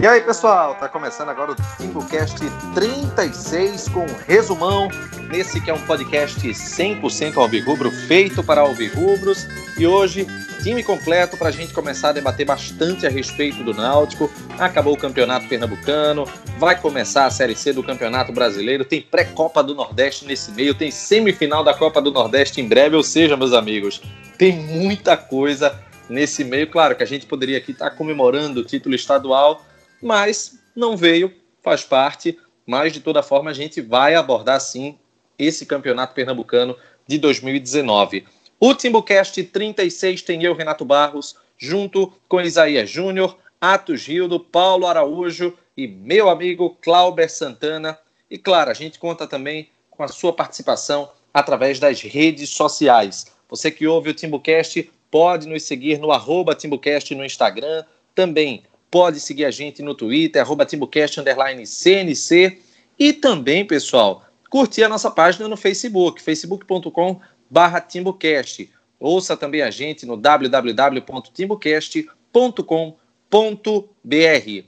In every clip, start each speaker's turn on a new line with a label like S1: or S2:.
S1: E aí, pessoal, tá começando agora o TimbuCast 36 com um resumão nesse que é um podcast 100% alvirrubro, feito para alvirrubros. E hoje, time completo para a gente começar a debater bastante a respeito do Náutico. Acabou o Campeonato Pernambucano, vai começar a Série C do Campeonato Brasileiro, tem pré-Copa do Nordeste nesse meio, tem semifinal da Copa do Nordeste em breve, ou seja, meus amigos, tem muita coisa nesse meio. Claro que a gente poderia aqui estar comemorando o título estadual, mas não veio, faz parte. Mas de toda forma, a gente vai abordar sim esse campeonato pernambucano de 2019. O Timbucast 36 tem eu, Renato Barros, junto com Isaías Júnior, Atos Rildo, Paulo Araújo e meu amigo Clauber Santana. E claro, a gente conta também com a sua participação através das redes sociais. Você que ouve o Timbucast pode nos seguir no arroba Timbucast no Instagram, também Pode seguir a gente no Twitter, arroba TimbuCast, CNC. E também, pessoal, curtir a nossa página no Facebook, facebook.com barra TimbuCast. Ouça também a gente no www.timbucast.com.br.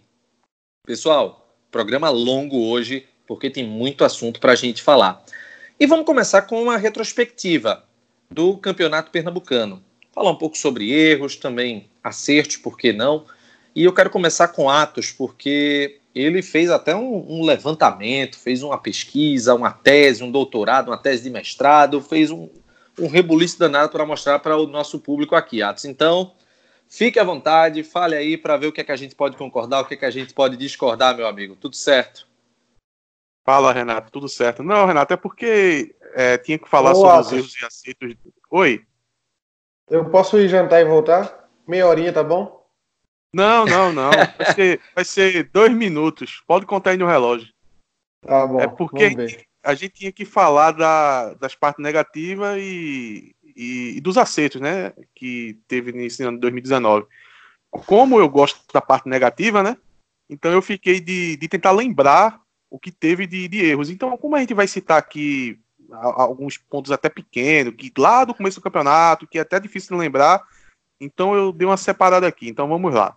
S1: Pessoal, programa longo hoje, porque tem muito assunto para a gente falar. E vamos começar com uma retrospectiva do Campeonato Pernambucano. Falar um pouco sobre erros, também acertos, por que não? E eu quero começar com Atos, porque ele fez até um, um, levantamento, fez uma pesquisa, uma tese, um doutorado, uma tese de mestrado, fez um, um rebuliço danado para mostrar para o nosso público aqui, Atos. Então, fique à vontade, fale aí para ver o que, é que a gente pode concordar, o que, é que a gente pode discordar, meu amigo. Tudo certo?
S2: Fala, Renato, tudo certo. Não, Renato, é porque é, tinha que falar Ô, sobre Atos. os erros e acertos. Oi?
S3: Eu posso ir jantar e voltar? Meia horinha, tá bom?
S2: Não, não, não. Vai ser, vai ser dois minutos. Pode contar aí no relógio.
S3: Tá bom.
S2: É porque a gente tinha que falar da, das partes negativas e, e, e, dos acertos, né? Que teve nesse ano de 2019. Como eu gosto da parte negativa, né? Então eu fiquei de, de tentar lembrar o que teve de, de erros. Então, como a gente vai citar aqui alguns pontos até pequenos, que lá do começo do campeonato, que é até difícil de lembrar, então eu dei uma separada aqui. Então vamos lá.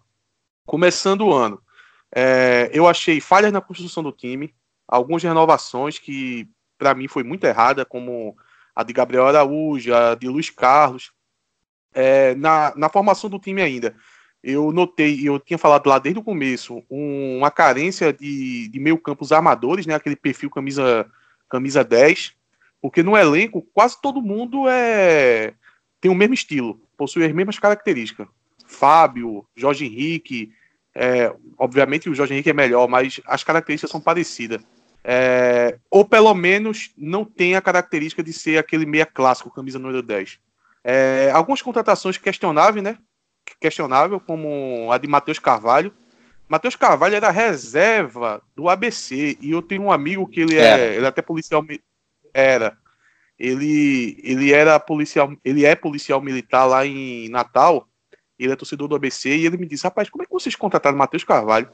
S2: Começando o ano, é, eu achei falhas na construção do time, algumas renovações que para mim foi muito errada, como a de Gabriel Araújo, a de Luiz Carlos. É, na, na formação do time ainda, eu notei, eu tinha falado lá desde o começo, um, uma carência de, de meio campos armadores, né, aquele perfil camisa, camisa 10, porque no elenco quase todo mundo é tem o mesmo estilo, possui as mesmas características. Fábio, Jorge Henrique. É, obviamente o Jorge Henrique é melhor, mas as características são parecidas. É, ou pelo menos não tem a característica de ser aquele meia clássico, camisa número 10. É, algumas contratações questionáveis, né? Questionável, como a de Matheus Carvalho. Matheus Carvalho era reserva do ABC e eu tenho um amigo que ele é, ele é até policial era. Ele, ele era policial, ele é policial militar lá em Natal ele é torcedor do ABC, e ele me disse, rapaz, como é que vocês contrataram o Matheus Carvalho?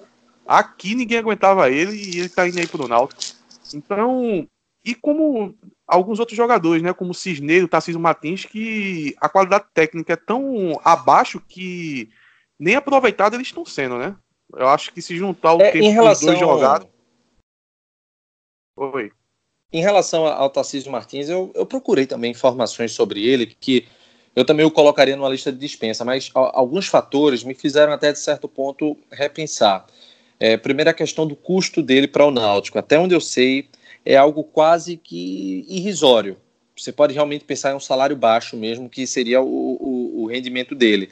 S2: Aqui ninguém aguentava ele e ele tá indo aí pro Náutico. Então, e como alguns outros jogadores, né, como o Cisneiro, Tarcísio Martins, que a qualidade técnica é tão abaixo que nem aproveitado eles estão sendo, né? Eu acho que se juntar o
S1: é, tempo em relação... dos dois jogados...
S2: Oi.
S1: Em relação ao Tarcísio Martins, eu, eu procurei também informações sobre ele, que eu também o colocaria numa lista de dispensa, mas alguns fatores me fizeram até de certo ponto repensar. É, primeiro, a questão do custo dele para o Náutico. Até onde eu sei, é algo quase que irrisório. Você pode realmente pensar em um salário baixo mesmo, que seria o, o, o rendimento dele.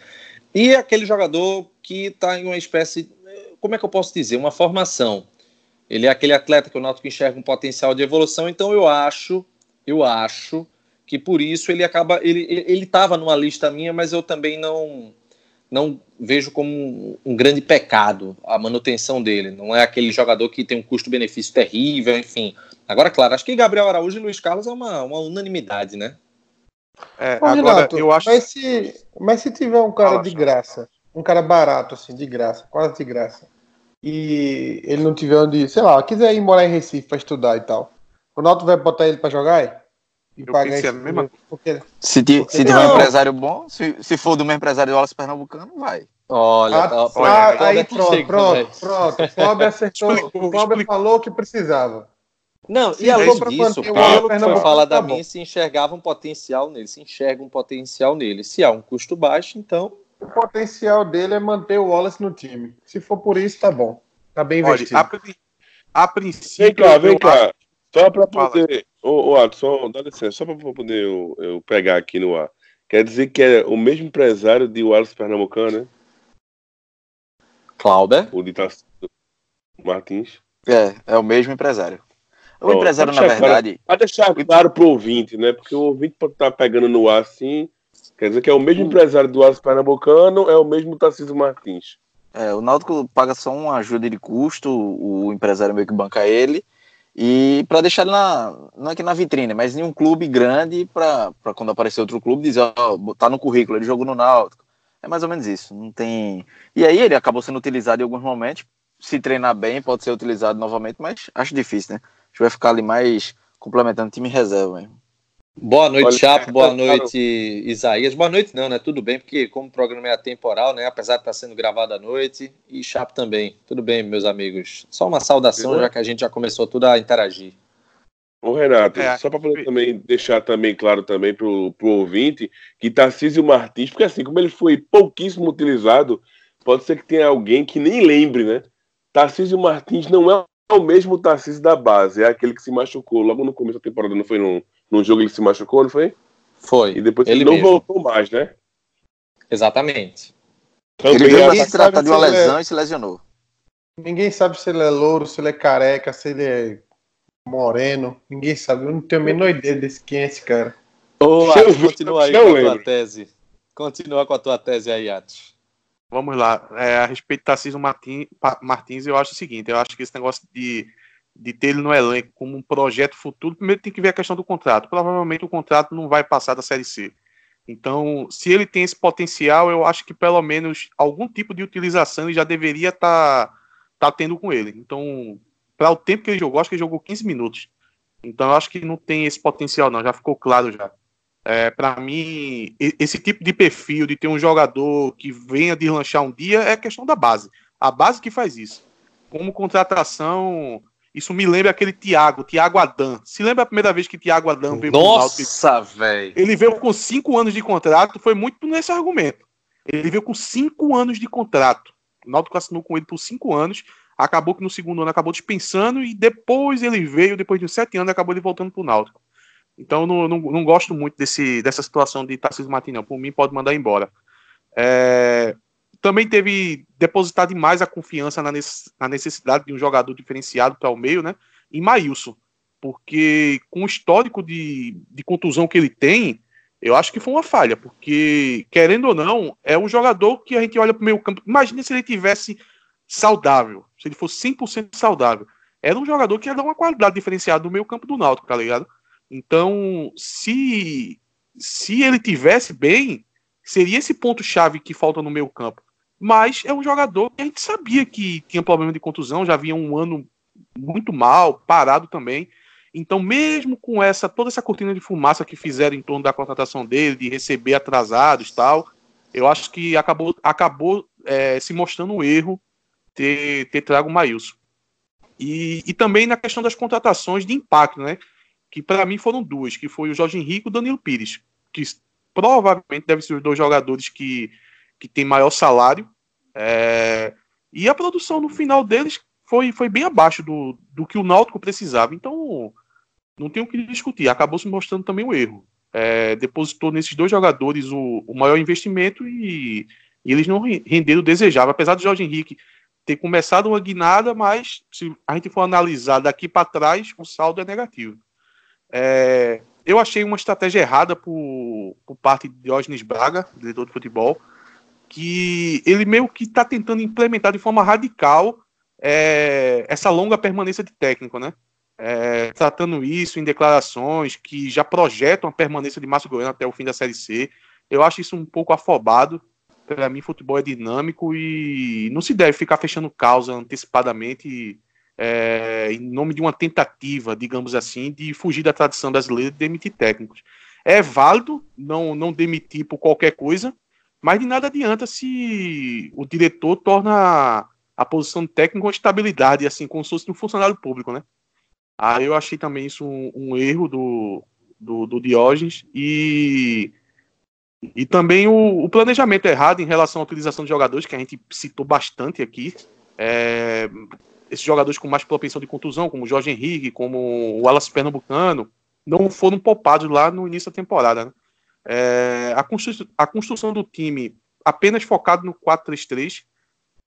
S1: E aquele jogador que está em uma espécie, como é que eu posso dizer, uma formação. Ele é aquele atleta que o Náutico enxerga um potencial de evolução, então eu acho, eu acho que por isso ele acaba ele ele estava numa lista minha, mas eu também não não vejo como um, grande pecado a manutenção dele. Não é aquele jogador que tem um custo-benefício terrível, enfim. Agora, claro, acho que Gabriel Araújo e Luiz Carlos é uma, uma unanimidade, né?
S3: É, agora, Renato, eu acho... mas, se, mas se tiver um cara de graça, um cara barato, assim, de graça, quase de graça, e ele não tiver onde, sei lá, quiser ir morar em Recife para estudar e tal, o Náutico vai botar ele para jogar?
S4: E eu pensei a mesma porque, Se, ti, porque se tiver um empresário bom, se, se for do mesmo empresário do Wallace Pernambucano, vai.
S3: Olha, ah, tá, olha aí pronto, chega, pronto, pronto. O Fábio acertou. o Fábio falou o que precisava.
S1: Não, Se e além disso, pelo que foi falar da tá mim, se enxergava um potencial nele, se enxerga um potencial nele. Se há um custo baixo, então.
S3: O potencial dele é manter o Wallace no time. Se for por isso, tá bom. Tá bem investido. Olha,
S2: a, a princípio. Vem
S4: cá, vem cá. Só para poder. Ô, ô só, dá licença, só para poder eu, eu, pegar aqui no ar. Quer dizer que é o mesmo empresário de Wallace Pernambucano, né?
S1: Clauber.
S4: O de Tarcísio Martins.
S1: É, é o mesmo empresário. O empresário, na verdade.
S4: Para deixar claro para o ouvinte, né? Porque o ouvinte pode estar tá pegando no ar assim. Quer dizer que é o mesmo hum. empresário do Aço Pernambucano, é o mesmo Tarcísio Martins.
S1: É, o Náutico paga só uma ajuda de custo, o empresário meio que banca ele. E para deixar ele na, não aqui na vitrine, mas em um clube grande, para quando aparecer outro clube, dizer, ó, oh, tá no currículo, ele jogou no Náutico. É mais ou menos isso. Não tem. E aí ele acabou sendo utilizado em alguns momentos. Se treinar bem, pode ser utilizado novamente, mas acho difícil, né? gente vai ficar ali mais complementando time reserva mesmo. Boa noite, Olha, Chapo. Boa noite, Isaías. Boa noite, não, né? Tudo bem, porque como o programa é atemporal, né? Apesar de estar sendo gravado à noite, e Chapo também. Tudo bem, meus amigos. Só uma saudação, já que a gente já começou tudo a interagir.
S4: Ô Renato, é. só para poder também deixar também claro também pro, pro ouvinte que Tarcísio Martins, porque assim, como ele foi pouquíssimo utilizado, pode ser que tenha alguém que nem lembre, né? Tarcísio Martins não é o mesmo Tarcísio da base, é aquele que se machucou logo no começo da temporada, não foi num, num jogo ele se machucou, não foi?
S1: Foi.
S4: E depois ele, ele não mesmo. voltou mais, né?
S1: Exatamente. Também ele veio se tratar de uma lesão é... e se lesionou.
S3: Ninguém sabe se ele é louro, se ele é careca, se ele é moreno. Ninguém sabe. Eu não tenho a menor ideia desse quem é esse cara.
S1: Ô, Atos, continua aí com a tua tese. Continua com a tua tese aí, Atos.
S2: Vamos lá. É, a respeito de Tarcísio Martins, Martins, eu acho o seguinte: eu acho que esse negócio de, de ter ele no elenco como um projeto futuro, primeiro tem que ver a questão do contrato. Provavelmente o contrato não vai passar da Série C. Então, se ele tem esse potencial, eu acho que pelo menos algum tipo de utilização ele já deveria estar tá, tá tendo com ele. Então, para o tempo que ele jogou, acho que ele jogou 15 minutos. Então, eu acho que não tem esse potencial, não. Já ficou claro já. É, para mim, esse tipo de perfil de ter um jogador que venha deslanchar um dia é questão da base. A base que faz isso. Como contratação, isso me lembra aquele Thiago, Thiago Adam. Se lembra a primeira vez que Thiago Adam
S1: veio Nossa, velho.
S2: Ele veio com cinco anos de contrato, foi muito nesse argumento. Ele veio com cinco anos de contrato. O Náutico assinou com ele por cinco anos. Acabou que no segundo ano acabou dispensando e depois ele veio, depois de sete anos, acabou ele voltando pro Náutico. Então não, não, não, gosto muito desse, dessa situação de Tarcísio Martins, não. Por mim, pode mandar embora. É, também teve depositado demais a confiança na, necessidade de um jogador diferenciado para o meio, né? Em Maílson. Porque com o histórico de, de contusão que ele tem, eu acho que foi uma falha, porque, querendo ou não, é um jogador que a gente olha para o meio campo. Imagina se ele tivesse saudável, se ele fosse 100% saudável. Era um jogador que ia dar uma qualidade diferenciada no meio campo do Náutico, tá ligado? Então, se, se ele tivesse bem, seria esse ponto-chave que falta no meio campo. Mas é um jogador que a gente sabia que tinha problema de contusão, já vinha um ano muito mal, parado também. Então, mesmo com essa toda essa cortina de fumaça que fizeram em torno da contratação dele, de receber atrasados tal, eu acho que acabou, acabou é, se mostrando um erro ter, ter trago o Maílson. E, e também na questão das contratações de impacto, né? que para mim foram duas, que foi o Jorge Henrique e o Danilo Pires, que provavelmente devem ser os dois jogadores que, que têm maior salário. É, e a produção no final deles foi, foi bem abaixo do, do que o Náutico precisava. Então, não tem o que discutir. Acabou se mostrando também o um erro. É, depositou nesses dois jogadores o, o maior investimento e, e, eles não renderam o desejável. Apesar do Jorge Henrique ter começado uma guinada, mas se a gente for analisar daqui para trás, o saldo é negativo. É, eu achei uma estratégia errada por, por parte de Diógenes Braga, diretor de futebol, que ele meio que está tentando implementar de forma radical é, essa longa permanência de técnico, né? É, tratando isso em declarações que já projetam a permanência de Márcio Goiano até o fim da Série C. Eu acho isso um pouco afobado. Para mim, futebol é dinâmico e não se deve ficar fechando causa antecipadamente é, em nome de uma tentativa, digamos assim, de fugir da tradição brasileira de demitir técnicos. É válido não, não demitir por qualquer coisa, Mas de nada adianta se o diretor torna a posição técnica com estabilidade, assim, como se fosse um funcionário público, né? Aí eu achei também isso um, um erro do, do, do, Diógenes e, e também o, o, planejamento errado em relação à utilização de jogadores, que a gente citou bastante aqui. É, esses jogadores com mais propensão de contusão, como o Jorge Henrique, como o Wallace Pernambucano, não foram poupados lá no início da temporada. Né? É, a, constru a construção do time apenas focado no 4-3-3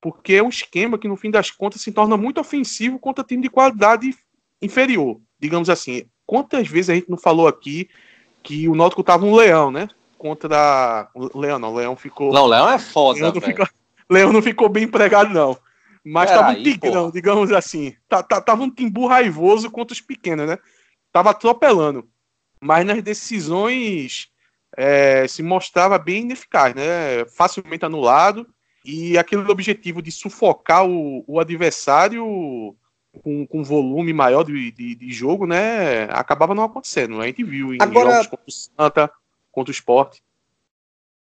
S2: porque é um esquema que, no fim das contas, se torna muito ofensivo contra time de qualidade inferior, digamos assim. Quantas vezes a gente não falou aqui que o Náutico tava um leão, né? Contra. Leão não, o Leão ficou.
S1: Não, o Leão é foda,
S2: Leão não, ficou... Leão não ficou bem empregado, não. Mas Pera tava um tigrão, digamos assim. Tava um timbu raivoso contra os pequenos, né? Tava atropelando. Mas nas decisões é, se mostrava bem ineficaz, né? Facilmente anulado e aquele objetivo de sufocar o, o adversário com, com volume maior de, de, de, jogo, né, acabava não acontecendo. A gente viu em Agora... jogos contra o Santa, contra o Sport.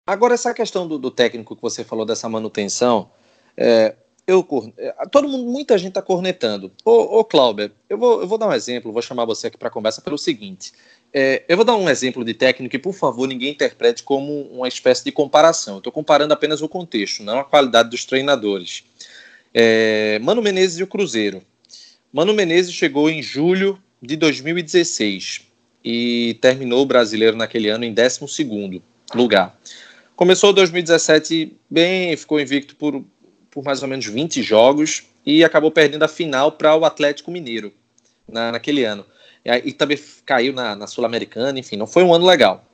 S1: Agora, essa questão do, do técnico que você falou dessa manutenção, é, eu, é, todo mundo, muita gente está cornetando. Ô, ô Clauber, eu vou, eu vou dar um exemplo, vou chamar você aqui para conversa pelo seguinte. É, eu vou dar um exemplo de técnico e, por favor, ninguém interprete como uma espécie de comparação. Estou comparando apenas o contexto, não a qualidade dos treinadores. É, Mano Menezes e o Cruzeiro. Mano Menezes chegou em julho de 2016 e terminou o brasileiro naquele ano em 12 lugar. Começou 2017 bem, ficou invicto por, por mais ou menos 20 jogos e acabou perdendo a final para o Atlético Mineiro na, naquele ano e também caiu na, na Sul-Americana, enfim, não foi um ano legal.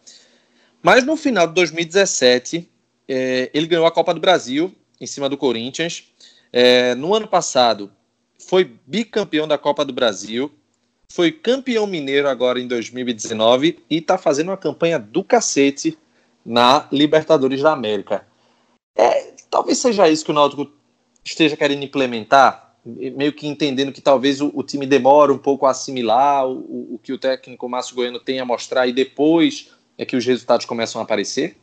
S1: Mas no final de 2017, é, ele ganhou a Copa do Brasil em cima do Corinthians. É, no ano passado, foi bicampeão da Copa do Brasil, foi campeão mineiro agora em 2019 e está fazendo uma campanha do cacete na Libertadores da América. É, talvez seja isso que o Náutico esteja querendo implementar meio que entendendo que talvez o, o time demora um pouco a assimilar o, o, que o técnico Márcio Goiano tem a mostrar e depois é que os resultados começam a aparecer?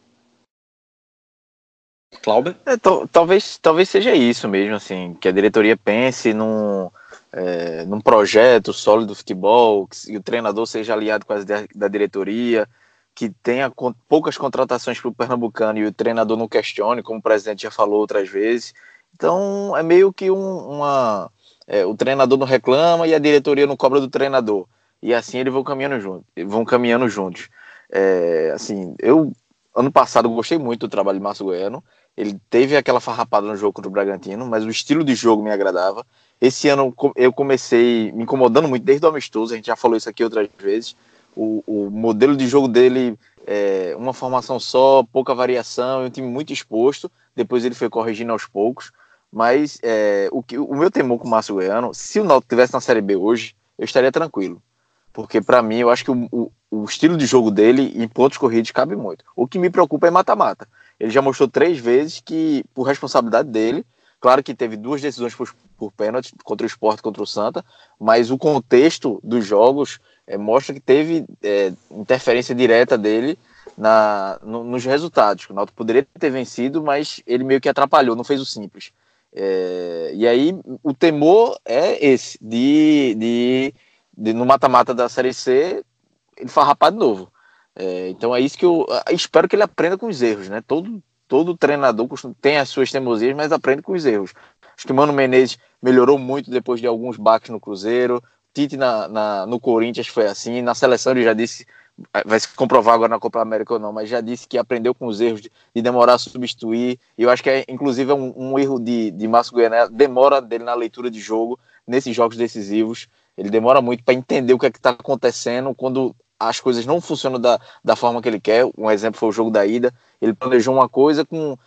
S1: Clauber?
S5: É, talvez, talvez seja isso mesmo, assim, que a diretoria pense num, é, num projeto sólido do futebol, que o treinador seja aliado com as da diretoria, que tenha poucas contratações para o Pernambucano e o treinador não questione, como o presidente já falou outras vezes, então é meio que um, uma. É, o treinador não reclama e a diretoria não cobra do treinador. E assim eles vão caminhando juntos. Vão caminhando juntos. É, assim, eu ano passado gostei muito do trabalho de Márcio Goiano. Ele teve aquela farrapada no jogo contra o Bragantino, mas o estilo de jogo me agradava. Esse ano eu comecei me incomodando muito desde o amistoso, a gente já falou isso aqui outras vezes. O, o modelo de jogo dele é uma formação só, pouca variação, um time muito exposto. Depois ele foi corrigindo aos poucos. Mas é, o, que, o meu temor com o Márcio Goiano, se o Náutico tivesse na Série B hoje, eu estaria tranquilo. Porque para mim, eu acho que o, o, o, estilo de jogo dele em pontos corridos cabe muito. O que me preocupa é mata-mata. Ele já mostrou três vezes que, por responsabilidade dele, claro que teve duas decisões por, por pênalti contra o Sport contra o Santa, mas o contexto dos jogos é, mostra que teve é, interferência direta dele na, no, nos resultados. O Náutico poderia ter vencido, mas ele meio que atrapalhou, não fez o simples. É, e aí o temor é esse, de, de, de no mata-mata da Série C, ele farrapar de novo. É, então é isso que eu espero que ele aprenda com os erros, né? Todo, todo treinador tem as suas teimosias, mas aprende com os erros. Acho que o Mano Menezes melhorou muito depois de alguns baques no Cruzeiro. Tite na, na, no Corinthians foi assim. Na seleção ele já disse vai se comprovar agora na Copa América ou não, mas já disse que aprendeu com os erros de, de demorar a substituir. E eu acho que é, inclusive, é um, um erro de, de Márcio Goiané, demora dele na leitura de jogo, nesses jogos decisivos. Ele demora muito para entender o que é está acontecendo quando as coisas não funcionam da, da forma que ele quer. Um exemplo foi o jogo da ida. Ele planejou uma coisa com.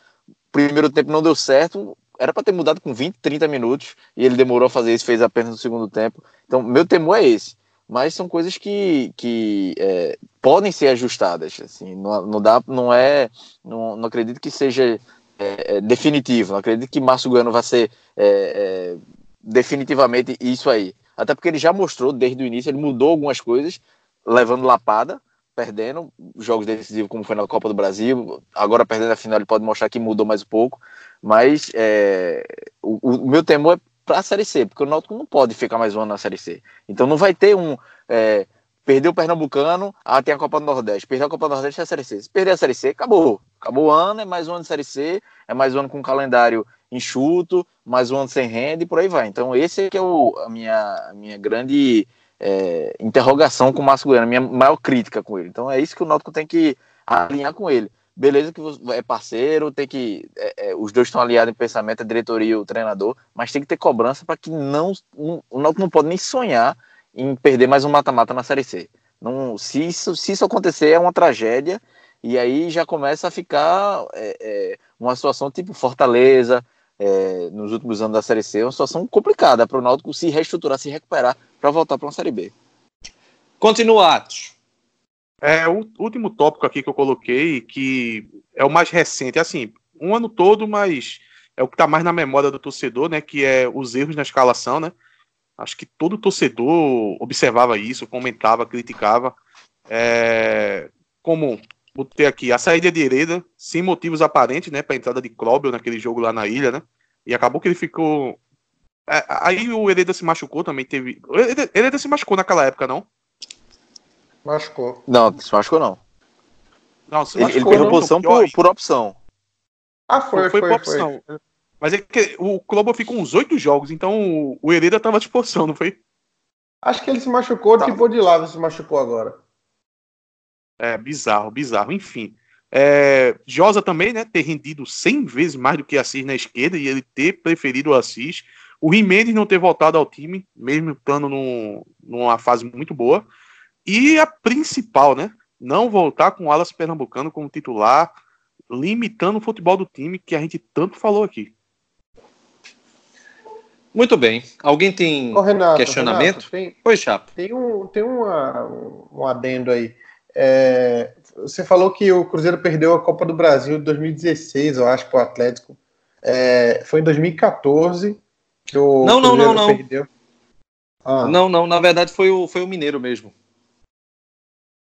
S5: Primeiro tempo não deu certo, era para ter mudado com 20, 30 minutos e ele demorou a fazer isso, fez apenas no segundo tempo. Então, meu temor é esse mas são coisas que, que é, podem ser ajustadas. Assim, não, não dá, não é, não, não acredito que seja é, é definitivo. Não acredito que Márcio Goiano vai ser é, é, definitivamente isso aí. Até porque ele já mostrou desde o início, ele mudou algumas coisas, levando lapada perdendo jogos decisivos, como foi na Copa do Brasil. Agora, perdendo a final, ele pode mostrar que mudou mais um pouco. Mas é, o, o, meu temor é para a Série C, porque o Náutico não pode ficar mais um ano na Série C. Então não vai ter um. É, perdeu o Pernambucano, ah, tem a Copa do Nordeste. Perdeu a Copa do Nordeste é a Série C. Se perder a Série C, acabou. Acabou o ano, é mais um ano de Série C, é mais um ano com calendário enxuto, mais um ano sem renda e por aí vai. Então, esse é que é o, a, minha, a minha grande é, interrogação com o Márcio Goiano, minha maior crítica com ele. Então, é isso que o Náutico tem que alinhar com ele. Beleza que é parceiro, tem que é, é, os dois estão aliados em pensamento, a diretoria e o treinador, mas tem que ter cobrança para que não, não o Náutico não pode nem sonhar em perder mais um mata-mata na Série C. Não, se, isso, se isso acontecer, é uma tragédia, e aí já começa a ficar é, é uma situação tipo Fortaleza, é, nos últimos anos da Série C, é uma situação complicada para o Náutico se reestruturar, se recuperar para voltar para uma Série B.
S1: Continua, Atos.
S2: É, o último tópico aqui que eu coloquei, que é o mais recente, assim, um ano todo, mas é o que está mais na memória do torcedor, né, que é os erros na escalação, né, acho que todo torcedor observava isso, comentava, criticava, é, como botei aqui a saída de Hereda, sem motivos aparentes, né, para a entrada de Klobel naquele jogo lá na ilha, né? E acabou que ele ficou. É, aí o Hereda se machucou também, teve. O Hereda, Hereda se machucou naquela época, não?
S3: Machucou.
S5: Não, se machucou não.
S2: Não, se
S5: ele,
S2: machucou,
S5: ele perdeu posição por, por, opção.
S2: Ah, foi, foi, foi por opção. Foi. Mas é que o Klobo ficou uns oito jogos, então o Hereda tava à disposição, não foi?
S3: Acho que ele se machucou, tá. tipo de lado se machucou agora.
S2: É, bizarro, bizarro. Enfim. É, Josa também, né, ter rendido 100 vezes mais do que Assis na esquerda e ele ter preferido o Assis. O Jimenez não ter voltado ao time, mesmo estando num, numa fase muito boa. E a principal, né, não voltar com o Alas Pernambucano como titular, limitando o futebol do time que a gente tanto falou aqui.
S1: Muito bem. Alguém tem Ô, Renato, questionamento? Renato,
S3: tem, pois, Chapo. Tem, um, tem uma, um adendo aí. É, você falou que o Cruzeiro perdeu a Copa do Brasil de 2016, eu acho, para o Atlético. É, foi em 2014 que o
S1: não, Cruzeiro não, não, perdeu. Ah. Não, não, na verdade foi o, foi o Mineiro mesmo.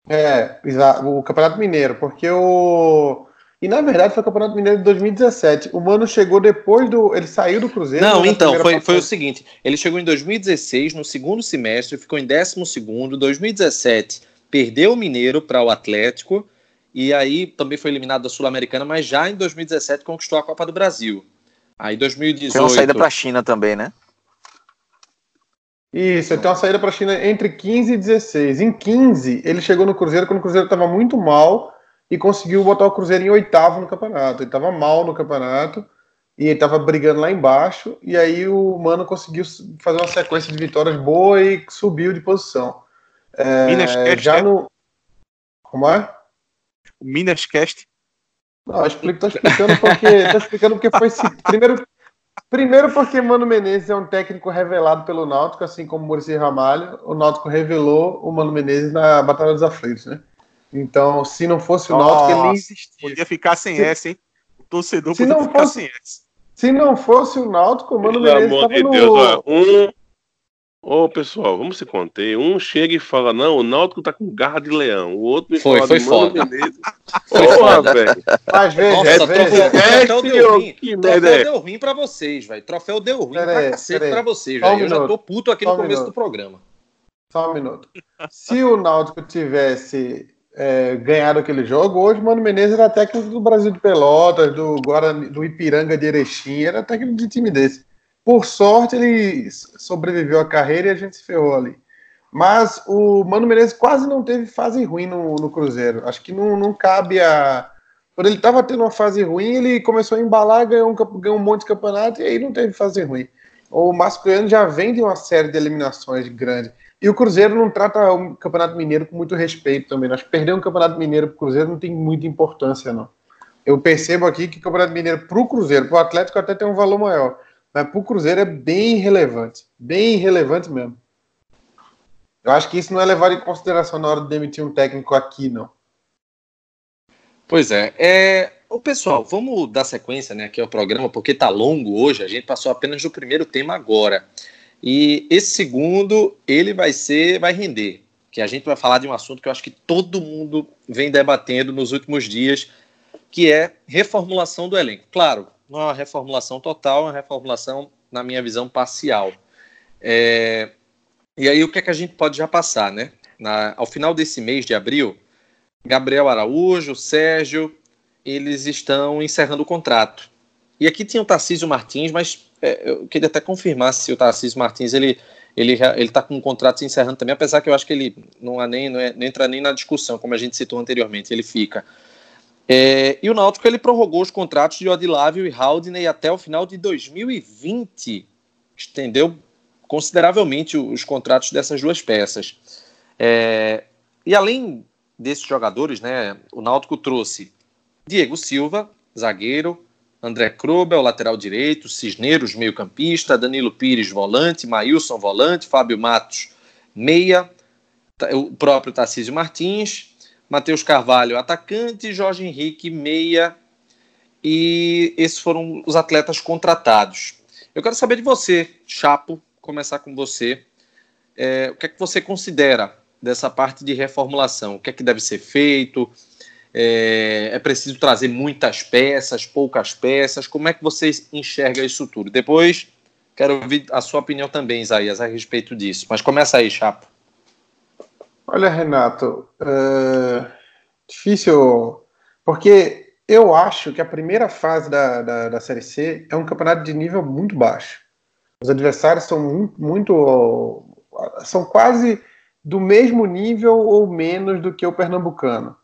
S3: É, o Campeonato Mineiro, porque o. E na verdade foi o Campeonato Mineiro de 2017. O Mano chegou depois do. Ele saiu do Cruzeiro.
S1: Não, então, foi, foi o seguinte: ele chegou em 2016, no segundo semestre, ficou em 12 segundo, 2017 perdeu o Mineiro para o Atlético e aí também foi eliminado da Sul-Americana, mas já em 2017 conquistou a Copa do Brasil. Aí 2018. Tem
S5: uma saída para a China também, né?
S3: Isso, ele tem uma saída para a China entre 15 e 16. Em 15, ele chegou no Cruzeiro quando o Cruzeiro estava muito mal e conseguiu botar o Cruzeiro em oitavo no campeonato. Ele estava mal no campeonato e ele estava brigando lá embaixo. E aí o Mano conseguiu fazer uma sequência de vitórias boa e subiu de posição. É, Minascast, já é? no. Como é?
S2: O Minascast.
S3: Não, explico, tô explicando porque. tô explicando porque foi. Primeiro, primeiro porque Mano Menezes é um técnico revelado pelo Náutico, assim como Maurício Ramalho. O Náutico revelou o Mano Menezes na Batalha dos Aflitos, né? Então, se não fosse o Náutico, ele nem existia.
S2: Podia ficar sem se, essa, hein? O torcedor podia ficar fosse, sem essa.
S3: Se não fosse o Náutico, o Mano Pelo Menezes estava de no...
S4: Deus, um, Ô, pessoal, vamos se conter. Um chega e fala, não, o Náutico tá com garra de leão. O outro me
S1: foi,
S4: fala
S1: foi foda.
S4: foi foda, velho.
S3: Mas veja,
S1: Nossa, veja. Troféu, deu ruim. Troféu deu ruim pra vocês, velho. Troféu deu ruim pera pra aí, cacete pra vocês, velho. Um Eu já tô puto aqui Só no começo do programa.
S3: Só um minuto. Se o Náutico tivesse é, ganhado aquele jogo, hoje o Mano Menezes era técnico do Brasil de Pelotas, do, Guarani, do Ipiranga de Erechim, era técnico de time desse. Por sorte, ele sobreviveu à carreira e a gente se ferrou ali. Mas o Mano Menezes quase não teve fase ruim no, no Cruzeiro. Acho que não, não cabe a. Quando ele estava tendo uma fase ruim, ele começou a embalar, ganhou um, ganhou um monte de campeonato e aí não teve fase ruim. O Masculino já vem de uma série de eliminações grande. E o Cruzeiro não trata o Campeonato Mineiro com muito respeito também. Acho que perder um Campeonato Mineiro para o Cruzeiro não tem muita importância, não. Eu percebo aqui que o Campeonato Mineiro para o Cruzeiro, para o Atlético até tem um valor maior. Mas para o Cruzeiro é bem relevante. Bem relevante mesmo. Eu acho que isso não é levado em consideração na hora de demitir um técnico aqui, não.
S1: Pois é. é... Pessoal, vamos dar sequência né, aqui ao programa, porque está longo hoje. A gente passou apenas do primeiro tema agora. E esse segundo, ele vai ser, vai render. que a gente vai falar de um assunto que eu acho que todo mundo vem debatendo nos últimos dias, que é reformulação do elenco. Claro, uma reformulação total, é uma reformulação, na minha visão, parcial. É... E aí, o que é que a gente pode já passar, né? Na... Ao final desse mês de abril, Gabriel Araújo, Sérgio, eles estão encerrando o contrato. E aqui tinha o Tarcísio Martins, mas é, eu queria até confirmar se o Tarcísio Martins ele ele ele está com um contrato se encerrando também, apesar que eu acho que ele não, há nem, não, é, não entra nem na discussão, como a gente citou anteriormente, ele fica. É, e o Náutico ele prorrogou os contratos de Odilávio e Haldney até o final de 2020, estendeu consideravelmente os contratos dessas duas peças. É, e além desses jogadores, né, o Náutico trouxe Diego Silva, zagueiro, André Krobel, lateral direito, Cisneiros, meio-campista, Danilo Pires, volante, Maílson, volante, Fábio Matos, meia, o próprio Tarcísio Martins, Matheus Carvalho, atacante, Jorge Henrique, meia, e esses foram os atletas contratados. Eu quero saber de você, Chapo, começar com você. É, o que é que você considera dessa parte de reformulação? O que é que deve ser feito? É, é, preciso trazer muitas peças, poucas peças? Como é que você enxerga isso tudo? Depois, quero ouvir a sua opinião também, Isaías, a respeito disso. Mas começa aí, Chapo.
S3: Olha, Renato, é difícil, porque eu acho que a primeira fase da, da, da, Série C é um campeonato de nível muito baixo. Os adversários são muito, muito são quase do mesmo nível ou menos do que o pernambucano.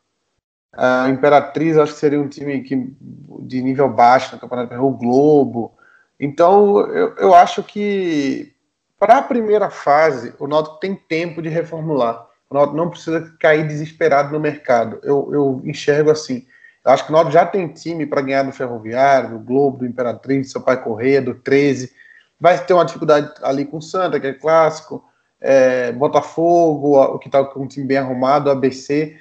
S3: A Imperatriz acho que seria um time que, de nível baixo no Campeonato o Globo. Então, eu, eu acho que para a primeira fase, o Náutico tem tempo de reformular. O Náutico não precisa cair desesperado no mercado. Eu, eu enxergo assim. Eu acho que o Náutico já tem time para ganhar do Ferroviário, do Globo, do Imperatriz, do Sampaio Correia, do 13. Vai ter uma dificuldade ali com o Santa, que é clássico. É, Botafogo, o que está com um time bem arrumado, ABC.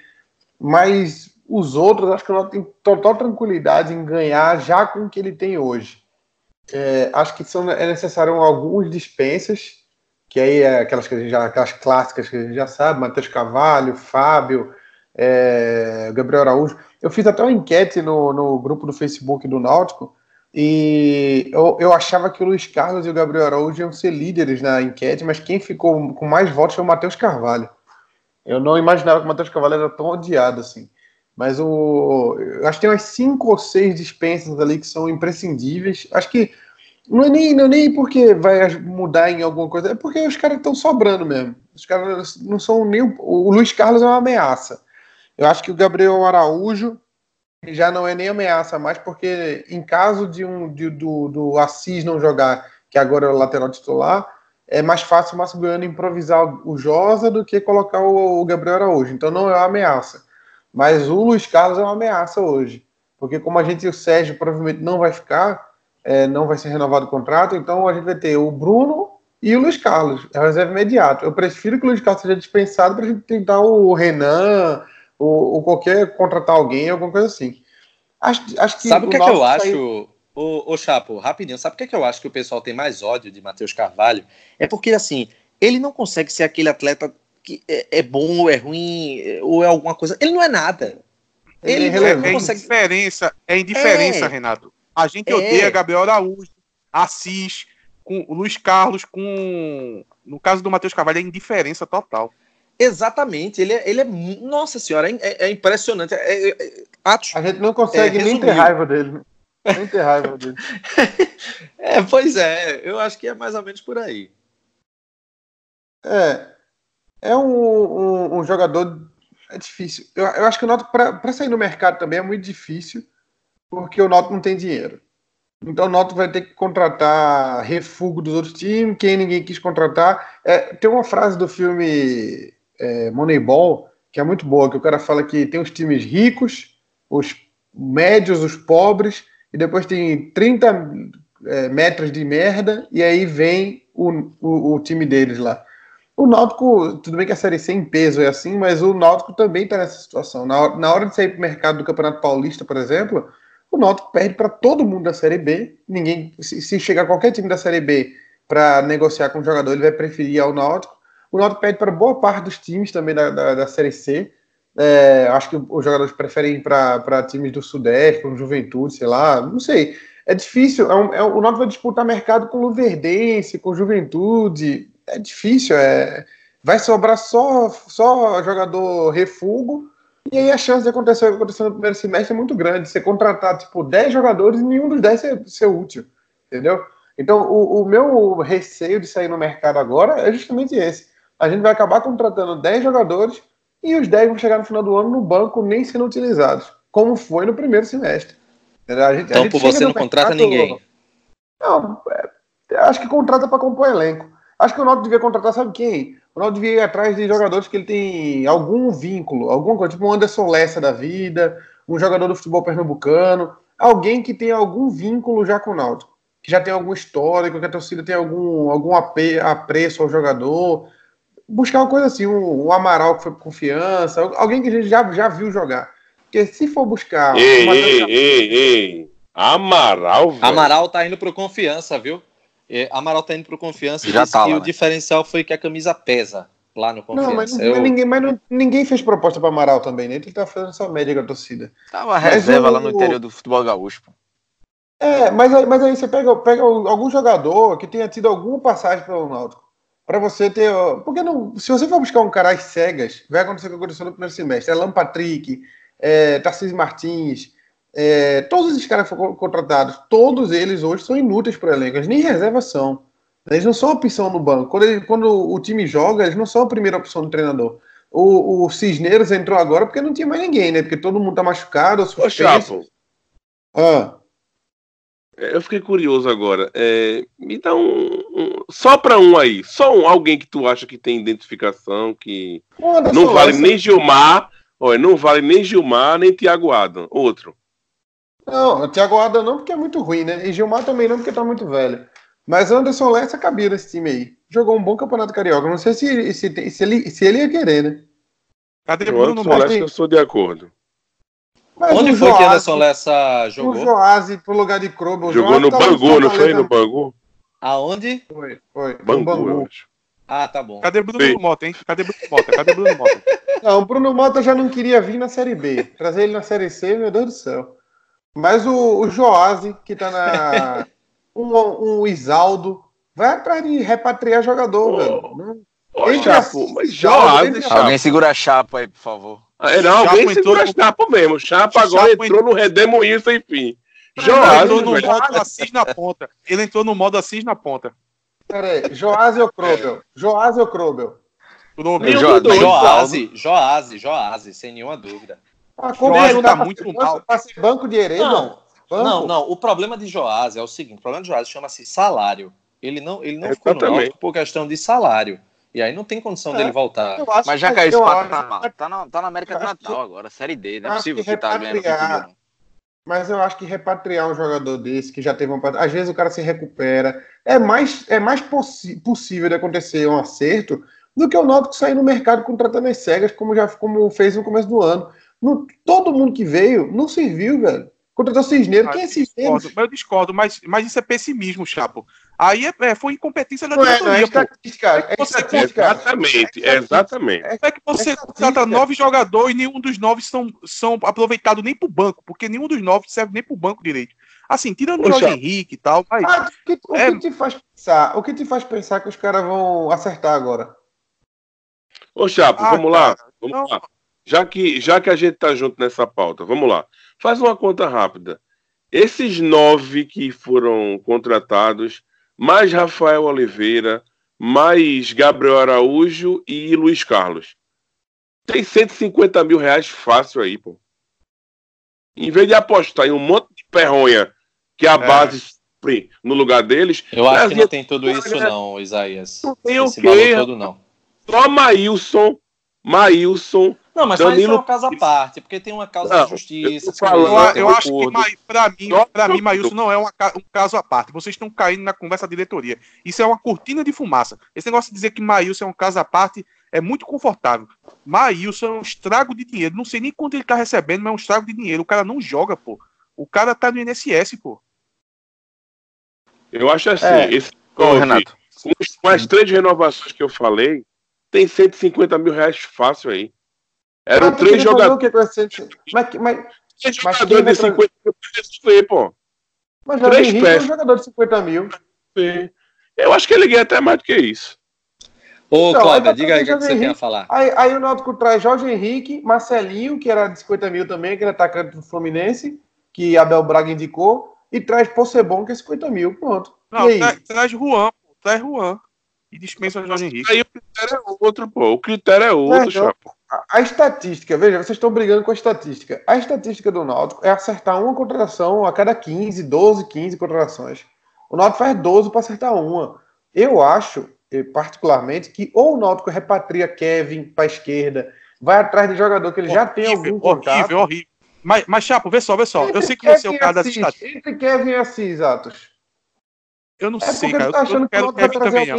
S3: Mas os outros, acho que o tem total tranquilidade em ganhar já com o que ele tem hoje. É, acho que são, é necessário alguns dispensas, que aí é aquelas, que já, aquelas clássicas que a gente já sabe, Matheus Cavalho, Fábio, é, Gabriel Araújo. Eu fiz até uma enquete no, no grupo do Facebook do Náutico, e eu, eu achava que o Luiz Carlos e o Gabriel Araújo iam ser líderes na enquete, mas quem ficou com mais votos foi o Matheus Carvalho. Eu não imaginava que o Matheus Carvalho era tão odiado assim. Mas o, acho que tem umas cinco ou seis dispensas ali que são imprescindíveis. Acho que não é nem, não é nem porque vai mudar em alguma coisa, é porque os caras estão sobrando mesmo. Os caras não são nem. O Luiz Carlos é uma ameaça. Eu acho que o Gabriel Araújo já não é nem ameaça mais, porque em caso de um de, do, do Assis não jogar, que agora é o lateral titular, é mais fácil o Márcio Goiano improvisar o Josa do que colocar o, o Gabriel Araújo. Então não é uma ameaça. Mas o Luiz Carlos é uma ameaça hoje. Porque como a gente e o Sérgio provavelmente não vai ficar, é, não vai ser renovado o contrato, então a gente vai ter o Bruno e o Luiz Carlos, é reserva imediato. Eu prefiro que o Luiz Carlos seja dispensado para a gente tentar o Renan, ou, ou, qualquer, contratar alguém, alguma coisa assim.
S1: Acho, acho que sabe o que, é que eu acho, o, o Chapo, rapidinho, sabe o que é que eu acho que o pessoal tem mais ódio de Matheus Carvalho? É porque, assim, ele não consegue ser aquele atleta que é, é, bom ou é ruim, ou é alguma coisa. Ele não é nada.
S2: Ele, ele é, é consegue... indiferença, é indiferença, é. Renato. A gente é. odeia Gabriel Araújo, Assis, com o Luiz Carlos, com. No caso do Matheus Carvalho, é indiferença total.
S1: Exatamente, ele é, ele é nossa senhora, é, é impressionante. É, é,
S3: atos, a gente não consegue nem ter raiva dele. Nem ter raiva dele.
S1: é, pois é, eu acho que é mais ou menos por aí.
S3: É, é um, um, um jogador. É difícil. Eu, eu acho que o Náutico, para sair no mercado também, é muito difícil, porque o Náutico não tem dinheiro. Então o Náutico vai ter que contratar refúgio dos outros times, quem ninguém quis contratar. É, tem uma frase do filme é, Moneyball que é muito boa, que o cara fala que tem os times ricos, os médios, os pobres, e depois tem 30 é, metros de merda, e aí vem o, o, o time deles lá. O Náutico, tudo bem que a Série C em peso é assim, mas o Náutico também está nessa situação. Na, na hora de sair para o mercado do Campeonato Paulista, por exemplo, o Náutico perde para todo mundo da Série B. Ninguém, se, se chegar qualquer time da Série B para negociar com o jogador, ele vai preferir ao Náutico. O Náutico pede para boa parte dos times também da, da, da Série C. É, acho que os jogadores preferem ir para times do Sudeste, para Juventude, sei lá, não sei. É difícil. É um, é, o Náutico vai disputar mercado com o Luverdense, com Juventude. É difícil. É, vai sobrar só, só jogador refugo. E aí a chance de acontecer, acontecer no primeiro semestre é muito grande. Você contratar, tipo, 10 jogadores e nenhum dos 10 ser, ser útil. Entendeu? Então, o, o meu receio de sair no mercado agora é justamente esse. A gente vai acabar contratando 10 jogadores e os 10 vão chegar no final do ano no banco nem sendo utilizados, como foi no primeiro semestre.
S1: Gente, então, por você não mercado, contrata ninguém?
S3: Não, é, acho que contrata para compor elenco. Acho que o Náutico devia contratar, sabe quem? O Náutico devia ir atrás de jogadores que ele tem algum vínculo, alguma coisa, tipo um Anderson Lessa da vida, um jogador do futebol pernambucano, alguém que tem algum vínculo já com o Náutico, que já tem algum histórico, que a torcida tem algum, algum apreço ao jogador, buscar uma coisa assim, um, um Amaral que foi por confiança, alguém que a gente já, já viu jogar. Porque se for buscar.
S4: Ei, ei, ei, ei, Amaral,
S1: velho. Amaral tá indo pro confiança, viu? Amaral tá indo pro confiança
S5: já tá
S1: lá,
S5: o
S1: né? diferencial foi que a camisa pesa lá no confiança.
S3: Não, mas, Eu... mas ninguém, mas não, ninguém fez proposta para Amaral também, né? Ele tá fazendo só média com a torcida.
S5: Tá uma reserva o... lá no interior do futebol gaúcho, pô.
S3: É, mas aí, mas aí você pega, pega algum jogador que tenha tido alguma passagem pelo Náutico para você ter. Porque não, se você for buscar um cara às cegas, vai acontecer o que aconteceu no primeiro semestre. É Alan Patrick, é, Tarcísio Martins, é, todos esses caras que foram contratados, todos eles hoje são inúteis para o elenco, eles nem reserva são. Eles não são opção no banco. Quando, ele, quando o time joga, eles não são a primeira opção do treinador. O, o Cisneiros entrou agora porque não tinha mais ninguém, né? Porque todo mundo tá machucado. Ô, Chapo.
S4: Ah. Eu fiquei curioso agora. É, me dá um, um só para um aí, só um, alguém que tu acha que tem identificação que não vale nem Gilmar, olha, não vale nem Gilmar nem Thiago Adam, outro.
S3: Não, Thiago Adam não porque é muito ruim, né? E Gilmar também não porque tá muito velho. Mas Anderson Lessa cabia nesse time aí. Jogou um bom campeonato carioca. Não sei se, se, se, ele, se ele ia querer, né?
S4: Cadê Bruno Lessa? Eu sou de acordo.
S1: Mas Onde foi que Anderson Lessa jogou?
S3: O Joase pro lugar de Krobo.
S4: Jogou no Bangu, não foi no Bangu?
S1: Aonde?
S3: Foi, foi.
S4: Bangu, Bangu.
S1: Ah, tá bom.
S2: Cadê Bruno Sim. Mota, hein? Cadê Bruno Mota? Cadê Bruno Mota?
S3: Não, o Bruno Mota já não queria vir na Série B. Trazer ele na Série C, meu Deus do céu. Mas o, o Joase, que tá na. um, um Isaldo, vai atrás de repatriar jogador, oh. velho.
S4: Ô, Chapo, mas Joase.
S5: Alguém segura a chapa aí, por favor.
S4: É, não, alguém Chapo segura entrou... a chapa mesmo. Chapa agora Chapo entrou no redemoinho sem fim.
S2: Joás entrou no modo Assis na ponta. Ele entrou no modo Assis na ponta.
S3: Peraí, Joás ou Krobel? Joás ou Krobel?
S1: Joase, Joase, Joase, sem nenhuma dúvida.
S3: Ah, como Joase tá muito banco, mal. Ser banco de hereda?
S1: Não, banco? não, não. O problema de Joase é o seguinte: o problema de Joase chama-se salário. Ele não, ele não ficou no por questão de salário. E aí não tem condição é, dele voltar.
S5: Mas já caiu esse patamar. Tá na, tá na América do Natal que, agora, Série D. Não é possível que, que tá ganhando.
S3: Mas eu acho que repatriar um jogador desse que já teve uma. Às vezes o cara se recupera. É mais, é mais possível de acontecer um acerto do que o Náutico sair no mercado contratando as cegas, como já como fez no começo do ano. No, todo mundo que veio não serviu, velho. Contratou Cisneiro. Quem é Cisneiro?
S2: Eu discordo, mas, mas isso é pessimismo, Chapo. Aí é, é, foi incompetência da diretoria. Não é, não é estatística,
S4: é, é estatística. Exatamente, é exatamente.
S2: É que você trata nove jogadores e nenhum dos nove são, são aproveitados nem pro banco, porque nenhum dos nove serve nem pro banco direito. Assim, tirando o Jorge Henrique e tal. Mas, ah,
S3: o, que, o é... que, te faz pensar? O que te faz pensar que os caras vão acertar agora?
S4: Ô, Chapo, ah, vamos cara, lá. Vamos não. lá. Já que, já que a gente tá junto nessa pauta, vamos lá. Faz uma conta rápida. Esses nove que foram contratados mais Rafael Oliveira, mais Gabriel Araújo e Luiz Carlos. Tem 150 mil reais fácil aí, pô. Em vez de apostar em um monte de perronha que a é. base no lugar deles.
S1: Eu acho que não tem tudo isso, não, Isaías.
S4: Não tem Esse o quê? Todo, não. Só Maílson, Maílson,
S1: não, mas Danilo... isso é uma causa à parte, porque tem uma causa não, de justiça.
S2: Eu, eu, eu acho que, para mim, para mim, Maílson não é uma, um caso à parte. Vocês estão caindo na conversa da diretoria. Isso é uma cortina de fumaça. Esse negócio de dizer que Maílson é um caso à parte é muito confortável. Maílson é um estrago de dinheiro. Não sei nem quanto ele tá recebendo, mas é um estrago de dinheiro. O cara não joga, pô. O cara tá no INSS, pô.
S4: Eu acho assim, é. esse Ô, Renato. com as três renovações que eu falei, tem 150 mil reais fácil aí. Eram três jogadores.
S3: Mas, mas,
S4: três jogadores de 50 mil reais, pô.
S3: Mas Henrique é um jogador de 50 mil.
S4: Sim. Eu acho que ele ganha até mais do que isso.
S1: Ô, então, Cláudia, diga aí o que, você tem a falar.
S3: Aí, aí, o Náutico traz Jorge Henrique, Marcelinho, que era de 50 mil também, que era atacante do Fluminense, que Abel Braga indicou, e traz Possebon, que é 50 mil. Pronto.
S2: Não, traz, traz Juan, traz Juan. E dispensa o Jorge Henrique.
S4: Aí o critério é outro, pô. O critério é outro, então,
S3: a, a, estatística, veja, vocês estão brigando com a estatística. A estatística do Náutico é acertar uma contratação a cada 15, 12, 15 contratações. O Náutico faz 12 para acertar uma. Eu acho, particularmente, que ou o Náutico repatria Kevin para a esquerda, vai atrás de jogador que ele horrível, já tem algum contato.
S2: Horrível, horrível. Mas, mas Chapo, vê só, vê só. Entre eu sei que você é o cara das estatísticas.
S3: Entre Kevin e Assis, Atos.
S2: Eu não é sei, cara. Tá eu não quero Kevin também, não.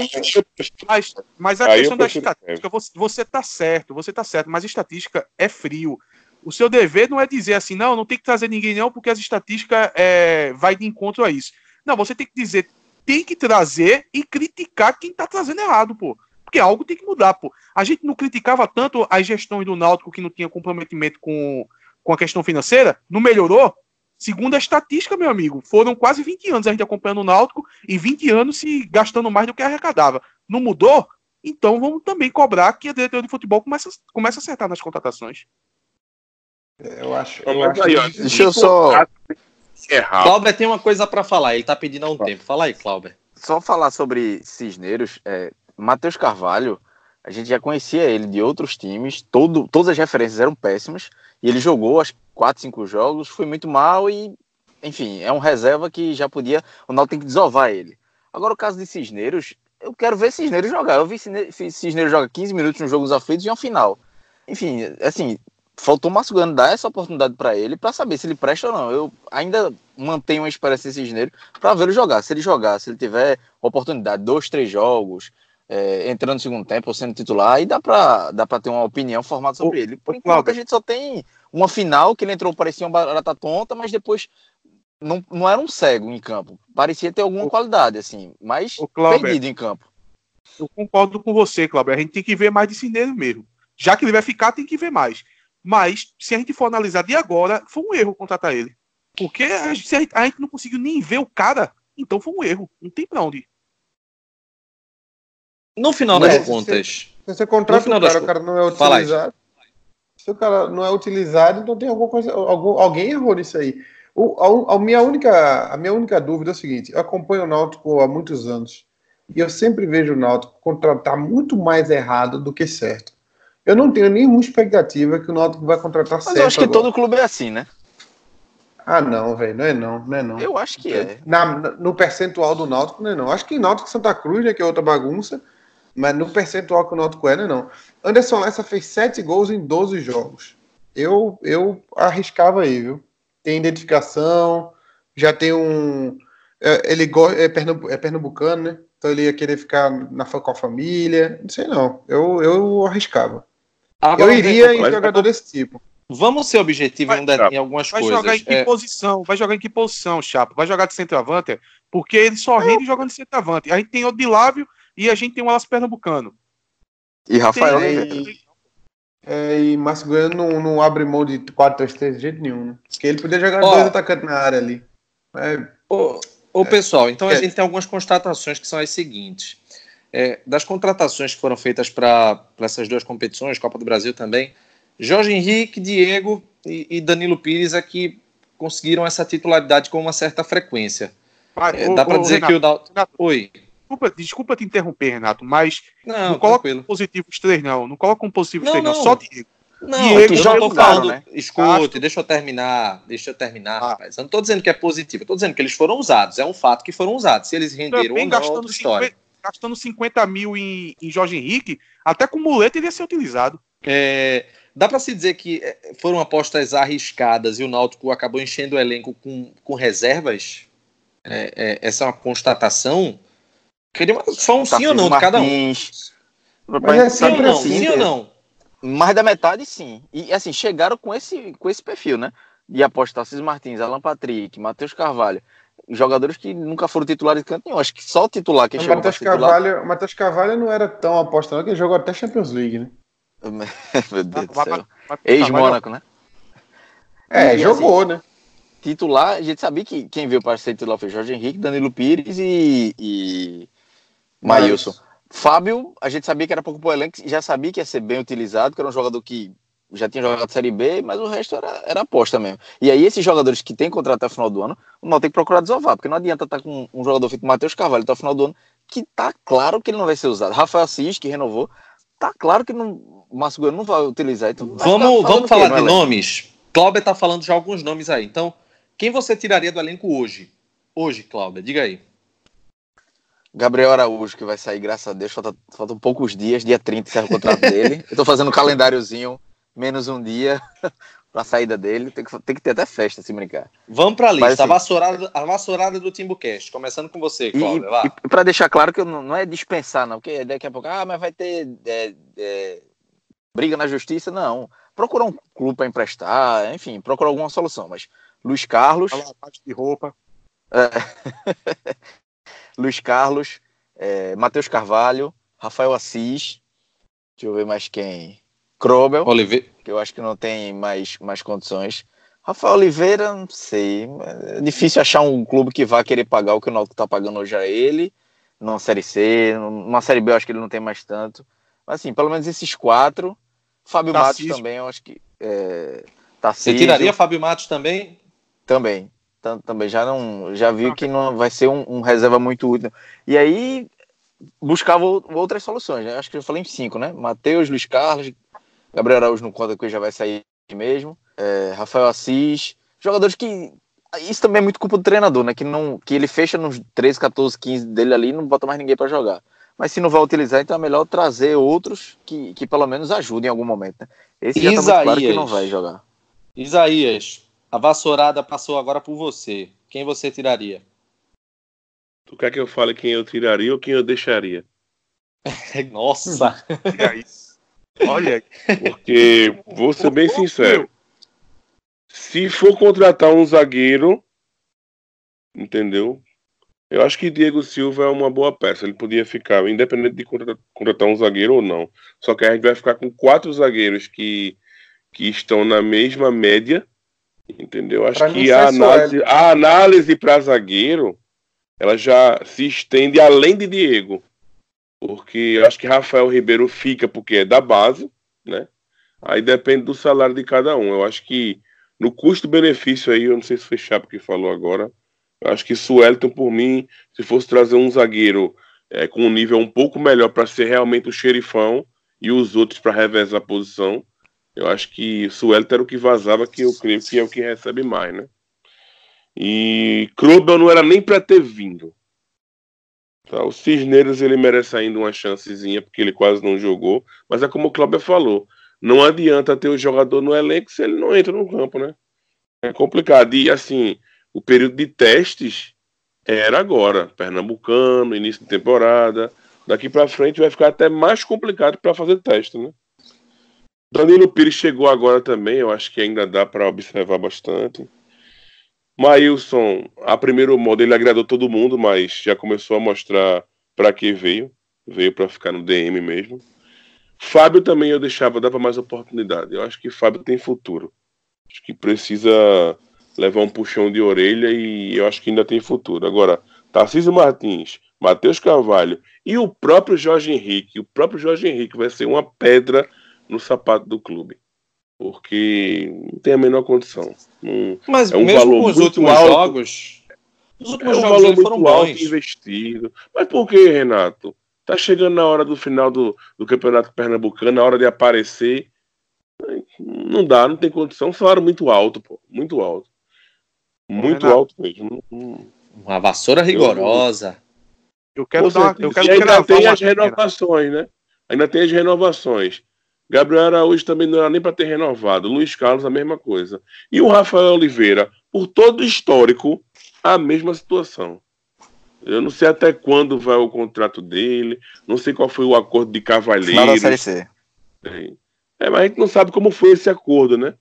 S2: Mas, mas a Aí questão da estatística, você, você tá certo, você tá certo, mas estatística é frio. O seu dever não é dizer assim, não, não tem que trazer ninguém não, porque as estatísticas é, vai de encontro a isso. Não, você tem que dizer, tem que trazer e criticar quem tá trazendo errado, pô. Porque algo tem que mudar, pô. A gente não criticava tanto as gestões do Náutico que não tinha comprometimento com, com a questão financeira, não melhorou? Segundo a estatística, meu amigo, foram quase 20 anos a gente acompanhando o Náutico e 20 anos se gastando mais do que arrecadava. Não mudou? Então vamos também cobrar que a diretoria de futebol comece, comece a acertar nas contratações.
S3: Eu acho. Eu acho
S5: aí, ó, deixa eu só.
S1: Cláudio tem uma coisa para falar, ele tá pedindo há um tempo. Fala aí, Cláudio.
S5: Só falar sobre Cisneiros, é, Matheus Carvalho, a gente já conhecia ele de outros times, todo, todas as referências eram péssimas, e ele jogou, acho quatro, cinco jogos, foi muito mal e, enfim, é um reserva que já podia. O Náutico tem que desovar ele. Agora, o caso de Cisneiros, eu quero ver Cisneiros jogar. Eu vi Cisneiros jogar 15 minutos nos Jogos Aflitos e uma final. Enfim, assim, faltou o Massucano dar essa oportunidade para ele para saber se ele presta ou não. Eu ainda mantenho uma esperança em Cisneiros para ver ele jogar. Se ele jogar, se ele tiver oportunidade, dois, três jogos, é, entrando no segundo tempo ou sendo titular, aí dá para dá ter uma opinião formada sobre o, ele. Por enquanto, a gente só tem uma final que ele entrou, parecia uma barata tonta, mas depois não, não era um cego em campo. Parecia ter alguma o, qualidade, assim, mas perdido em campo.
S2: Eu concordo com você, Cláudio. A gente tem que ver mais de Cineiro mesmo. Já que ele vai ficar, tem que ver mais. Mas, se a gente for analisar de agora, foi um erro contratar ele. Porque a gente, a gente não conseguiu nem ver o cara, então foi um erro. Não tem pra onde.
S1: No final das contas. Se,
S3: você contrata o cara, o cara não é utilizado. Se o cara não é utilizado, então tem alguma coisa. Algum, alguém errou nisso aí. O, a, a, minha única, a minha única dúvida é o seguinte: eu acompanho o Náutico há muitos anos. E eu sempre vejo o Náutico contratar muito mais errado do que certo. Eu não tenho nenhuma expectativa que o Náutico vai contratar Mas certo. Mas eu
S5: acho que agora. todo clube é assim, né?
S3: Ah, não, velho, não é não, não é não.
S5: Eu acho que é.
S3: Na, no percentual do Náutico, não é não. Acho que Náutico Santa Cruz, né, que é outra bagunça, mas no percentual que o Náutico é, não. Anderson Lessa fez 7 gols em 12 jogos. Eu, eu arriscava aí, viu? Tem identificação, já tem um. É, ele é, é pernambucano, né? Então ele ia querer ficar na, com a família. Não sei não. Eu, eu arriscava. Agora, eu iria em jogador desse tipo.
S1: Vamos ser objetivos em, em algumas
S2: vai
S1: coisas.
S2: Vai jogar em que é... posição? Vai jogar em que posição, Chapo? Vai jogar de centroavante? Porque ele só rende jogando de centroavante. A gente tem o Dilávio e a gente tem o Alas Pernambucano.
S5: E Rafael.
S3: E, é, e Márcio Goiano não, não abre mão de 4-3-3 de jeito nenhum, né? Porque ele podia jogar dois atacantes na área ali.
S1: É, ô, ô é, pessoal, então a é. gente tem algumas constatações que são as seguintes. É, das contratações que foram feitas para essas duas competições, Copa do Brasil também, Jorge Henrique, Diego e, e Danilo Pires aqui conseguiram essa titularidade com uma certa frequência. Ah, é, dá para dizer Renato, que o Dal...
S2: Oi. Desculpa, desculpa te interromper, Renato, mas não, não coloca um positivo os três, não. Não coloca um positivo os três, não. Só Diego.
S1: Não, Diego, eu já tô falando, né? escute, deixa eu terminar, deixa eu terminar, ah. rapaz. Eu não tô dizendo que é positivo, eu tô dizendo que eles foram usados, é um fato que foram usados. Se eles renderam ou não, é outra história. 50,
S2: gastando 50 mil em, em Jorge Henrique, até com muleta ele ia ser utilizado.
S1: É, dá para se dizer que é, foram apostas arriscadas e o Náutico acabou enchendo o elenco com, com reservas? É, é, essa é uma constatação? Queria uma, só um sim ou não de cada um.
S3: Mas é sempre não, assim,
S1: sim ou não?
S5: Mais da metade, sim. E assim, chegaram com esse, com esse perfil, né? De apostar Cis Martins, Alan Patrick, Matheus Carvalho. jogadores que nunca foram titulares de canto nenhum. Acho que só o titular que
S3: chegou Matheus Carvalho, O Matheus Carvalho não era tão apostado que ele jogou até Champions League, né?
S5: Meu Deus do céu. Ex-Mônaco, né?
S3: É, e, jogou, assim, né?
S5: Titular, a gente sabia que quem veio para ser titular foi Jorge Henrique, Danilo Pires e, e Maílson. Fábio, a gente sabia que era pouco pro elenco, já sabia que ia ser bem utilizado, que era um jogador que já tinha jogado Série B, mas o resto era, era aposta mesmo. E aí, esses jogadores que tem contrato até o final do ano, o Mal tem que procurar desovar, porque não adianta estar tá com um jogador feito Matheus Carvalho até o final do ano, que tá claro que ele não vai ser usado. Rafael Assis, que renovou, tá claro que não, o Márcio Goiano não vai utilizar. Então,
S1: vamos vamos falar de nomes. Cláudio tá falando já alguns nomes aí. Então, quem você tiraria do elenco hoje? Hoje, Cláudio, diga aí.
S5: Gabriel Araújo, que vai sair, graças a Deus, faltam falta poucos dias, dia 30 serve o contrato dele. Eu tô fazendo um calendáriozinho menos um dia para a saída dele. Tem que, tem que ter até festa, se brincar.
S1: Vamos para a lista. Mas, assim, a, vassourada, a vassourada do Timbucast. Começando com você, Cláudio.
S5: E, e para deixar claro que não, não, é dispensar, não. Porque daqui a pouco, ah, mas vai ter é, é, briga na justiça. Não. Procura um clube para emprestar. Enfim, procura alguma solução. Mas Luiz Carlos. Fala
S3: parte de roupa.
S5: É, Luiz Carlos. É, Matheus Carvalho. Rafael Assis. Deixa eu ver mais quem. Krobel, Oliveira. que eu acho que não tem mais, mais condições. Rafael Oliveira, não sei. É difícil achar um clube que vá querer pagar o que o Náutico está pagando hoje a ele. Numa Série C, numa Série B eu acho que ele não tem mais tanto. Mas assim, pelo menos esses quatro. Fábio Tarcísio. Matos também, eu acho que. É,
S1: Você tiraria Fábio Matos também?
S5: Também. Também já não já viu que não vai ser um, um reserva muito útil. E aí buscava outras soluções. Né? Acho que eu falei em cinco, né? Matheus, Luiz Carlos, Gabriel Araújo não conta que já vai sair mesmo. É, Rafael Assis. Jogadores que. Isso também é muito culpa do treinador, né? Que, não, que ele fecha nos 13, 14, 15 dele ali e não bota mais ninguém para jogar. Mas se não vai utilizar, então é melhor trazer outros que, que pelo menos ajudem em algum momento. Né?
S1: Esse já tá claro que não vai jogar. Isaías, a vassourada passou agora por você. Quem você tiraria?
S4: Tu quer que eu fale quem eu tiraria ou quem eu deixaria?
S1: Nossa!
S4: é isso. Olha, porque vou ser bem sincero. Se for contratar um zagueiro, entendeu? Eu acho que Diego Silva é uma boa peça. Ele podia ficar, independente de contratar um zagueiro ou não. Só que a gente vai ficar com quatro zagueiros que, que estão na mesma média. Entendeu? Acho pra que a análise, a análise para zagueiro ela já se estende além de Diego porque eu acho que Rafael Ribeiro fica porque é da base, né? Aí depende do salário de cada um. Eu acho que no custo-benefício aí, eu não sei se foi Chapo que falou agora, eu acho que Suelton, por mim, se fosse trazer um zagueiro é, com um nível um pouco melhor para ser realmente o xerifão e os outros para revezar a posição, eu acho que Suelton era o que vazava, que eu creio que é o que recebe mais, né? E Krobel não era nem para ter vindo. Tá? O Cisneiros ele merece ainda uma chancezinha, porque ele quase não jogou. Mas é como o Cláudio falou: não adianta ter o jogador no elenco se ele não entra no campo, né? É complicado. E assim, o período de testes era agora, Pernambucano, início de temporada. Daqui para frente vai ficar até mais complicado para fazer teste, né? Danilo Pires chegou agora também, eu acho que ainda dá para observar bastante. Maílson, a primeiro modo, ele agradou todo mundo, mas já começou a mostrar para que veio. Veio para ficar no DM mesmo. Fábio também eu deixava, dava mais oportunidade. Eu acho que Fábio tem futuro. Acho que precisa levar um puxão de orelha e eu acho que ainda tem futuro. Agora, Tarcísio Martins, Matheus Carvalho e o próprio Jorge Henrique. O próprio Jorge Henrique vai ser uma pedra no sapato do clube porque não tem a menor condição.
S1: Mas é um mesmo valor com os últimos alto, jogos,
S4: os últimos é um jogos valor muito foram alto bons. investido. Mas por que, Renato? Tá chegando na hora do final do, do Campeonato Pernambucano, na hora de aparecer. Não dá, não tem condição. Um salário muito alto, pô. Muito alto. Muito Renato, alto mesmo.
S1: Uma vassoura rigorosa.
S4: Eu quero dar, eu quero e ainda tem as renovações, né? Ainda tem as renovações. Gabriel Araújo também não era nem para ter renovado. Luiz Carlos, a mesma coisa. E o Rafael Oliveira, por todo o histórico, a mesma situação. Eu não sei até quando vai o contrato dele, não sei qual foi o acordo de da Série C. É, mas a gente não sabe como foi esse acordo, né?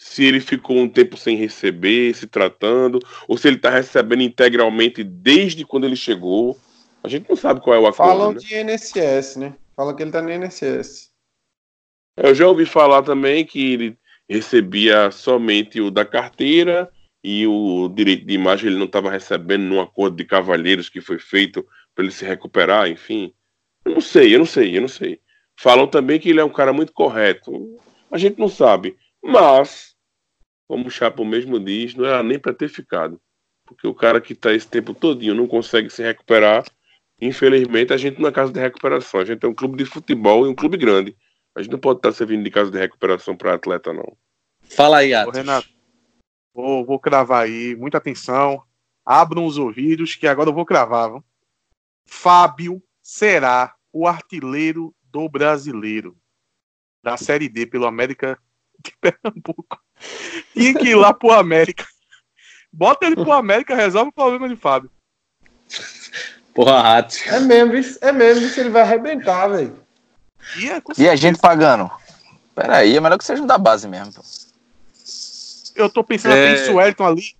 S4: se ele ficou um tempo sem receber, se tratando, ou se ele está recebendo integralmente desde quando ele chegou. A gente não sabe qual é o acordo.
S3: Falam
S4: né?
S3: de INSS, né? Falam que ele está no INSS.
S4: Eu já ouvi falar também que ele recebia somente o da carteira e o direito de imagem ele não estava recebendo num acordo de cavalheiros que foi feito para ele se recuperar, enfim. Eu não sei, eu não sei, eu não sei. Falam também que ele é um cara muito correto. A gente não sabe. Mas, como o Chapo mesmo diz, não era nem para ter ficado. Porque o cara que está esse tempo todinho não consegue se recuperar. Infelizmente, a gente não é casa de recuperação. A gente é um clube de futebol e um clube grande. A gente não pode estar servindo de casa de recuperação para atleta, não.
S1: Fala aí, Atos.
S2: Renato, vou, vou cravar aí, muita atenção. Abram os ouvidos que agora eu vou cravar. Viu? Fábio será o artilheiro do brasileiro da Série D pelo América de Pernambuco. Tinha que ir lá pro América. Bota ele pro América, resolve o problema de Fábio.
S1: Porra, rato.
S3: É mesmo, é mesmo, se ele vai arrebentar, velho.
S5: E, é e a gente pagando? Pera aí, é melhor que seja da base mesmo. Pô.
S2: Eu tô pensando é... até em Suelton ali,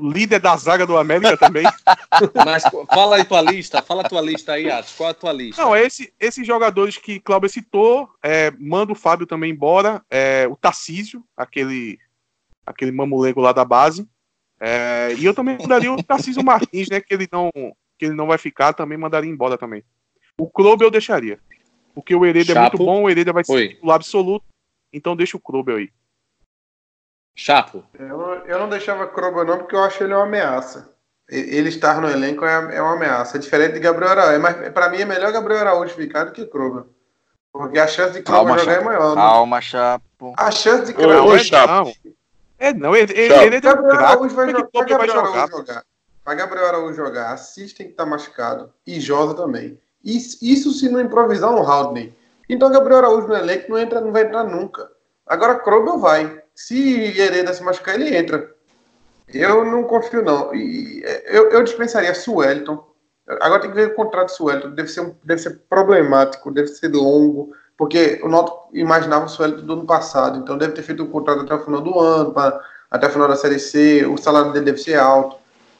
S2: líder da zaga do América também.
S1: Mas fala aí tua lista, fala tua lista aí, Atos. Qual a tua lista?
S2: Não, esse, esses jogadores que Cláudio citou, é, manda o Fábio também embora. É, o Tarcísio, aquele, aquele mamulego lá da base. É, e eu também mandaria o Tarcísio Martins, né? Que ele não, que ele não vai ficar, também mandaria embora também. O Clube eu deixaria. Porque o Hereda Chapo. é muito bom, o Hereda vai ser o absoluto. Então deixa o Clube aí.
S1: Chapo.
S3: Eu, eu não deixava Krobo não, porque eu acho ele uma ameaça. Ele estar no elenco é, é uma ameaça. É diferente de Gabriel Araújo. Mas pra mim é melhor Gabriel Araújo ficar do que Krobo. Porque a chance de Krobo jogar Chapo. é maior. Né?
S5: Calma, Chapo.
S3: A chance de Krobo
S2: jogar. É, não, ele, ele, ele é Gabriel Araújo
S3: vai, jogar, vai, Gabriel jogar. jogar. Vai Gabriel Araújo jogar. Assistem que tá machucado. E Josa também. Isso, se não improvisar um Haldney. Então Gabriel Araújo no elenco não, entra, não vai entrar nunca. Agora Krobel vai. Se Hereda se machucar, ele entra. Eu não confio, não. E eu, eu dispensaria Suelton. Agora tem que ver o contrato de Suelton. Deve ser, deve ser problemático, deve ser longo. Porque o Noto imaginava o Suelton do ano passado. Então deve ter feito um contrato até o final do ano, pra, até o final da Série C. O salário dele deve ser alto.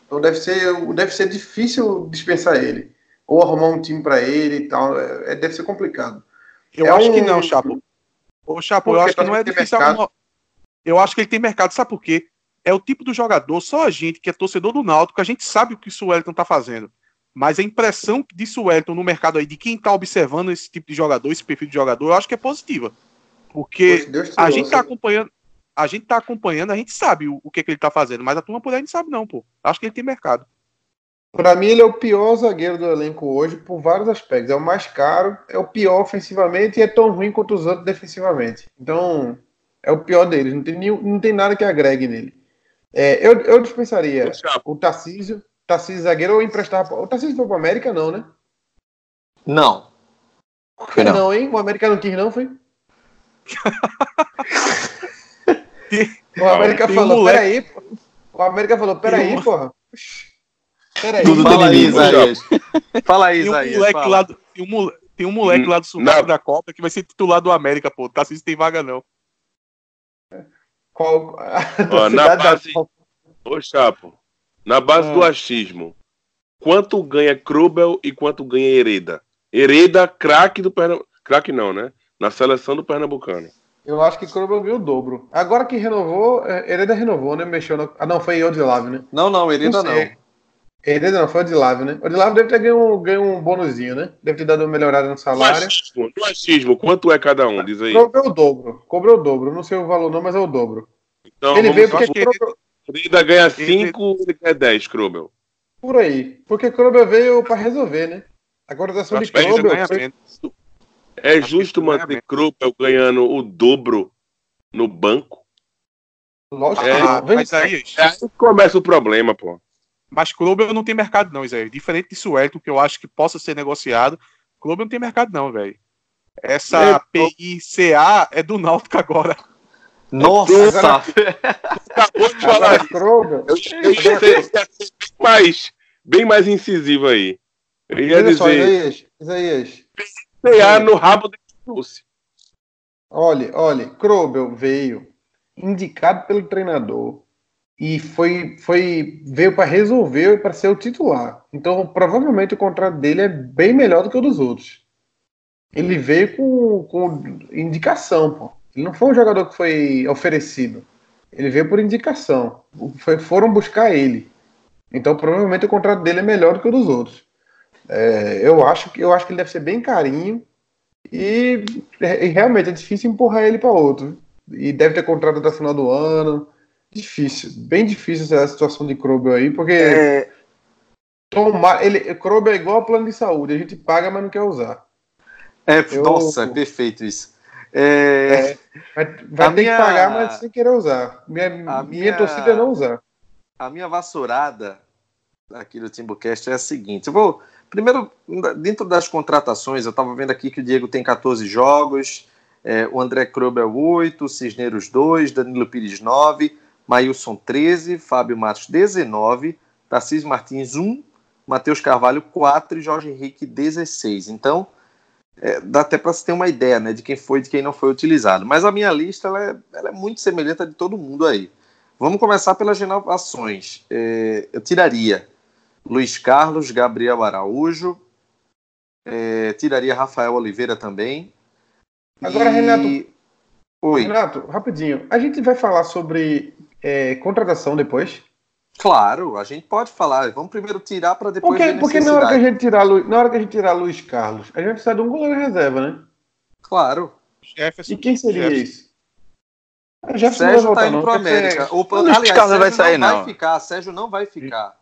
S3: Então deve ser, deve ser difícil dispensar ele. Ou arrumar um time para ele e tal. É, deve ser complicado.
S2: Eu é acho um... que não, Chapo. Ô, Chapo, eu acho que não é difícil arrumar eu acho que ele tem mercado, sabe por quê? É o tipo do jogador, só a gente que é torcedor do Náutico, a gente sabe o que o Suelton tá fazendo. Mas a impressão de Suelton no mercado aí, de quem tá observando esse tipo de jogador, esse perfil de jogador, eu acho que é positiva. Porque a gente tá acompanhando, a gente tá acompanhando, a gente sabe o, o que, que ele tá fazendo, mas a turma por aí não sabe não, pô. Acho que ele tem mercado.
S3: Para mim, ele é o pior zagueiro do elenco hoje por vários aspectos. É o mais caro, é o pior ofensivamente e é tão ruim quanto os outros defensivamente. Então, é o pior deles. Não tem, nenhum, não tem nada que agregue nele. É, eu, eu dispensaria o Tarcísio, Tarcísio zagueiro ou emprestar. O Tarcísio foi pro América, não, né?
S5: Não.
S3: Foi não. não, hein? O América não quis, não, foi? o América não, falou, peraí. O América falou, peraí, porra.
S5: Peraí. Tudo fala aí, Isaías. Fala aí, Isaías.
S2: Um moleque lá do, tem, um, tem um moleque lá do sul da Copa que vai ser titular do América, pô. Tarcísio tem vaga, não.
S3: Qual
S4: Ó, na base, da... Ô, Chapo, na base do hum. achismo, quanto ganha Krubel e quanto ganha Hereda? Hereda, craque do Pernambuco. Craque não, né? Na seleção do Pernambucano.
S3: Eu acho que Krubel ganhou o dobro. Agora que renovou, é, Hereda renovou, né? Mexeu no... Ah, não, foi Odilave, né?
S1: Não, não, Hereda não. não.
S3: Hereda não, foi Odilave, né? Odilave deve ter ganho, um, ganho um bônusinho, né? Deve ter dado uma melhorada no salário. No
S4: achismo, no achismo quanto é cada um? Diz aí.
S3: Cobrou o dobro. Cobrou o dobro. Não sei o valor não, mas é o dobro.
S4: Então, ele veio porque Hereda ganha 5, ele ganha 10, Krubel.
S3: Por aí. Porque Krubel veio para resolver, né? Agora tá sobre Krubel. Foi...
S4: É justo manter Krubel ganhando o dobro no banco?
S3: Lógico.
S4: É, ah, mas aí, é aí começa o problema, pô.
S2: Mas Krubel não tem mercado, não, Isaías. Diferente de Suelton, que eu acho que possa ser negociado, Krubel não tem mercado, não, velho. Essa PICA é do Náutico agora.
S5: Nossa!
S4: Acabou de falar isso. Eu, eu ia ser bem mais, bem mais incisivo aí. Eu ia Olha dizer. Só, Isaías,
S3: Isaías.
S4: PICA no rabo de Dulce.
S3: Olha, olha, Krobel veio indicado pelo treinador e foi, foi veio para resolver para ser o titular. Então, provavelmente o contrato dele é bem melhor do que o dos outros. Ele veio com, com indicação, pô. Ele não foi um jogador que foi oferecido. Ele veio por indicação. Foi, foram buscar ele. Então, provavelmente o contrato dele é melhor do que o dos outros. É, eu acho que eu acho que ele deve ser bem carinho e, e realmente é difícil empurrar ele para outro. E deve ter contrato até o final do ano. Difícil, bem difícil essa situação de Krobel aí, porque é... tomar, ele, Krobel é igual ao plano de saúde, a gente paga, mas não quer usar.
S1: É, eu, nossa, é perfeito isso. É,
S3: é, vai, vai ter minha... que pagar, mas sem querer usar. Minha, minha, minha torcida é não usar.
S1: A minha vassourada aqui do Timbucast é a seguinte: eu vou. Primeiro, dentro das contratações, eu estava vendo aqui que o Diego tem 14 jogos, é, o André Krobel 8, Cisneiros 2, Danilo Pires 9, Maílson 13, Fábio Matos 19, Tarcísio Martins 1, Matheus Carvalho 4 e Jorge Henrique 16. Então, é, dá até para se ter uma ideia né, de quem foi e de quem não foi utilizado. Mas a minha lista ela é, ela é muito semelhante à de todo mundo aí. Vamos começar pelas renovações. É, eu tiraria Luiz Carlos, Gabriel Araújo, é, tiraria Rafael Oliveira também.
S3: Agora, e... Renato. Oi. Renato, rapidinho. A gente vai falar sobre é, contratação depois?
S1: Claro, a gente pode falar. Vamos primeiro tirar para depois.
S3: Porque, porque na hora que a gente tirar na hora que a gente tirar Luiz Carlos, a gente precisa de um goleiro reserva, né?
S1: Claro.
S3: Jefferson, e quem seria Jefferson. isso?
S1: A Jefferson Sérgio está indo para o América. O,
S5: aliás, Luiz Carlos vai sair não.
S1: Vai ficar. Sérgio não vai ficar.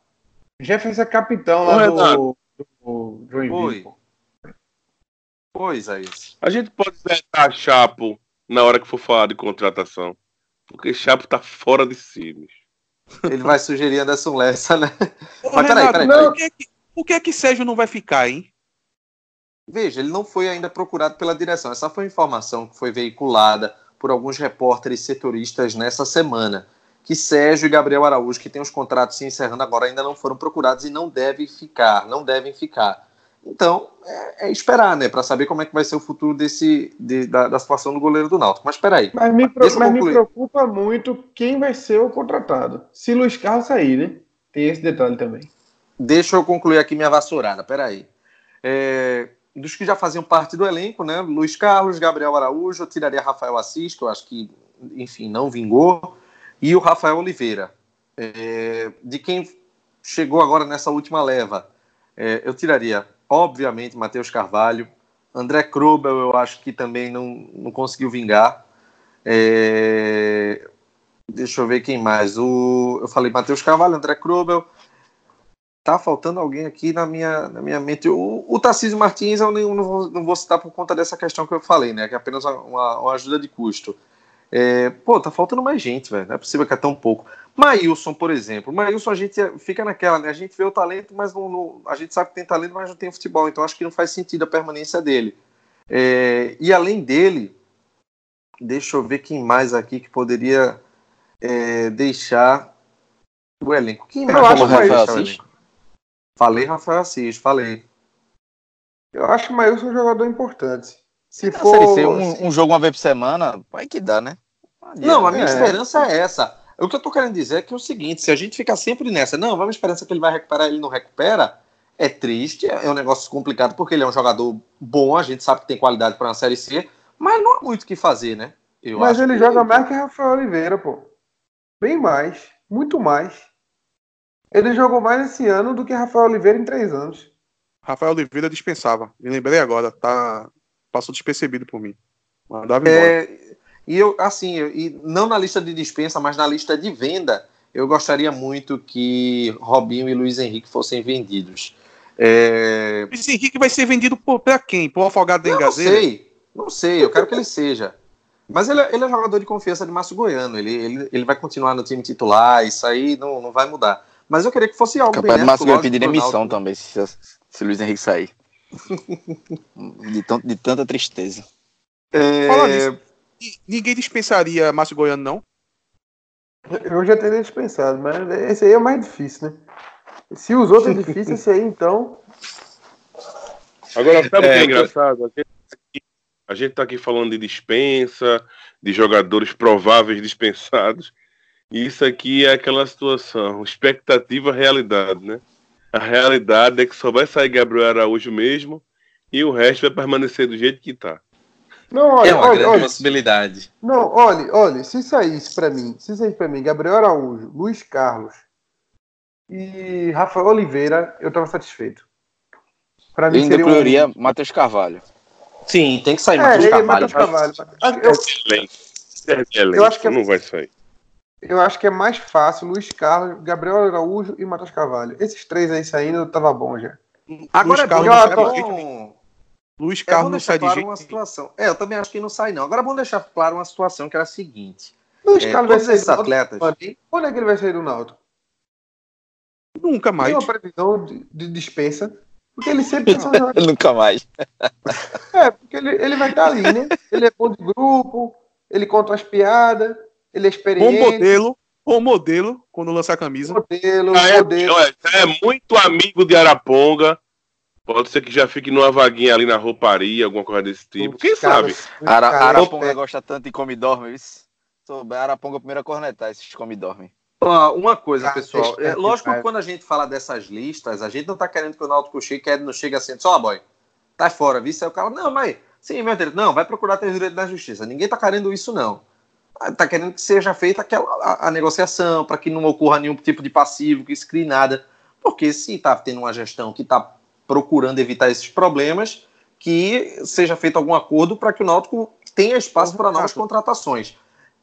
S3: Jefferson é capitão lá do, do
S1: Joinville. Pois é isso.
S4: A gente pode vetar Chapo na hora que for falar de contratação. Porque Chapo tá fora de si, bicho.
S1: Ele vai sugerir Anderson Lessa, né?
S2: Ô, Mas peraí, peraí, peraí. Por, que é que, por que é que Sérgio não vai ficar, hein?
S1: Veja, ele não foi ainda procurado pela direção. Essa foi a informação que foi veiculada por alguns repórteres setoristas nessa semana. Que Sérgio e Gabriel Araújo, que têm os contratos se encerrando agora, ainda não foram procurados e não devem ficar, não devem ficar. Então, é, é esperar, né, para saber como é que vai ser o futuro desse, de, da, da, situação do goleiro do Náutico. Mas espera aí.
S3: Mas, me, mas me preocupa muito quem vai ser o contratado. Se Luiz Carlos sair, né? Tem esse detalhe também.
S1: Deixa eu concluir aqui minha vassourada, peraí. É, dos que já faziam parte do elenco, né? Luiz Carlos, Gabriel Araújo, eu tiraria Rafael Assis, que eu acho que, enfim, não vingou, e o Rafael Oliveira. É, de quem chegou agora nessa última leva, é, eu tiraria obviamente, Matheus Carvalho. André Krobel, eu acho que também não, não conseguiu vingar. É... Deixa eu ver quem mais. O... Eu falei Matheus Carvalho, André Krobel. Tá faltando alguém aqui na minha, na minha mente. O, o Tarcísio Martins eu não, vou, não vou citar por conta dessa questão que eu falei, né? Que é apenas uma, uma ajuda de custo. É, pô, tá faltando mais gente, velho. Não é possível que é tão pouco. Maílson, por exemplo. Maílson, a gente fica naquela, né? A gente vê o talento, mas não, não, a gente sabe que tem talento, mas não tem futebol. Então acho que não faz sentido a permanência dele. É, e além dele, deixa eu ver quem mais aqui que poderia é, deixar o elenco. Quem mais? Eu
S3: acho Rafael Assis.
S1: Falei Rafael Assis, falei.
S3: Eu acho que o Maílson é um jogador importante.
S5: Se é, for um, um, jogo uma vez por semana, vai que dá, né?
S1: Não, a minha é. esperança é essa. O que eu tô querendo dizer é que é o seguinte: se a gente ficar sempre nessa, não, vamos esperança que ele vai recuperar, ele não recupera, é triste, é um negócio complicado, porque ele é um jogador bom, a gente sabe que tem qualidade para uma Série C, mas não há muito o que fazer, né?
S3: Eu mas ele joga mais que Rafael Oliveira, pô. Bem mais, muito mais. Ele jogou mais esse ano do que Rafael Oliveira em três anos.
S2: Rafael Oliveira dispensava. Me lembrei agora, tá passou despercebido por mim. Mandava embora.
S1: É, e eu, assim, e não na lista de dispensa, mas na lista de venda, eu gostaria muito que Robinho e Luiz Henrique fossem vendidos. É...
S2: Luiz Henrique vai ser vendido para quem? Por Afogado da
S1: Engazeira? Não sei, não sei, eu quero que ele seja. Mas ele, é, ele é jogador de confiança de Márcio Goiano, ele, ele, ele vai continuar no time titular, isso aí não, não vai mudar. Mas eu queria que fosse algo
S5: Capaz de Márcio Goiano pedir demissão também, se, se Luiz Henrique sair. de, tanto, de tanta tristeza.
S2: É... Fala nisso. Ninguém dispensaria Márcio Goiano, não?
S3: Eu já teria dispensado, mas esse aí é o mais difícil, né? Se os outros é difícil, esse aí então.
S4: Agora, sabe o é, que é engraçado? A gente está aqui falando de dispensa, de jogadores prováveis dispensados. E isso aqui é aquela situação, expectativa, realidade, né? A realidade é que só vai sair Gabriel Araújo mesmo e o resto vai permanecer do jeito que está.
S1: Não, olha, é uma olha, grande olha, possibilidade.
S3: Não, olha, olha, se saísse para mim, se saísse para mim Gabriel Araújo, Luiz Carlos e Rafael Oliveira, eu estava satisfeito.
S5: Para mim eu seria incluiria um... Matheus Carvalho.
S1: Sim, tem que sair é, Matheus Carvalho. Matheus Carvalho.
S3: Eu, eu acho que é, não vai sair. Eu acho que é mais fácil Luiz Carlos, Gabriel Araújo e Matheus Carvalho. Esses três aí saindo, tava bom já.
S1: Agora Luiz é Carlos, bom,
S2: Luiz é Carlos é não sai
S1: claro de uma situação. É, eu também acho que não sai não. Agora vamos deixar claro uma situação que era a seguinte.
S3: Luiz é, Carlos vai sair esses atletas. Quando é que ele vai sair do Náutico?
S2: Nunca mais. Tem
S3: uma previsão de, de dispensa. Porque ele sempre
S5: Nunca mais.
S3: é, porque ele, ele vai estar ali, né? Ele é bom de grupo, ele conta as piadas, ele é experiente.
S2: Bom modelo, bom modelo quando lança a camisa.
S3: Modelo, ah, é, modelo.
S4: É, é muito amigo de Araponga. Pode ser que já fique numa vaguinha ali na rouparia, alguma coisa desse tipo. Quem sabe?
S5: Ara, Araponga gosta tanto de come e dorme, isso. Araponga primeiro a cornetar esses come e dorme.
S1: uma coisa, ah, pessoal. É, lógico que quando a gente fala dessas listas, a gente não tá querendo que o Náutico chegue, quer não chega assim, só, boy, tá fora, viu? Aí o cara, não, mas, sim, meu Deus, não, vai procurar ter direito da justiça. Ninguém tá querendo isso, não. Tá querendo que seja feita aquela, a, a negociação, para que não ocorra nenhum tipo de passivo, que escrie nada. Porque se tá tendo uma gestão que tá procurando evitar esses problemas, que seja feito algum acordo para que o Náutico tenha espaço para novas contratações.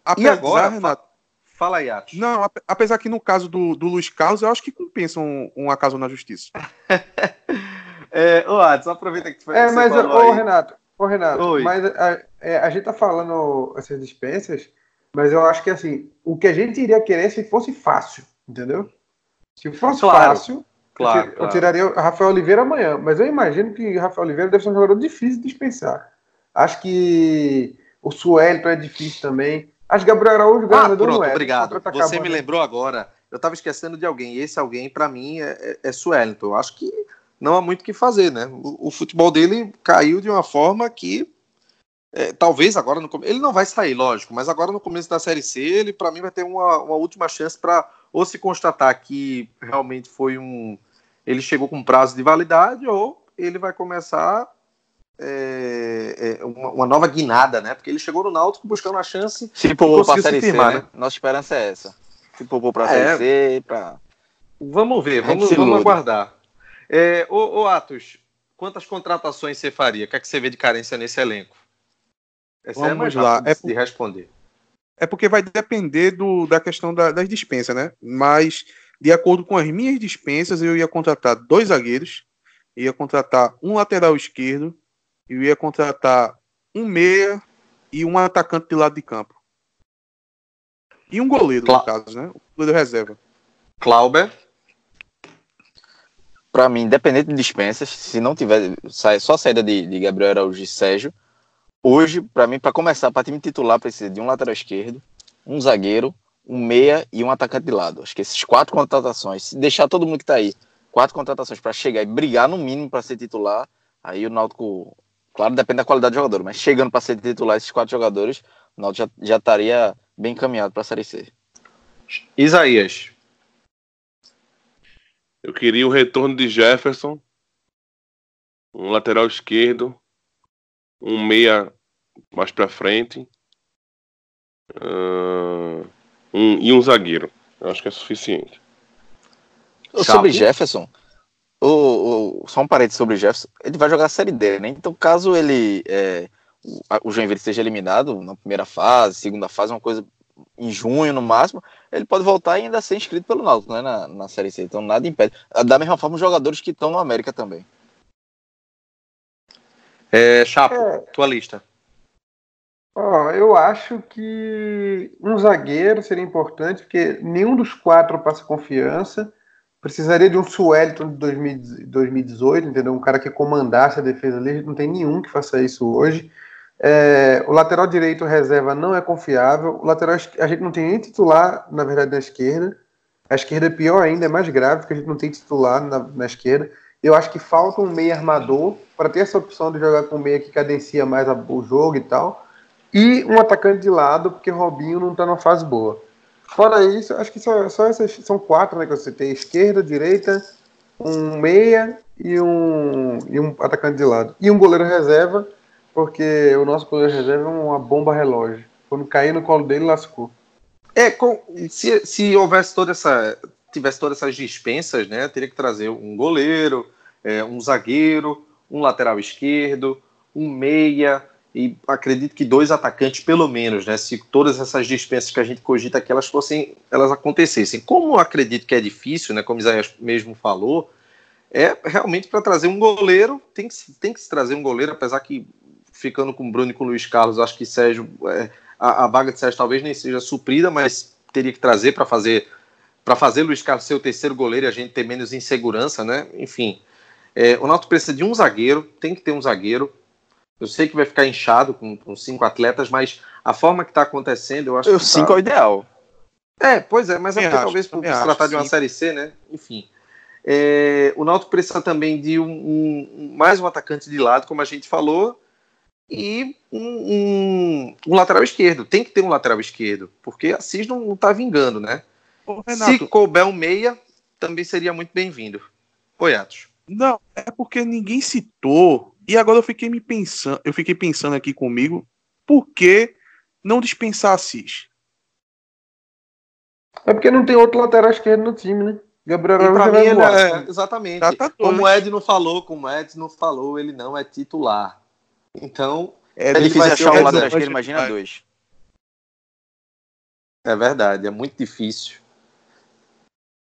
S2: Apesar, e agora, Renato,
S1: fala aí, Atos.
S2: Não, apesar que no caso do, do Luiz Carlos, eu acho que compensa um, um acaso na justiça.
S1: é, ô, Atos, aproveita que
S3: foi. É, mas, ô, Renato, ô, Renato, Oi. mas a, é, a gente tá falando essas dispensas, mas eu acho que assim, o que a gente iria querer é se fosse fácil, entendeu? Se fosse claro. fácil, Claro, eu, claro. tiraria o Rafael Oliveira amanhã, mas eu imagino que o Rafael Oliveira deve ser um jogador difícil de dispensar. Acho que o Suelton é difícil também. Acho que Gabriel Araújo
S1: ah, pronto, é. Obrigado. Você me lembrou agora. Eu estava esquecendo de alguém. E esse alguém, para mim, é, é, é Suelton. Eu acho que não há muito o que fazer, né? O, o, futebol dele caiu de uma forma que é, talvez agora no ele não vai sair, lógico, mas agora no começo da série C ele para mim vai ter uma, uma última chance para ou se constatar que realmente foi um ele chegou com prazo de validade ou ele vai começar é, é, uma, uma, nova guinada, né? Porque ele chegou no Náutico buscando a chance
S5: se poupou para a Série C, né? Nossa esperança é essa. Se poupou para a é, Série C, para...
S1: Vamos ver, vamos, vamos aguardar. É, ô, ô, Atos, quantas contratações você faria? O que é que você vê de carência nesse elenco?
S2: Essa vamos é mais lá. É de responder. É porque vai depender do, da questão da, das dispensas, né? Mas de acordo com as minhas dispensas, eu ia contratar dois zagueiros, ia contratar um lateral esquerdo, eu ia contratar um meia e um atacante de lado de campo. E um goleiro, Cla no caso, né? O goleiro reserva.
S1: Clauber?
S5: Para mim, independente de dispensas, se não tiver só saída de, de Gabriel Araújo e Sérgio, hoje, para mim, para começar, para time titular, precisa de um lateral esquerdo, um zagueiro, um meia e um atacante de lado. Acho que esses quatro contratações, se deixar todo mundo que está aí, quatro contratações para chegar e brigar no mínimo para ser titular, aí o Náutico, claro, depende da qualidade do jogador, mas chegando para ser titular esses quatro jogadores, o Náutico já, já estaria bem encaminhado para a Série C.
S1: Isaías.
S4: Eu queria o retorno de Jefferson, um lateral esquerdo, um meia mais para frente. Uh um, e um zagueiro. Eu acho que é suficiente.
S5: Sobre Jefferson, o, o, só um parede sobre Jefferson, ele vai jogar a Série D, né? Então, caso ele é, o, o Joinville seja eliminado na primeira fase, segunda fase, uma coisa em junho no máximo, ele pode voltar e ainda ser inscrito pelo Náutico, né, na, na Série C. Então nada impede. Da mesma forma, os jogadores que estão no América também.
S1: É, Chapo, é. tua lista.
S3: Oh, eu acho que um zagueiro seria importante, porque nenhum dos quatro passa confiança. Precisaria de um Suelton de 2018, entendeu? Um cara que comandasse a defesa ali. Não tem nenhum que faça isso hoje. É, o lateral direito reserva não é confiável. O lateral a gente não tem nem titular, na verdade, na esquerda. A esquerda é pior ainda, é mais grave, porque a gente não tem titular na, na esquerda. Eu acho que falta um meio armador para ter essa opção de jogar com meia que cadencia mais o jogo e tal. E um atacante de lado, porque Robinho não está numa fase boa. Fora isso, acho que só, só essas são quatro né, que você tem: esquerda, direita, um meia e um, e um atacante de lado. E um goleiro reserva, porque o nosso goleiro reserva é uma bomba relógio. Quando cair no colo dele, lascou.
S1: É, com, se, se houvesse toda essa. tivesse todas essas dispensas, né? Teria que trazer um goleiro, é, um zagueiro, um lateral esquerdo, um meia e acredito que dois atacantes pelo menos, né? Se todas essas dispensas que a gente cogita aqui elas fossem, elas acontecessem. Como eu acredito que é difícil, né? Como Isaías mesmo falou, é realmente para trazer um goleiro tem que tem que se trazer um goleiro, apesar que ficando com o Bruno e com o Luiz Carlos, acho que Sérgio é, a, a vaga de Sérgio talvez nem seja suprida, mas teria que trazer para fazer para fazer Luiz Carlos ser o terceiro goleiro e a gente ter menos insegurança, né? Enfim, é, o Náutico precisa de um zagueiro, tem que ter um zagueiro. Eu sei que vai ficar inchado com, com cinco atletas, mas a forma que está acontecendo, eu acho
S5: que. Cinco tá... é o ideal.
S1: É, pois é, mas é porque acho, talvez por se tratar de uma. Série C, né? Enfim. É, o Náutico precisa também de um, um, mais um atacante de lado, como a gente falou, e um, um, lateral esquerdo. Tem que ter um lateral esquerdo, porque Assis não, não tá vingando, né? Ô, Se couber um meia, também seria muito bem-vindo. Oi, Atos.
S2: Não, é porque ninguém citou. E agora eu fiquei me pensando, eu fiquei pensando aqui comigo, por que não dispensar Assis?
S3: É porque não tem outro lateral esquerdo no time, né?
S1: Gabriel Araújo mim, ele é, exatamente. Tá como o Ed não falou, como o Ed não falou, ele não é titular. Então.
S5: É, é difícil achar um lateral esquerdo, imagina dois.
S1: É verdade, é muito difícil.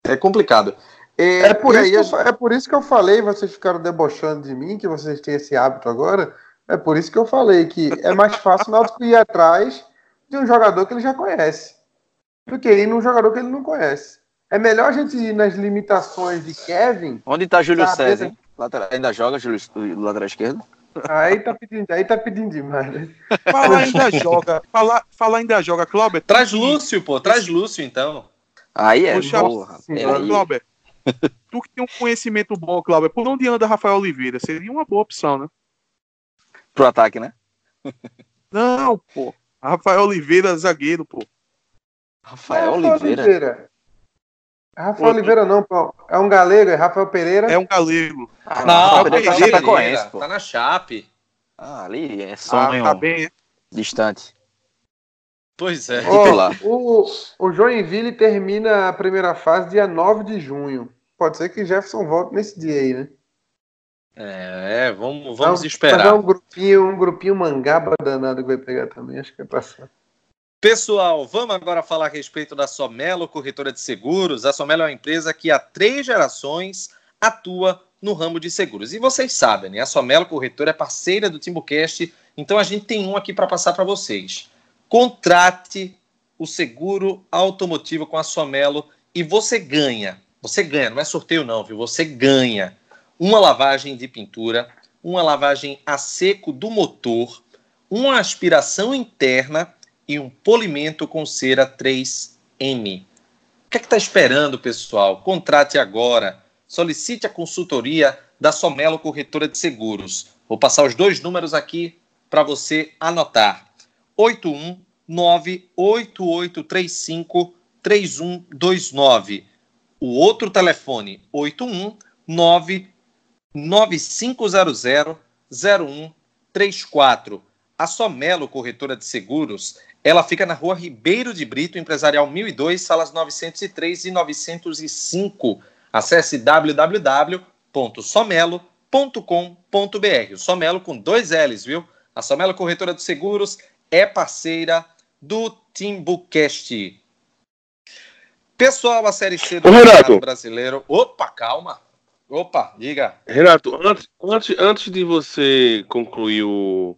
S1: É complicado.
S3: É, é, por isso eu, é por isso que eu falei, vocês ficaram debochando de mim, que vocês têm esse hábito agora. É por isso que eu falei que é mais fácil o Náutico ir atrás de um jogador que ele já conhece do que ir num jogador que ele não conhece. É melhor a gente ir nas limitações de Kevin.
S5: Onde está Júlio César? Hein? Ainda joga Júlio, lateral esquerdo?
S3: Aí tá pedindo, aí tá pedindo demais. Né?
S2: Fala ainda joga. Fala, fala ainda joga, Cláudio.
S1: Traz Lúcio, pô. Traz Lúcio, então.
S5: Aí é. Puxa, porra,
S2: Cláudio, tu que tem um conhecimento bom, Cláudio, por onde anda Rafael Oliveira? Seria uma boa opção, né?
S5: Pro ataque, né?
S2: Não, pô. Rafael Oliveira, zagueiro, pô.
S3: Rafael, Rafael Oliveira. Oliveira. Rafael pô, Oliveira não, pô. É um galego, é Rafael Pereira.
S2: É um galego.
S1: Ah, não, não Pereira, Pereira, Pereira, tá na Chape.
S5: Ah, ali é sonho ah, tá bem, distante.
S1: Pois é.
S3: Oh, o, o Joinville termina a primeira fase dia 9 de junho. Pode ser que Jefferson volte nesse dia aí, né?
S1: É, é vamos, vamos então, esperar.
S3: Um grupinho, um grupinho mangaba danado que vai pegar também, acho que é passar.
S1: Pessoal, vamos agora falar a respeito da Somelo Corretora de Seguros. A Somelo é uma empresa que há três gerações atua no ramo de seguros. E vocês sabem, né? A Somelo Corretora é parceira do Timbucast, então a gente tem um aqui para passar para vocês. Contrate o seguro automotivo com a Somelo e você ganha. Você ganha, não é sorteio não, viu? Você ganha uma lavagem de pintura, uma lavagem a seco do motor, uma aspiração interna e um polimento com cera 3M. O que é está esperando, pessoal? Contrate agora. Solicite a consultoria da Somelo Corretora de Seguros. Vou passar os dois números aqui para você anotar. 81988353129. O outro telefone, 81995000134. A Somelo Corretora de Seguros, ela fica na rua Ribeiro de Brito, Empresarial 1002, salas 903 e 905. Acesse www.somelo.com.br. O Somelo com dois L's, viu? A Somelo Corretora de Seguros é parceira do Timbucast. Pessoal, a Série C do
S4: Renato
S1: Brasileiro. Opa, calma. Opa, diga.
S4: Renato, antes, antes, antes de você concluir o,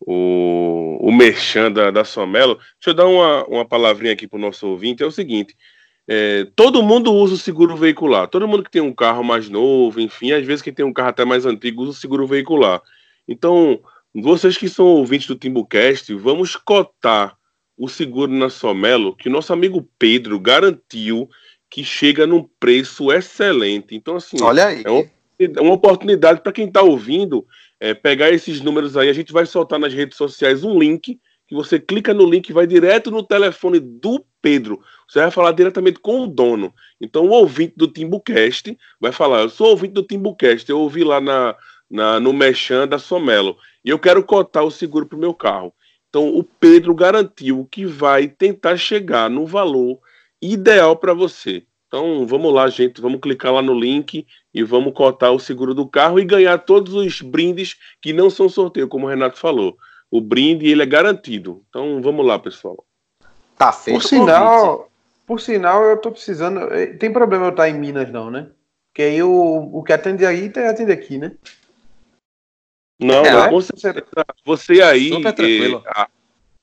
S4: o, o merchan da, da Somelo, deixa eu dar uma, uma palavrinha aqui para o nosso ouvinte. É o seguinte: é, todo mundo usa o seguro veicular. Todo mundo que tem um carro mais novo, enfim, às vezes quem tem um carro até mais antigo usa o seguro veicular. Então, vocês que são ouvintes do Timbucast, vamos cotar o seguro na Somelo, que nosso amigo Pedro garantiu que chega num preço excelente. Então, assim,
S1: Olha aí.
S4: É, uma, uma oportunidade para quem está ouvindo é, pegar esses números aí. A gente vai soltar nas redes sociais um link que você clica no link e vai direto no telefone do Pedro. Você vai falar diretamente com o dono. Então, o ouvinte do Timbucast vai falar: Eu sou ouvinte do Timbucast, eu ouvi lá na, na, no Mechan da Somelo e eu quero cotar o seguro para o meu carro. Então, o Pedro garantiu que vai tentar chegar no valor ideal para você. Então, vamos lá, gente, vamos clicar lá no link e vamos cotar o seguro do carro e ganhar todos os brindes que não são sorteio, como o Renato falou. O brinde ele é garantido. Então, vamos lá, pessoal.
S3: Tá feito. Por sinal, por sinal, eu tô precisando. Eh, tem problema eu estar em Minas, não, né? Porque aí o, o que atende aí atende aqui, né?
S4: Não, é, não você, você aí. Eh, a,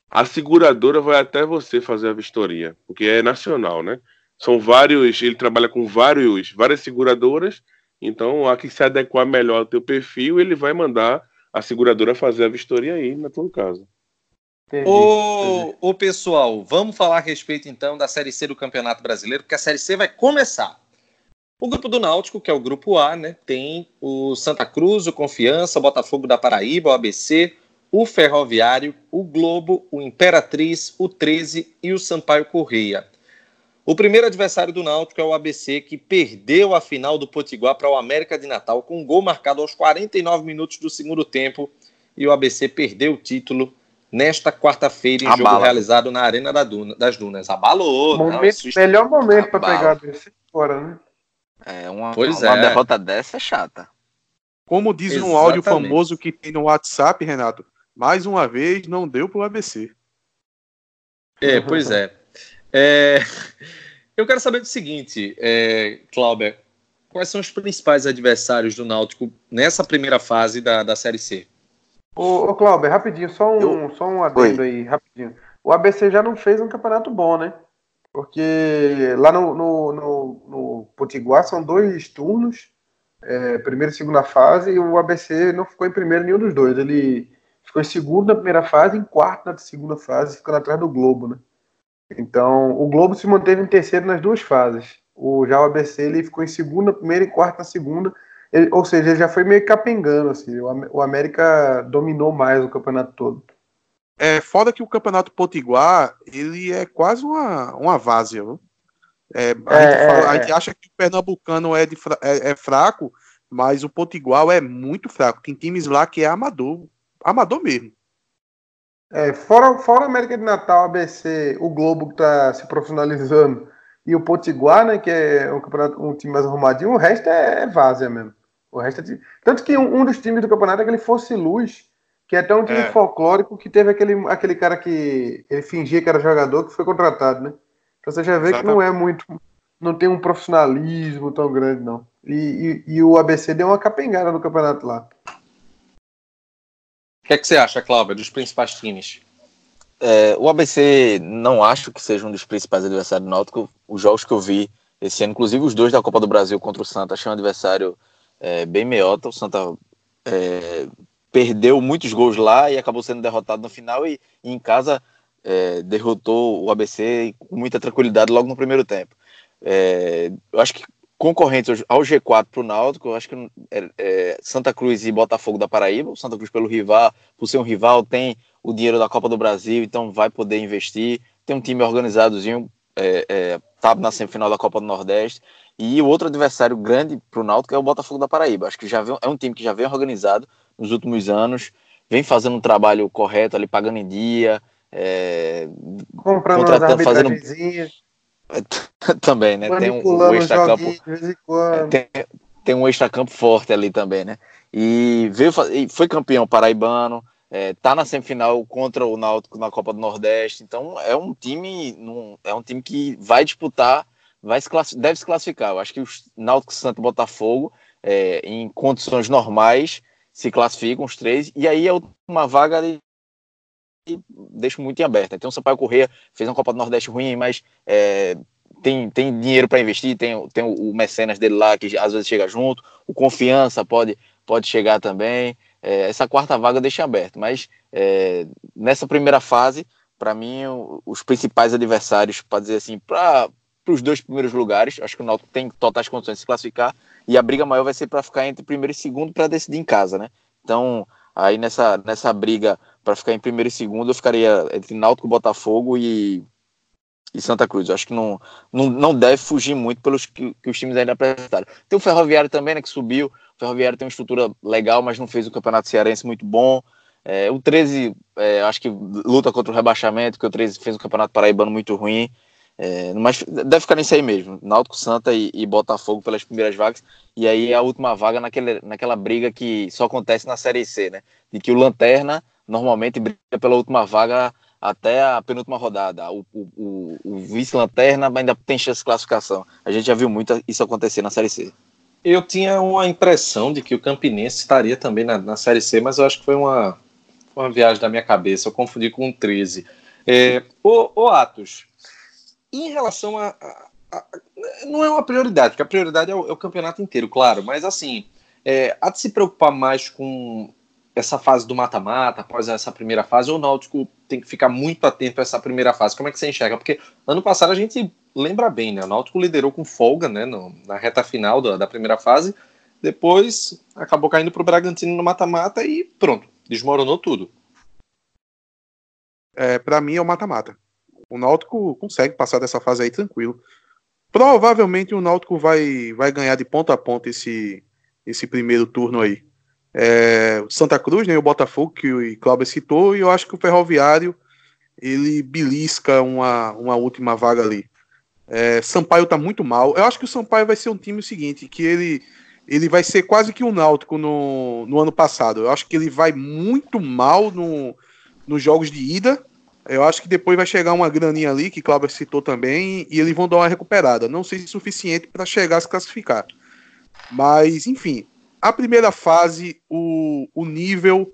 S4: a seguradora vai até você fazer a vistoria, porque é nacional, né? São vários, ele trabalha com vários, várias seguradoras, então a que se adequar melhor ao teu perfil, ele vai mandar a seguradora fazer a vistoria aí na tua casa.
S1: Ô, ô pessoal, vamos falar a respeito então da Série C do Campeonato Brasileiro, porque a Série C vai começar. O grupo do Náutico, que é o grupo A, né, tem o Santa Cruz, o Confiança, o Botafogo da Paraíba, o ABC, o Ferroviário, o Globo, o Imperatriz, o 13 e o Sampaio Correia. O primeiro adversário do Náutico é o ABC, que perdeu a final do Potiguar para o América de Natal com um gol marcado aos 49 minutos do segundo tempo e o ABC perdeu o título nesta quarta-feira em Abala. jogo realizado na Arena da Duna, das Dunas. Abalou.
S3: Momento, não, melhor momento para pegar desse fora, né?
S5: É, uma, pois uma é. derrota dessa é chata.
S2: Como diz Exatamente. um áudio famoso que tem no WhatsApp, Renato, mais uma vez não deu para o ABC.
S1: É, pois é. é. Eu quero saber do seguinte, é, Clauber, quais são os principais adversários do Náutico nessa primeira fase da, da Série C?
S3: Ô, ô Cláudio, rapidinho, só um, Eu... só um adendo Oi. aí, rapidinho. O ABC já não fez um campeonato bom, né? Porque lá no, no, no, no Potiguar são dois turnos, é, primeira e segunda fase, e o ABC não ficou em primeiro nenhum dos dois. Ele ficou em segundo na primeira fase, em quarto na segunda fase, ficando atrás do Globo, né? Então, o Globo se manteve em terceiro nas duas fases. O já o ABC ele ficou em segunda, primeira e quarta na segunda ele, ou seja, ele já foi meio capengando, assim. O, o América dominou mais o campeonato todo.
S2: É foda que o campeonato potiguar, ele é quase uma, uma várzea? É, a, é, gente fala, a, gente é. acha que o pernambucano é, de, é, é, fraco, mas o potiguar é muito fraco. Tem times lá que é amador, amador mesmo.
S3: É, fora, fora a América de Natal, ABC, o Globo que tá se profissionalizando e o Potiguar, né, que é um, campeonato, um time mais arrumadinho, o resto é, é várzea mesmo. O resto é de... Tanto que um, um, dos times do campeonato é aquele Fosse Luz, que é até um time é. folclórico que teve aquele, aquele cara que ele fingia que era jogador que foi contratado, né? Então você já vê Exatamente. que não é muito. Não tem um profissionalismo tão grande, não. E, e, e o ABC deu uma capengada no campeonato lá.
S1: O que, é que você acha, Cláudia, dos principais times?
S5: É, o ABC não acho que seja um dos principais adversários do Náutico. Os jogos que eu vi esse ano, inclusive os dois da Copa do Brasil contra o Santa, achei um adversário é, bem meiota. O Santa é, perdeu muitos gols lá e acabou sendo derrotado no final e, e em casa é, derrotou o ABC com muita tranquilidade logo no primeiro tempo. É, eu acho que concorrentes ao G4 para o Náutico, eu acho que é, é, Santa Cruz e Botafogo da Paraíba. O Santa Cruz pelo rival, por ser um rival, tem o dinheiro da Copa do Brasil, então vai poder investir. Tem um time organizadozinho, é, é, tá na semifinal da Copa do Nordeste. E o outro adversário grande para o Náutico é o Botafogo da Paraíba. Acho que já vem, é um time que já vem organizado nos últimos anos, vem fazendo um trabalho correto ali, pagando em dia, é,
S3: comprando contratando, fazendo
S5: também, né? Tem um, um extra campo, tem, tem um extra campo forte ali também, né? E veio foi campeão paraibano, é, tá na semifinal contra o Náutico na Copa do Nordeste, então é um time, é um time que vai disputar vai se deve se classificar. Eu acho que os Náutico, Santo Botafogo, é, em condições normais, se classificam os três, e aí é uma vaga de deixo muito em aberto. Então o Sampaio Corrêa fez uma Copa do Nordeste ruim, mas é, tem, tem dinheiro para investir, tem, tem o mecenas dele lá que às vezes chega junto, o Confiança pode, pode chegar também. É, essa quarta vaga deixa aberto, mas é, nessa primeira fase, para mim, os principais adversários, para dizer assim, para os dois primeiros lugares. Acho que o Náutico tem totais condições de se classificar e a briga maior vai ser para ficar entre primeiro e segundo para decidir em casa, né? Então, aí nessa, nessa briga para ficar em primeiro e segundo, eu ficaria entre Náutico, Botafogo e, e Santa Cruz. Eu acho que não, não, não deve fugir muito pelos que, que os times ainda apresentaram. Tem o Ferroviário também, né, que subiu. O Ferroviário tem uma estrutura legal, mas não fez o Campeonato Cearense muito bom. É, o 13, é, acho que luta contra o rebaixamento, porque o 13 fez um Campeonato Paraibano muito ruim. É, mas deve ficar nisso aí mesmo. Náutico, Santa e, e, Botafogo pelas primeiras vagas. E aí a última vaga naquele, naquela briga que só acontece na Série C, né? De que o Lanterna normalmente briga pela última vaga até a penúltima rodada. O, o, o vice-lanterna ainda tem chance de classificação. A gente já viu muito isso acontecer na Série C.
S1: Eu tinha uma impressão de que o Campinense estaria também na, na Série C, mas eu acho que foi uma, uma viagem da minha cabeça. Eu confundi com o 13. É, o, o Atos, em relação a, a, a, Não é uma prioridade, porque a prioridade é o, é o campeonato inteiro, claro, mas assim, é, há de se preocupar mais com essa fase do mata-mata, após essa primeira fase, ou o Náutico tem que ficar muito atento a essa primeira fase? Como é que você enxerga? Porque ano passado a gente lembra bem, né? O Náutico liderou com folga né, no, na reta final da, da primeira fase, depois acabou caindo para o Bragantino no mata-mata e pronto, desmoronou tudo.
S2: É, para mim é o mata-mata o Náutico consegue passar dessa fase aí tranquilo. Provavelmente o Náutico vai, vai ganhar de ponta a ponta esse, esse primeiro turno aí. É, Santa Cruz, né, o Botafogo, que o Cláudio citou, e eu acho que o Ferroviário ele belisca uma, uma última vaga ali. É, Sampaio tá muito mal. Eu acho que o Sampaio vai ser um time seguinte, que ele, ele vai ser quase que um Náutico no, no ano passado. Eu acho que ele vai muito mal no, nos jogos de ida eu acho que depois vai chegar uma graninha ali, que Cláudio citou também, e eles vão dar uma recuperada. Não sei se suficiente para chegar a se classificar. Mas, enfim, a primeira fase, o, o nível,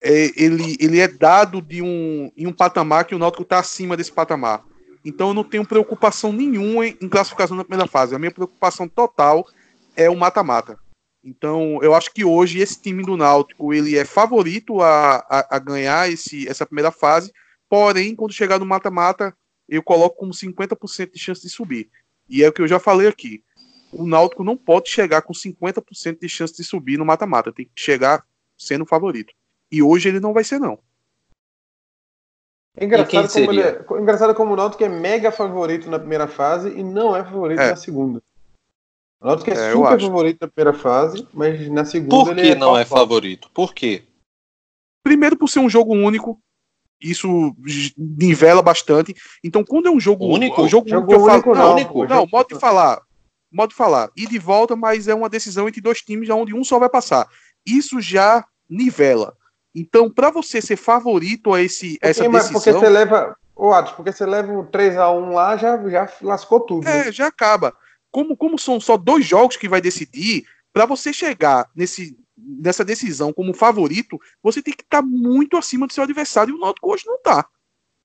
S2: é, ele, ele é dado de um, em um patamar que o Náutico está acima desse patamar. Então eu não tenho preocupação nenhuma em, classificação na primeira fase. A minha preocupação total é o mata-mata. Então, eu acho que hoje esse time do Náutico ele é favorito a, a, a ganhar esse, essa primeira fase, Porém, quando chegar no mata-mata, eu coloco como 50% de chance de subir. E é o que eu já falei aqui. O Náutico não pode chegar com 50% de chance de subir no mata-mata. Tem que chegar sendo favorito. E hoje ele não vai ser, não.
S3: É engraçado, como ele é, engraçado como o Náutico é mega favorito na primeira fase e não é favorito é. na segunda. O Náutico é, é super favorito na primeira fase, mas na segunda
S1: Por que ele é não é favorito? Por quê?
S2: Primeiro por ser um jogo único, isso nivela bastante. Então, quando é um jogo
S1: único, um
S2: jogo,
S1: jogo único,
S2: eu falo, não, único, não, modo de falar, modo de falar, e de volta, mas é uma decisão entre dois times, onde um só vai passar. Isso já nivela. Então, para você ser favorito a esse essa
S3: Sim, decisão, porque você leva, o Atos, porque você leva o 3 a 1 lá, já já lascou tudo.
S2: É, né? já acaba. Como como são só dois jogos que vai decidir, para você chegar nesse nessa decisão como favorito, você tem que estar tá muito acima do seu adversário e o Náutico hoje não está.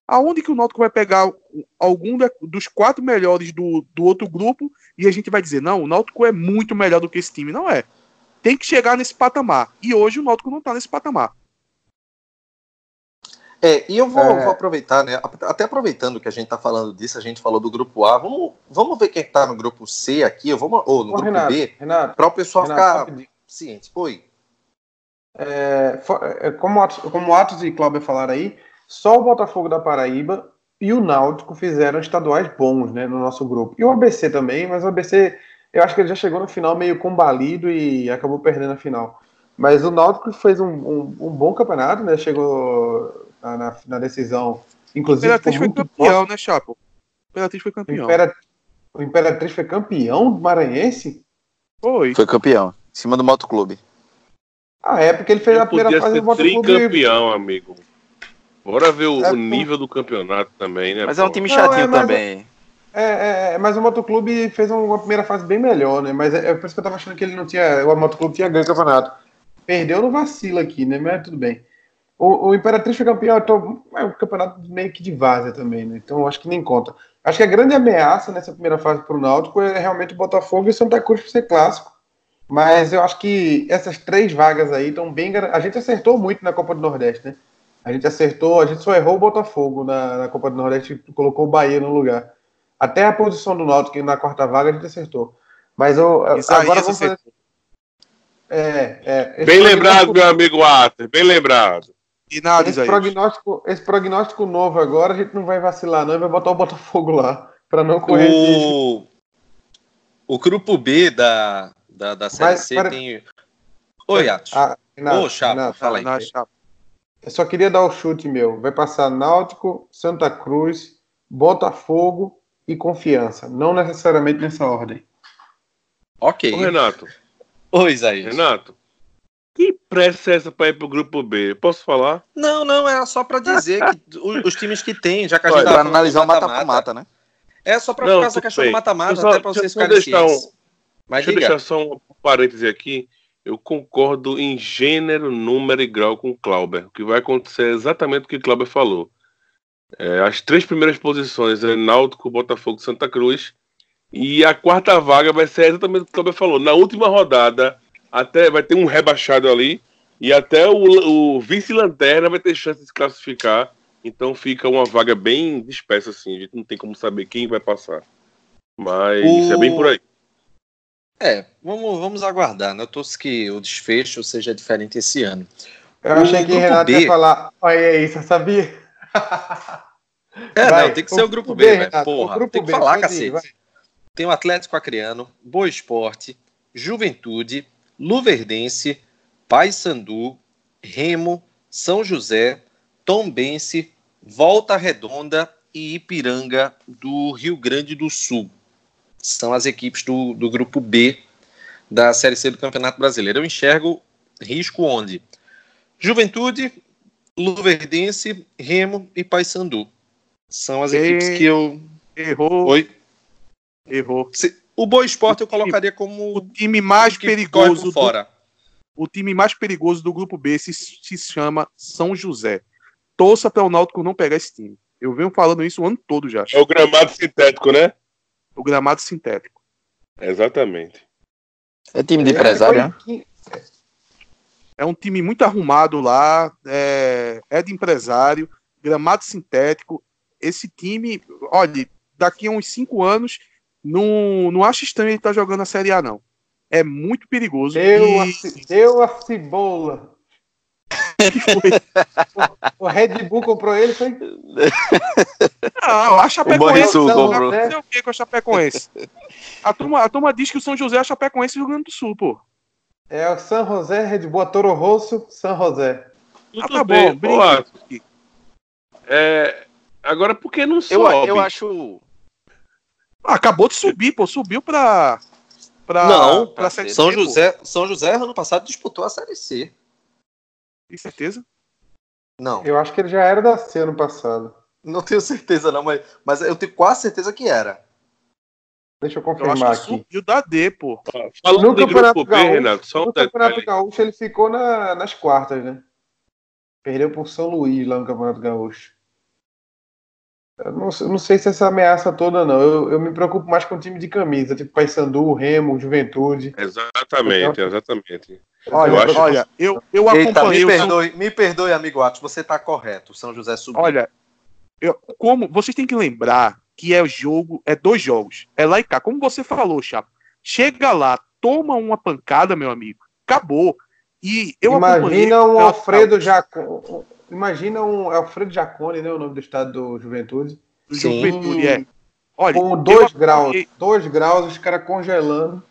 S2: Aonde que o Náutico vai pegar algum dos quatro melhores do, do outro grupo e a gente vai dizer, não, o Náutico é muito melhor do que esse time. Não é. Tem que chegar nesse patamar. E hoje o Náutico não está nesse patamar.
S1: É, e eu vou, é... vou, aproveitar, né? Até aproveitando que a gente está falando disso, a gente falou do grupo A. Vamos, vamos ver quem está no grupo C aqui, eu vou, ou no Ô, grupo Renato, B, para o pessoal Renato, ficar ciente. Oi.
S3: É, é, como, como Atos e Cláudio falaram aí, só o Botafogo da Paraíba e o Náutico fizeram estaduais bons né, no nosso grupo. E o ABC também, mas o ABC, eu acho que ele já chegou no final meio combalido e acabou perdendo a final. Mas o Náutico fez um, um, um bom campeonato, né? Chegou na, na, na decisão. Inclusive,
S2: o Imperatriz foi campeão, né, Chapo? O Imperatriz foi campeão.
S3: O, Imperatriz foi campeão do Maranhense?
S5: Foi. Foi campeão. Em cima do Motoclube.
S3: Ah, é porque ele fez a primeira fase do
S4: Motoclube. campeão, amigo. Bora ver o, é, o, nível do campeonato também, né?
S5: Mas pô? é um time chatinho Não, é, também.
S3: É, é, é, mas o Motoclube fez uma primeira fase bem melhor, né? Mas é, é por isso que eu tava achando que ele não tinha. O Motoclube tinha ganho o campeonato. Perdeu no vacilo aqui, né? Mas tudo bem. O, o Imperatriz foi campeão, então é um campeonato meio que de várzea também, né? Então acho que nem conta. Acho que a grande ameaça nessa primeira fase para o Náutico é realmente o Botafogo e o Santa Cruz para ser clássico. Mas eu acho que essas três vagas aí estão bem. A gente acertou muito na Copa do Nordeste, né? A gente acertou, a gente só errou o Botafogo na, na Copa do Nordeste e colocou o Bahia no lugar.
S2: Até a posição do Náutico na quarta vaga a gente acertou. Mas eu, agora vamos fazer...
S4: É, é, bem lembrado, meu amigo Arthur, bem lembrado.
S2: E nada, esse, prognóstico, esse prognóstico novo agora, a gente não vai vacilar, não, e vai botar o Botafogo lá, para não correr.
S1: O... o grupo B da, da, da Série Mas, C para... tem. Oi, Atos. Ah, Ô, Chapa, fala aí.
S2: Eu só queria dar o chute meu. Vai passar Náutico, Santa Cruz, Botafogo e Confiança. Não necessariamente nessa ordem.
S1: Ok.
S4: Ô, Renato.
S1: Oi, Isaías.
S4: Renato. Que pressa é essa para ir pro grupo B? Posso falar?
S1: Não, não, era só para dizer que os, times que tem, já que a
S5: gente tá analisar o mata-mata, né?
S1: É só para ficar essa questão bem. do mata-mata, até para vocês ficarem
S4: cientes. Um, Mas deixa eu deixar só um parêntese aqui. Eu concordo em gênero, número e grau com o Clauber. O que vai acontecer é exatamente o que o Clauber falou. É, as três primeiras posições é Náutico, Botafogo e Santa Cruz. E a quarta vaga vai ser exatamente o que o Kleber falou. Na última rodada, até vai ter um rebaixado ali. E até o, o vice-lanterna vai ter chance de se classificar. Então fica uma vaga bem dispersa, assim. A gente não tem como saber quem vai passar. Mas o... é bem por aí.
S1: É, vamos, vamos aguardar. Né? Eu torço que o desfecho seja diferente esse ano.
S2: Eu achei o que Renato B... ia falar. Olha isso, sabia?
S1: É, vai, não, tem que ser o grupo B, B velho. Porra, tem que B, falar, cacete. Ir, tem o Atlético Acreano, Boa Esporte, Juventude, Luverdense, Paysandu, Remo, São José, Tombense, Volta Redonda e Ipiranga do Rio Grande do Sul. São as equipes do, do grupo B da Série C do Campeonato Brasileiro. Eu enxergo risco onde? Juventude, Luverdense, Remo e Paysandu. São as equipes que eu.
S2: Errou.
S1: Oi?
S2: Errou.
S1: O Boa Esporte eu colocaria como
S2: o time mais perigoso
S1: fora.
S2: Do, o time mais perigoso do grupo B se, se chama São José. Torça para o Náutico não pegar esse time. Eu venho falando isso o ano todo já.
S4: É o gramado sintético, né?
S2: O gramado sintético.
S4: Exatamente.
S5: É time de é, empresário, é, né?
S2: É um time muito arrumado lá, é, é de empresário, gramado sintético. Esse time, olha, daqui a uns cinco anos não, não acho estranho ele estar tá jogando a Série A, não. É muito perigoso.
S3: Deu, e... a, deu a cebola. o, o Red Bull comprou ele, foi?
S2: Não, a Chapecoense. O não, comprou. Não sei o que com a Chapecoense. A turma, a turma diz que o São José é a Chapecoense do Rio Grande do Sul, pô.
S3: É o San José, Red Bull, a Toro Rosso, San José.
S2: Ah, tá bem, bom,
S4: é, agora, por que não
S5: sobe? Eu, eu acho.
S2: Acabou de subir, pô. Subiu pra. pra
S1: não, pra Série São C, José, pô. São José, ano passado, disputou a Série C.
S2: Tem certeza?
S1: Não.
S3: Eu acho que ele já era da C ano passado.
S1: Não tenho certeza, não, mas, mas eu tenho quase certeza que era.
S3: Deixa eu confirmar eu acho que
S2: aqui. Subiu da D, pô.
S4: Falando no Campeonato Gaúcho, Renato,
S3: só um no Campeonato Gaúcho ele ficou na, nas quartas, né? Perdeu por São Luís lá no Campeonato Gaúcho. Eu não, não, sei se essa ameaça toda, não. Eu, eu, me preocupo mais com o time de camisa, tipo Paysandu, Remo, Juventude.
S4: Exatamente, então, exatamente.
S2: Olha, eu, acho... olha, eu, eu Eita, acompanhei.
S1: Me perdoe, me perdoe, amigo Atos, você está correto. O São José subiu.
S2: Olha, eu, como vocês têm que lembrar que é jogo, é dois jogos. É lá e cá. Como você falou, Chapa. Chega lá, toma uma pancada, meu amigo. Acabou. E eu
S3: Imagina um Alfredo Jacone. Imagina um Alfredo Jacone, né? O nome do estado do Juventude.
S2: Do Juventude, é.
S3: Olha, com dois graus, dois graus, os caras congelando.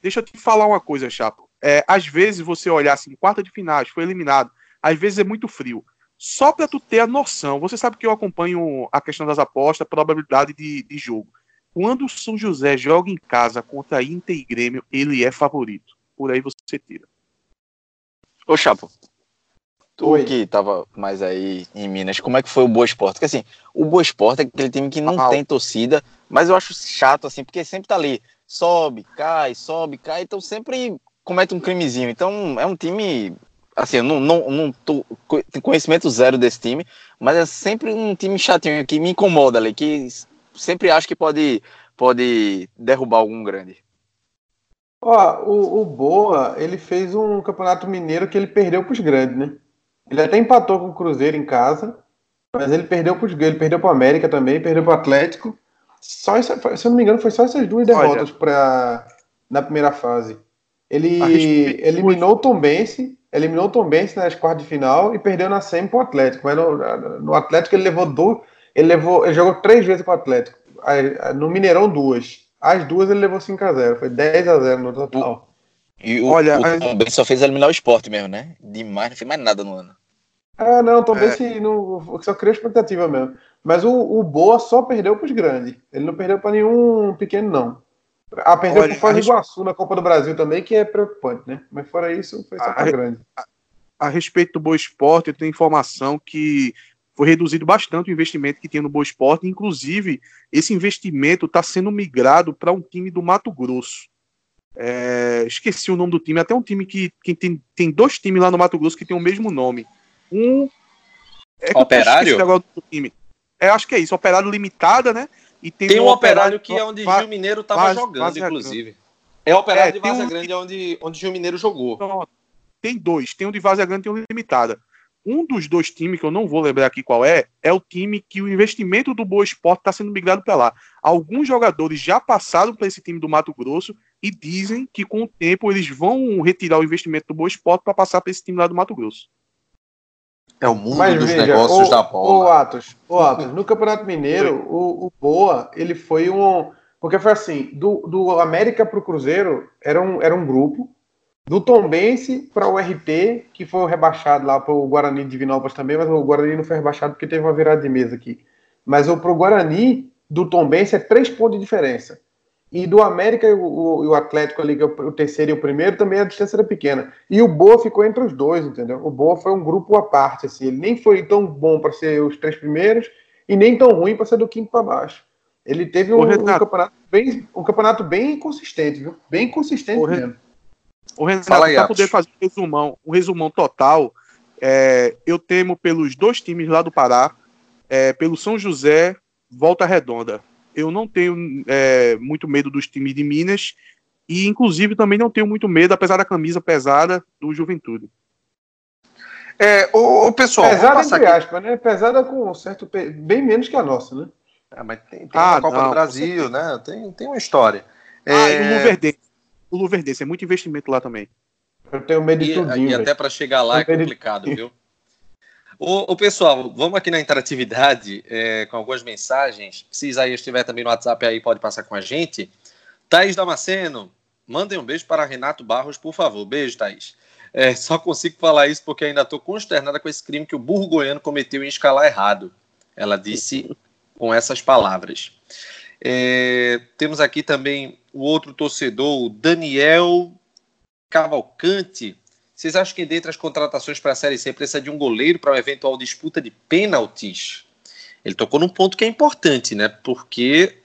S2: Deixa eu te falar uma coisa, Chapo. É, às vezes você olhar assim, quarta de finais, foi eliminado. Às vezes é muito frio. Só para tu ter a noção, você sabe que eu acompanho a questão das apostas, probabilidade de, de jogo. Quando o São José joga em casa contra Inter e Grêmio, ele é favorito. Por aí você tira.
S5: Ô, Chapo, tu Oi. que tava mais aí em Minas, como é que foi o Boa Esporte? Porque assim, o Boa Esporte é aquele time que não ah, tem torcida, mas eu acho chato, assim, porque sempre tá ali, sobe, cai, sobe, cai, então sempre comete um crimezinho. Então é um time, assim, eu não, não, não tô, tenho conhecimento zero desse time, mas é sempre um time chatinho que me incomoda ali, que sempre acho que pode, pode derrubar algum grande.
S3: Ó, o, o Boa, ele fez um campeonato mineiro que ele perdeu para os grandes, né? Ele até empatou com o Cruzeiro em casa, mas ele perdeu para ele perdeu para o América também, perdeu para o Atlético. Só se eu não me engano, foi só essas duas derrotas pra, na primeira fase. Ele eliminou o Tom Bense, eliminou o Tom Bense nas quartas de final e perdeu na SEMI pro Atlético. Mas no, no Atlético ele levou dois. Ele, levou, ele jogou três vezes com o Atlético. No Mineirão, duas. As duas ele levou 5x0. Foi 10x0 no total.
S1: E o, Olha, o Tom Bense só fez eliminar o esporte mesmo, né? Demais, não fez mais nada no ano.
S3: Ah, não, Tom é. Bense não, só criou expectativa mesmo. Mas o, o Boa só perdeu para os grandes. Ele não perdeu para nenhum pequeno, não. Ah, perdeu para o Foz do Iguaçu na Copa do Brasil também, que é preocupante, né? Mas fora isso, foi só para grande.
S2: A, a, respeito do Boa Esporte, eu tenho informação que foi reduzido bastante o investimento que tinha no Boa Esporte. Inclusive, esse investimento está sendo migrado para um time do Mato Grosso. É, esqueci o nome do time, até um time que, que tem, tem dois times lá no Mato Grosso que tem o mesmo nome. Um.
S1: É Operário?
S2: Do time. É, acho que é isso, Operário Limitada, né?
S1: E tem, tem um, um operário, operário, que é onde Gil Mineiro estava jogando, inclusive. É o Operário é, de Vaza um... Grande, é onde, onde Gil Mineiro jogou.
S2: tem dois, tem um de Vaza Grande e um Limitada. Um dos dois times, que eu não vou lembrar aqui qual é, é o time que o investimento do Boa Esporte está sendo migrado para lá. Alguns jogadores já passaram para esse time do Mato Grosso e dizem que com o tempo eles vão retirar o investimento do Boa Esporte para passar para esse time lá do Mato Grosso.
S1: É o mundo Mas, dos veja, negócios o, da bola.
S3: O Atos, o Atos, no Campeonato Mineiro, o, o Boa, ele foi um. Porque foi assim: do, do América para o Cruzeiro era um, era um grupo, do Tombense para o RT, que foi rebaixado lá para o Guarani de Divinópolis também, mas o Guarani não foi rebaixado porque teve uma virada de mesa aqui. Mas para o Guarani, do Tombense, é três pontos de diferença. E do América e o, o, Atlético ali, que é o terceiro e o primeiro, também a distância era pequena. E o Boa ficou entre os dois, entendeu? O Boa foi um grupo à parte, assim. Ele nem foi tão bom para ser os três primeiros e nem tão ruim para ser do quinto para baixo. Ele teve um, um, campeonato bem, um campeonato bem consistente, viu? Bem consistente o mesmo.
S2: O Renato, para poder fazer um resumão, um resumão total, é, eu temo pelos dois times lá do Pará, é, pelo São José, Volta Redonda eu não tenho é, muito medo dos times de Minas e, inclusive, também não tenho muito medo, apesar da camisa pesada, do Juventude.
S3: É, o, o pessoal. Pesada, entre aqui. aspas, né? Pesada com certo. Bem menos que a nossa, né?
S1: É, mas tem, tem ah, a Copa não, do Brasil, né? Tem, tem uma história.
S2: Ah, é... e o Luverdense. O Luverdense, é muito investimento lá também.
S3: Eu tenho medo de tudo.
S1: E, até para chegar lá é complicado, viu? O, o, pessoal, vamos aqui na interatividade é, com algumas mensagens. Se Isaías estiver também no WhatsApp aí, pode passar com a gente. Thaís Damasceno, mandem um beijo para Renato Barros, por favor. Beijo, Thaís. É, só consigo falar isso porque ainda estou consternada com esse crime que o burro goiano cometeu em escalar errado. Ela disse com essas palavras. É, temos aqui também o outro torcedor, o Daniel Cavalcante. Vocês acham que dentre as contratações para a Série C precisa de um goleiro para uma eventual disputa de pênaltis? Ele tocou num ponto que é importante, né? Porque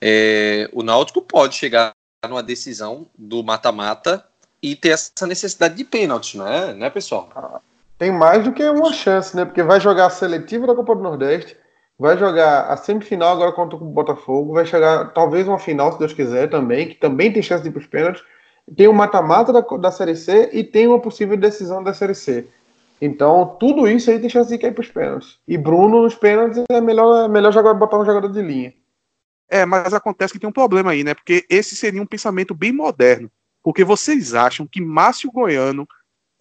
S1: é, o Náutico pode chegar numa decisão do mata-mata e ter essa necessidade de pênaltis, não é, né, pessoal? Ah,
S3: tem mais do que uma chance, né? Porque vai jogar a seletiva da Copa do Nordeste, vai jogar a semifinal agora contra o Botafogo, vai chegar talvez uma final, se Deus quiser, também, que também tem chance de ir para os pênaltis tem o mata-mata da, da Série C e tem uma possível decisão da Série C. Então, tudo isso aí tem chance de cair para os pênaltis. E Bruno, nos pênaltis, é melhor, é melhor jogar, botar um jogador de linha.
S2: É, mas acontece que tem um problema aí, né? Porque esse seria um pensamento bem moderno. Porque vocês acham que Márcio Goiano,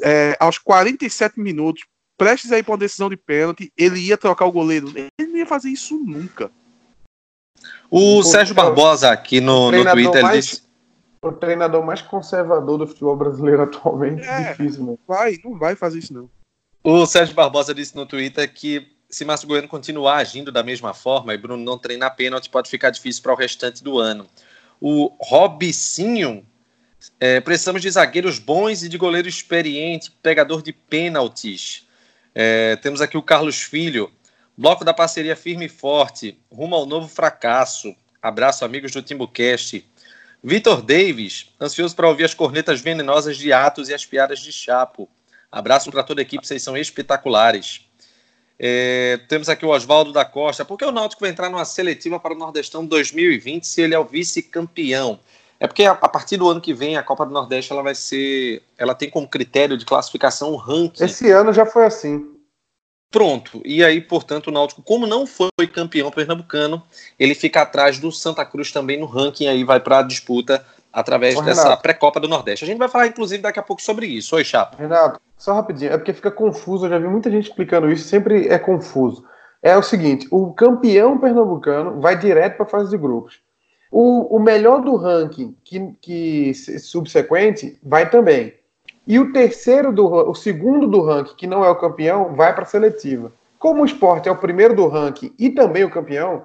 S2: é, aos 47 minutos, prestes a ir para uma decisão de pênalti, ele ia trocar o goleiro? Ele não ia fazer isso nunca.
S1: O, o Sérgio Barbosa aqui no, no Twitter mais... disse
S3: o treinador mais conservador do futebol brasileiro atualmente. É, difícil, né?
S2: Vai, não vai fazer isso, não.
S1: O Sérgio Barbosa disse no Twitter que se Márcio Goiano continuar agindo da mesma forma e Bruno não treinar pênalti, pode ficar difícil para o restante do ano. O Robicinho, é, precisamos de zagueiros bons e de goleiro experiente, pegador de pênaltis. É, temos aqui o Carlos Filho, bloco da parceria firme e forte, rumo ao novo fracasso. Abraço, amigos do Timbucast. Vitor Davis, ansioso para ouvir as cornetas venenosas de Atos e as piadas de Chapo. Abraço para toda a equipe, vocês são espetaculares. É, temos aqui o Oswaldo da Costa. Por que o Náutico vai entrar numa seletiva para o Nordestão 2020 se ele é o vice-campeão? É porque a, a, partir do ano que vem a Copa do Nordeste ela vai ser, ela tem como critério de classificação o ranking.
S3: Esse ano já foi assim.
S1: Pronto. E aí, portanto, o Náutico, como não foi campeão pernambucano, ele fica atrás do Santa Cruz também no ranking, aí vai para a disputa através Ô, dessa pré-copa do Nordeste. A gente vai falar, inclusive, daqui a pouco sobre isso. Oi, Chapo.
S3: Renato, só rapidinho, é porque fica confuso, eu já vi muita gente explicando isso, sempre é confuso. É o seguinte, o campeão pernambucano vai direto para a fase de grupos. O, o melhor do ranking que, que subsequente vai também. E o terceiro do o segundo do ranking, que não é o campeão, vai para a seletiva. Como o esporte é o primeiro do ranking e também o campeão,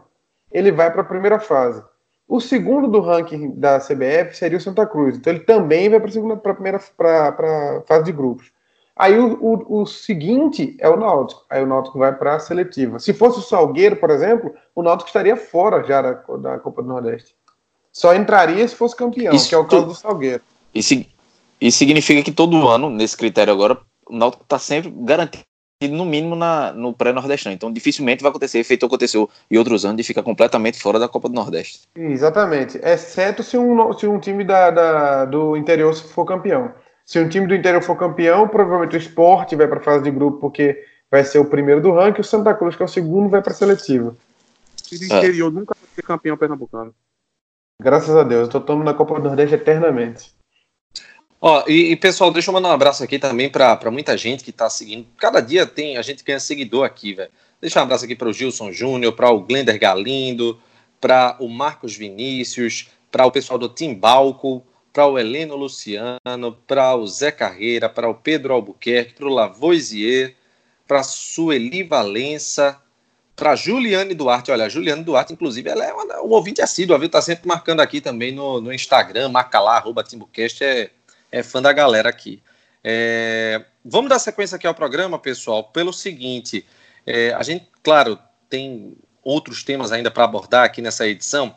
S3: ele vai para a primeira fase. O segundo do ranking da CBF seria o Santa Cruz. Então ele também vai para a segunda, para a primeira para fase de grupos. Aí o, o, o, seguinte é o Náutico. Aí o Náutico vai para a seletiva. Se fosse o Salgueiro, por exemplo, o Náutico estaria fora já da, da Copa do Nordeste. Só entraria se fosse campeão, Isso que é o caso do Salgueiro.
S5: E se, isso significa que todo ano, nesse critério agora, o Náutico está sempre garantido, no mínimo, na, no pré-nordestino. Então, dificilmente vai acontecer, feito aconteceu em outros anos, de ficar completamente fora da Copa do Nordeste.
S3: Exatamente. Exceto se um, se um time da, da, do interior for campeão. Se um time do interior for campeão, provavelmente o esporte vai para a fase de grupo, porque vai ser o primeiro do ranking, o Santa Cruz, que é o segundo, vai para a seletiva.
S2: O do interior é. nunca vai ser campeão pernambucano.
S3: Graças a Deus, eu estou tomando na Copa do Nordeste eternamente.
S1: Ó, e, e, pessoal, deixa eu mandar um abraço aqui também para muita gente que está seguindo. Cada dia tem a gente ganha seguidor aqui, velho. Deixa um abraço aqui para o Gilson Júnior, para o Glender Galindo, para o Marcos Vinícius, para o pessoal do Timbalco, para o Heleno Luciano, para o Zé Carreira, para o Pedro Albuquerque, para o Lavoisier, para Sueli Valença, para Juliane Duarte. Olha, a Juliane Duarte, inclusive, ela é uma, um ouvinte assíduo, viu? Tá sempre marcando aqui também no, no Instagram, marca lá, arroba Timbucast, é é fã da galera aqui. É, vamos dar sequência aqui ao programa, pessoal, pelo seguinte: é, a gente, claro, tem outros temas ainda para abordar aqui nessa edição.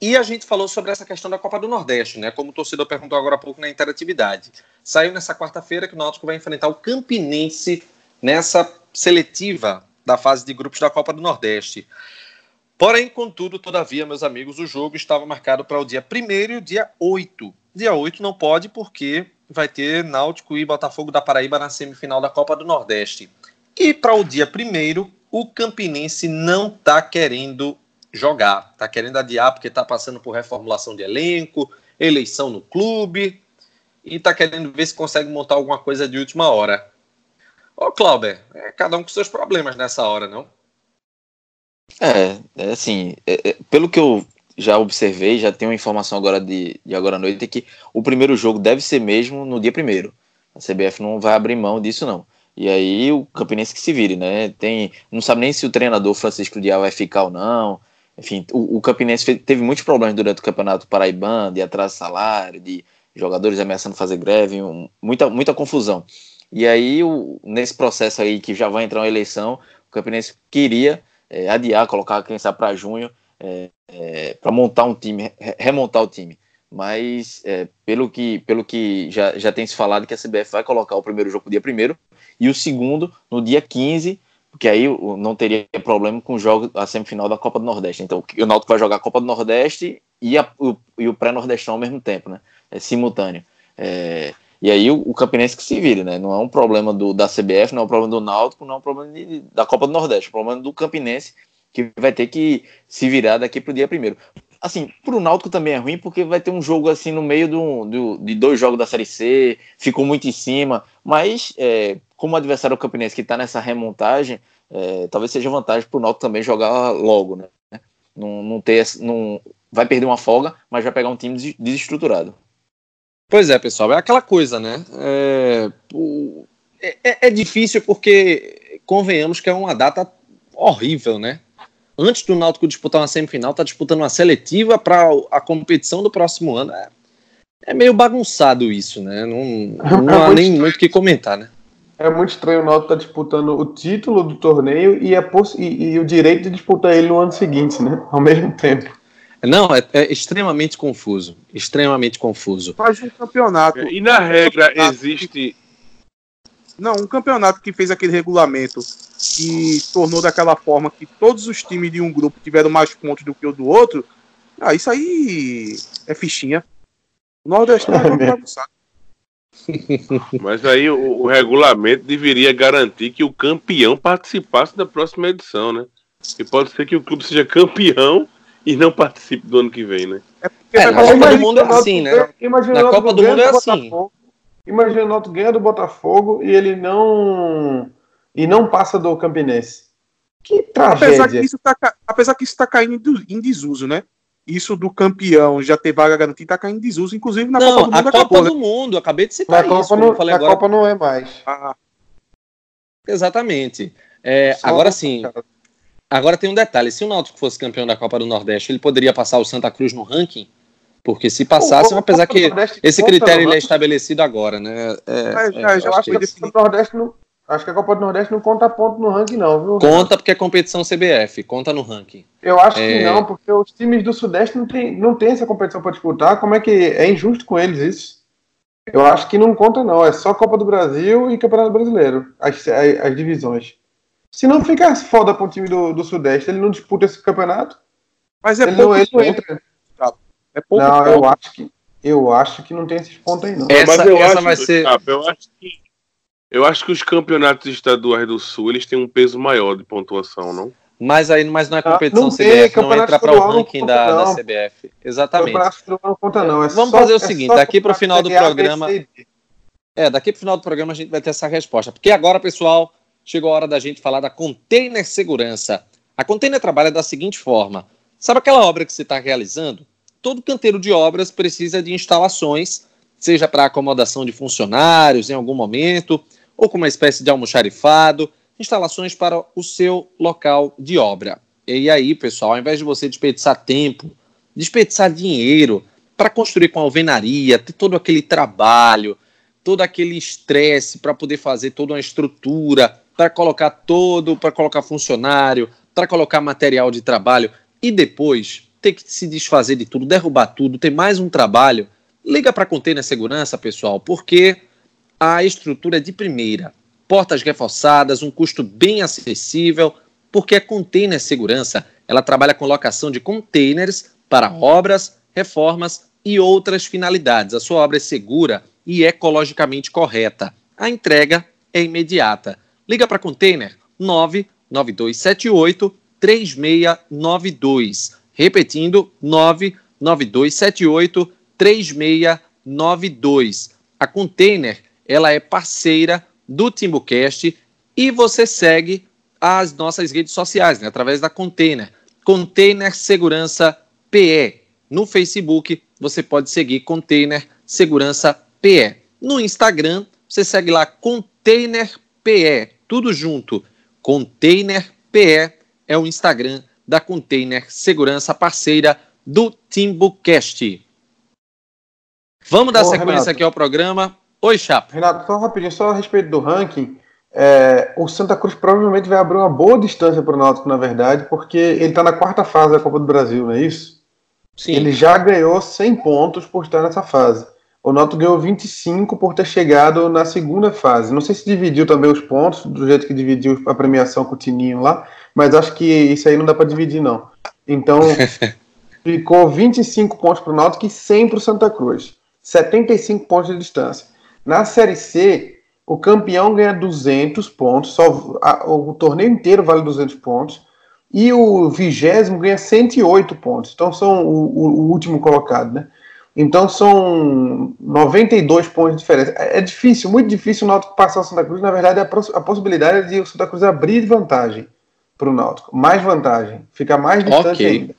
S1: E a gente falou sobre essa questão da Copa do Nordeste, né? Como o torcedor perguntou agora há pouco na interatividade. Saiu nessa quarta-feira que o Náutico vai enfrentar o Campinense nessa seletiva da fase de grupos da Copa do Nordeste. Porém, contudo, todavia, meus amigos, o jogo estava marcado para o dia 1 e o dia 8 Dia 8 não pode porque vai ter Náutico e Botafogo da Paraíba na semifinal da Copa do Nordeste. E para o dia 1 o Campinense não está querendo jogar. Está querendo adiar porque está passando por reformulação de elenco, eleição no clube e está querendo ver se consegue montar alguma coisa de última hora. Ô, Clauber, é cada um com seus problemas nessa hora, não?
S5: É, é assim, é, é, pelo que eu já observei, já tenho informação agora de, de agora à noite que o primeiro jogo deve ser mesmo no dia primeiro. A CBF não vai abrir mão disso, não. E aí o Campinense que se vire, né? Tem, não sabe nem se o treinador Francisco Diá vai ficar ou não. Enfim, o, o Campinense teve muitos problemas durante o Campeonato Paraibano, de atraso de salário, de jogadores ameaçando fazer greve, um, muita, muita confusão. E aí, o, nesse processo aí que já vai entrar uma eleição, o Campinense queria é, adiar, colocar, quem sabe, para junho, é, é, para montar um time, remontar o time. Mas é, pelo que, pelo que já, já tem se falado que a CBF vai colocar o primeiro jogo no dia primeiro e o segundo no dia 15, porque aí não teria problema com o jogo, a semifinal da Copa do Nordeste. Então o Náutico vai jogar a Copa do Nordeste e, a, o, e o pré-nordestão ao mesmo tempo, né? É simultâneo. É, e aí o, o Campinense que se vire, né? Não é um problema do, da CBF, não é um problema do Náutico, não é um problema de, da Copa do Nordeste, é um problema do Campinense que vai ter que se virar daqui para o dia primeiro. Assim, para o Náutico também é ruim, porque vai ter um jogo assim no meio do, do, de dois jogos da Série C, ficou muito em cima, mas é, como o adversário Campinense que está nessa remontagem, é, talvez seja vantagem para o Náutico também jogar logo, né? Não, não ter, não, vai perder uma folga, mas vai pegar um time desestruturado.
S1: Pois é, pessoal, é aquela coisa, né? É, é, é difícil porque convenhamos que é uma data horrível, né? antes do Náutico disputar uma semifinal, tá disputando uma seletiva para a competição do próximo ano. É, é meio bagunçado isso, né? Não, não é há nem estranho. muito o que comentar, né?
S3: É muito estranho o Náutico tá disputando o título do torneio e, a e, e, o direito de disputar ele no ano seguinte, né? Ao mesmo tempo.
S1: Não, é, é extremamente confuso. Extremamente confuso.
S2: Faz um campeonato.
S4: E na regra existe.
S2: Não, um campeonato que fez aquele regulamento que tornou daquela forma que todos os times de um grupo tiveram mais pontos do que o do outro, ah, isso aí é fichinha. O Nordeste é, é bagunçado.
S4: Mas aí o, o, regulamento deveria garantir que o campeão participasse da próxima edição, né? E pode ser que o clube seja campeão e não participe do ano que vem, né?
S1: É, é na Copa do Mundo é assim, né?
S3: Imagina na Copa do Mundo é assim. Imagina o Noto ganha do Botafogo e ele não e não passa do Campinense. Que tragédia.
S2: Apesar que isso tá, apesar que isso tá caindo em desuso, né? Isso do campeão já ter vaga garantida tá caindo em desuso, inclusive na
S1: não,
S2: Copa do
S1: Mundo. A Copa do né? Mundo, acabei de citar
S3: na isso. Copa não, falei agora. Copa não é mais. Ah.
S1: Exatamente. É, agora sim. Agora tem um detalhe: se o Náutico fosse campeão da Copa do Nordeste, ele poderia passar o Santa Cruz no ranking? Porque se passasse, apesar que esse critério ele é estabelecido agora, né? É,
S3: Mas, é, já acho que, que o Nordeste não, Acho que a Copa do Nordeste não conta ponto no ranking, não, viu?
S1: Conta porque é competição CBF, conta no ranking.
S3: Eu acho é... que não, porque os times do Sudeste não tem, não tem essa competição para disputar. Como é que é injusto com eles isso? Eu acho que não conta, não. É só Copa do Brasil e Campeonato Brasileiro, as, as, as divisões. Se não fica foda para o time do, do Sudeste, ele não disputa esse campeonato.
S2: Mas é ele pouco não, ele não entra.
S3: É pouco não, eu acho que eu acho que não tem esses pontos aí, não.
S1: Essa,
S4: Mas
S1: eu
S4: essa
S1: acho, vai ser.
S4: Eu acho que eu acho que os campeonatos estaduais do Sul eles têm um peso maior de pontuação, não?
S1: Mas aí mas não é ah, competição não CBF, não entra para o ranking da, da, CBF. Exatamente. Não conta, não. É Vamos só, fazer o é seguinte, daqui para o final do programa. É, daqui para o final do programa a gente vai ter essa resposta. Porque agora, pessoal, chegou a hora da gente falar da Container Segurança. A Container trabalha da seguinte forma: sabe aquela obra que você está realizando? Todo canteiro de obras precisa de instalações, seja para acomodação de funcionários em algum momento, ou com uma espécie de almoxarifado, instalações para o seu local de obra. E aí, pessoal, ao invés de você desperdiçar tempo, desperdiçar dinheiro para construir com alvenaria, ter todo aquele trabalho, todo aquele estresse para poder fazer toda uma estrutura, para colocar todo, para colocar funcionário, para colocar material de trabalho e depois ter que se desfazer de tudo, derrubar tudo, ter mais um trabalho, liga para a Container Segurança, pessoal, porque a estrutura de primeira, portas reforçadas, um custo bem acessível, porque a Container Segurança ela trabalha com locação de containers para obras, reformas e outras finalidades. A sua obra é segura e ecologicamente correta. A entrega é imediata. Liga para Container 99278 3692. Repetindo, 99278 3692. A Container ela é parceira do Timbucast e você segue as nossas redes sociais, né, através da Container, Container Segurança PE. No Facebook, você pode seguir Container Segurança PE. No Instagram, você segue lá Container PE, tudo junto. Container PE é o Instagram da Container Segurança, parceira do Timbucast. Vamos dar Ô, sequência Renato. aqui ao programa. Oi, Chapa.
S3: Renato, só rapidinho, só a respeito do ranking. É, o Santa Cruz provavelmente vai abrir uma boa distância para o Náutico, na verdade, porque ele está na quarta fase da Copa do Brasil, não é isso? Sim. Ele já ganhou 100 pontos por estar nessa fase. O Náutico ganhou 25 por ter chegado na segunda fase. Não sei se dividiu também os pontos, do jeito que dividiu a premiação com o Tininho lá, mas acho que isso aí não dá para dividir, não. Então, ficou 25 pontos para o Náutico e 100 para o Santa Cruz. 75 pontos de distância. Na Série C, o campeão ganha 200 pontos, só a, o torneio inteiro vale 200 pontos, e o vigésimo ganha 108 pontos. Então são o, o, o, último colocado, né? Então são 92 pontos de diferença. É, é difícil, muito difícil o Náutico passar o Santa Cruz. Na verdade, a, possibilidade é de o Santa Cruz abrir vantagem para o Náutico. Mais vantagem. Fica mais distante okay. ainda.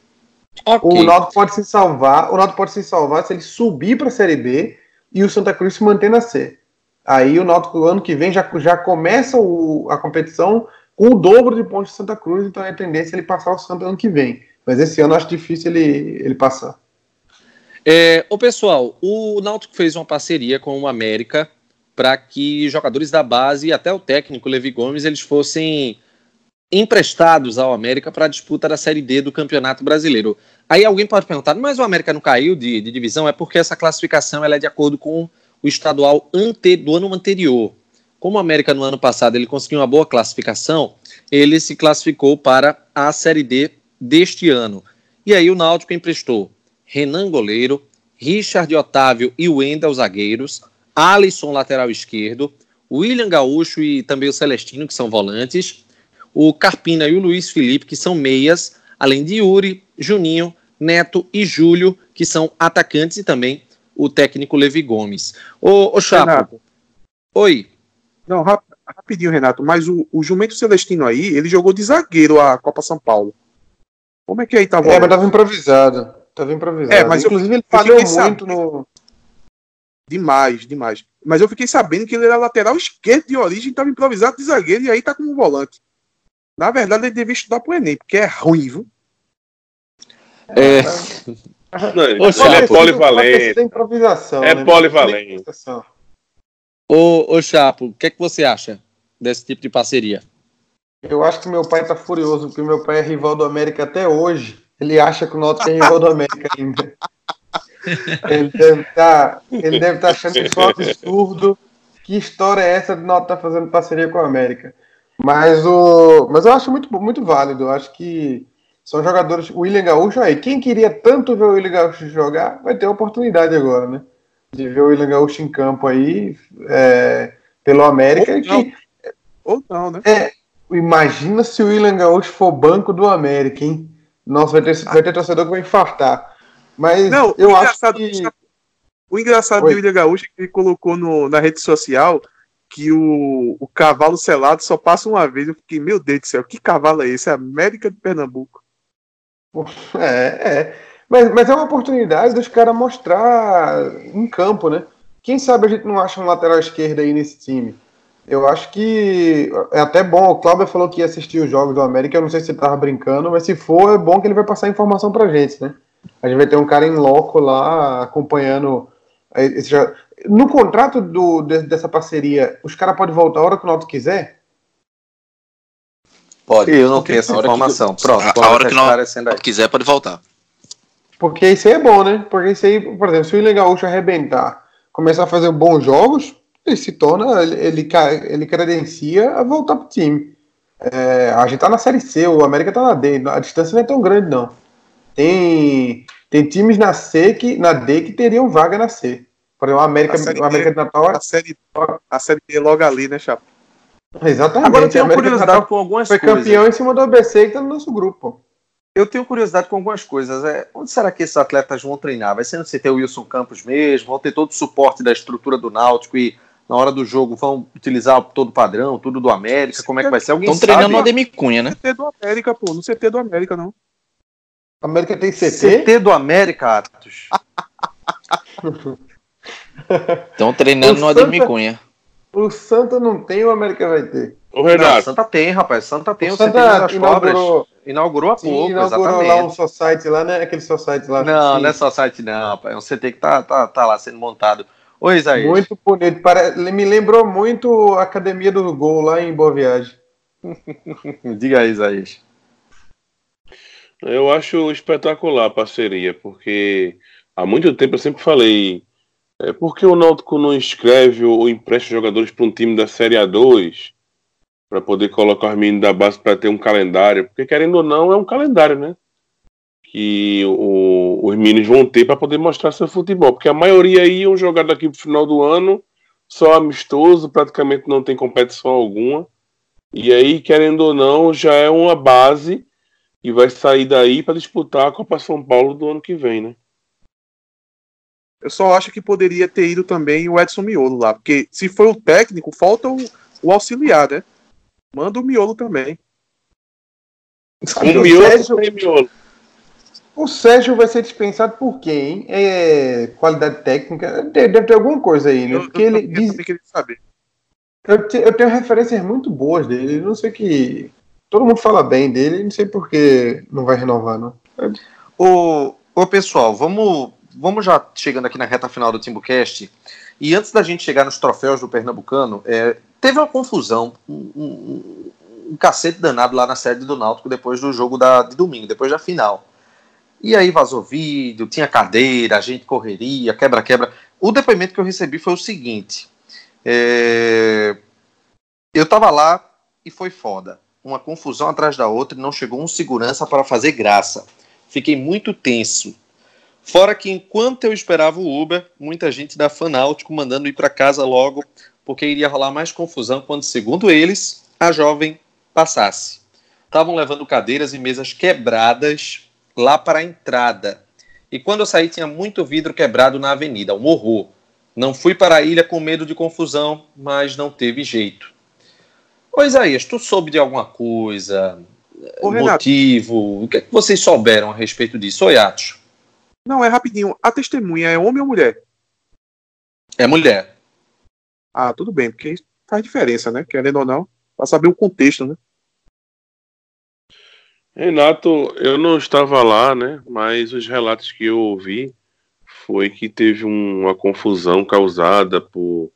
S3: Okay. O Náutico pode se salvar. O Náutico pode se salvar se ele subir para a Série B e o Santa Cruz se mantém na C. Aí o Náutico ano que vem já, já começa o, a competição com o dobro de pontos de Santa Cruz, então é a tendência ele passar o Santa ano que vem. Mas esse ano eu acho difícil ele, ele passar.
S1: É, o pessoal, o Náutico fez uma parceria com o América para que jogadores da base e até o técnico Levi Gomes eles fossem emprestados ao América para a disputa da Série D do Campeonato Brasileiro. Aí alguém pode perguntar, mas o América não caiu de, de divisão? É porque essa classificação ela é de acordo com o estadual ante, do ano anterior. Como o América no ano passado ele conseguiu uma boa classificação, ele se classificou para a Série D deste ano. E aí o Náutico emprestou Renan Goleiro, Richard Otávio e Wendel zagueiros, Alisson, lateral esquerdo, William Gaúcho e também o Celestino, que são volantes, o Carpina e o Luiz Felipe, que são meias, além de Yuri, Juninho, Neto e Júlio, que são atacantes, e também o técnico Levi Gomes. Ô, ô Chapo. Renato. Oi.
S2: Não, rap rapidinho, Renato, mas o, o Jumento Celestino aí, ele jogou de zagueiro a Copa São Paulo. Como é que aí tava?
S3: É, mas tava improvisado. Tava improvisado.
S2: É, mas inclusive eu, ele falhou muito sabendo. no. Demais, demais. Mas eu fiquei sabendo que ele era lateral esquerdo de origem, estava improvisado de zagueiro e aí tá como volante. Na verdade, ele devia estudar pro Enem, porque é ruim, viu?
S4: É. Não, ele, é polivalente. É né? polivalente.
S1: Ô, ô Chapo, o que, é que você acha desse tipo de parceria?
S3: Eu acho que meu pai tá furioso, porque meu pai é rival do América até hoje. Ele acha que o Náutico rival do América ainda. Ele deve estar tá, deve tá achando isso um absurdo. Que história é essa de Náutico tá fazendo parceria com o América? Mas, o, mas eu acho muito, muito válido. Eu acho que são jogadores. O William Gaúcho aí. Quem queria tanto ver o William Gaúcho jogar, vai ter a oportunidade agora, né? De ver o William Gaúcho em campo aí, é, pelo América. Ou não, que,
S2: Ou não né?
S3: É, imagina se o William Gaúcho for banco do América, hein? Nossa, vai ter, vai ter torcedor que vai infartar. Mas não, eu acho que.
S2: O engraçado Oi. do William Gaúcho é que ele colocou no, na rede social que o, o cavalo selado só passa uma vez. Eu fiquei, meu Deus do céu, que cavalo é esse? É América de Pernambuco.
S3: É, é. Mas, mas é uma oportunidade dos caras mostrar em campo, né? Quem sabe a gente não acha um lateral esquerdo aí nesse time. Eu acho que é até bom. O Cláudio falou que ia assistir os jogos do América. Eu não sei se ele tava brincando, mas se for, é bom que ele vai passar informação pra gente, né? A gente vai ter um cara em loco lá acompanhando. Esse... No contrato do, dessa parceria, os caras podem voltar a hora que o Náutico quiser?
S1: Pode. Eu não tenho essa informação. Que, Pronto.
S5: A, a hora que não quiser, pode voltar.
S3: Porque isso aí é bom, né? Porque isso aí, por exemplo, se o William Gaúcho arrebentar, começar a fazer bons jogos, ele se torna, ele, ele, ele credencia a voltar pro time. É, a gente tá na Série C, o América tá na D, a distância não é tão grande, não. Tem, tem times na C que, na D que teriam vaga na C. Por exemplo, o América, o América de Natal.
S2: A série, a série D logo ali, né, Chapo?
S3: Exatamente.
S1: Agora eu tenho curiosidade com algumas
S3: foi
S1: coisas.
S3: Foi campeão em cima do ABC que tá no nosso grupo.
S1: Eu tenho curiosidade com algumas coisas. É, onde será que esses atletas vão treinar? Vai ser no CT Wilson Campos mesmo? Vão ter todo o suporte da estrutura do Náutico e na hora do jogo vão utilizar todo o padrão, tudo do América? Como é que vai ser?
S5: Alguém Estão treinando no Ademir Cunha, né? No
S2: CT do América, pô. No CT do América, não.
S3: América tem CT?
S1: CT do América, Atos.
S5: Estão treinando no Ademir Cunha.
S3: O Santa não tem, o América vai ter.
S1: O Renato. Não, Santa tem, rapaz. Santa tem. O, o Santa inaugurou, inaugurou há pouco, inaugurou exatamente.
S3: lá um society lá, né? Aquele society lá.
S1: Não, não é society não, rapaz. É um CT que tá, tá, tá lá sendo montado. Oi, Isaías.
S3: Muito bonito. Pare... Me lembrou muito a Academia do Gol lá em Boa Viagem.
S1: Diga aí, Isaías.
S4: Eu acho espetacular a parceria, porque há muito tempo eu sempre falei é, por que o Náutico não escreve ou empresta jogadores para um time da Série A2 para poder colocar os meninos da base para ter um calendário? Porque, querendo ou não, é um calendário, né? Que o, os meninos vão ter para poder mostrar seu futebol. Porque a maioria iam jogar daqui para o final do ano, só amistoso, praticamente não tem competição alguma. E aí, querendo ou não, já é uma base e vai sair daí para disputar a Copa São Paulo do ano que vem, né?
S2: Eu só acho que poderia ter ido também o Edson Miolo lá, porque se foi o técnico, falta o, o auxiliar, né? Manda o Miolo também.
S3: O Miolo, Sérgio, Miolo. O Sérgio vai ser dispensado por quem? É, qualidade técnica? Deve ter alguma coisa aí, né? Porque eu, eu, ele diz... Eu, te, eu tenho referências muito boas dele. Não sei que. Todo mundo fala bem dele, não sei por que não vai renovar, não.
S1: Ô, ô pessoal, vamos, vamos já chegando aqui na reta final do Timbucast. E antes da gente chegar nos troféus do Pernambucano, é, teve uma confusão, um, um, um, cacete danado lá na sede do Náutico depois do jogo da, de domingo, depois da final. E aí vazou vídeo, tinha cadeira, a gente correria, quebra-quebra. O depoimento que eu recebi foi o seguinte: é, eu tava lá e foi foda. Uma confusão atrás da outra e não chegou um segurança para fazer graça. Fiquei muito tenso. Fora que enquanto eu esperava o Uber, muita gente da Fanáutico mandando ir para casa logo, porque iria rolar mais confusão quando, segundo eles, a jovem passasse. Estavam levando cadeiras e mesas quebradas lá para a entrada. E quando eu saí, tinha muito vidro quebrado na avenida, um horror. Não fui para a ilha com medo de confusão, mas não teve jeito. Ô Isaías, tu soube de alguma coisa? Ô, motivo? O que, é que vocês souberam a respeito disso? Oi, Atos.
S2: Não, é rapidinho. A testemunha é homem ou mulher?
S1: É mulher.
S2: Ah, tudo bem, porque faz diferença, né? Querendo ou não, para saber o contexto, né?
S4: Renato, eu não estava lá, né? Mas os relatos que eu ouvi foi que teve uma confusão causada por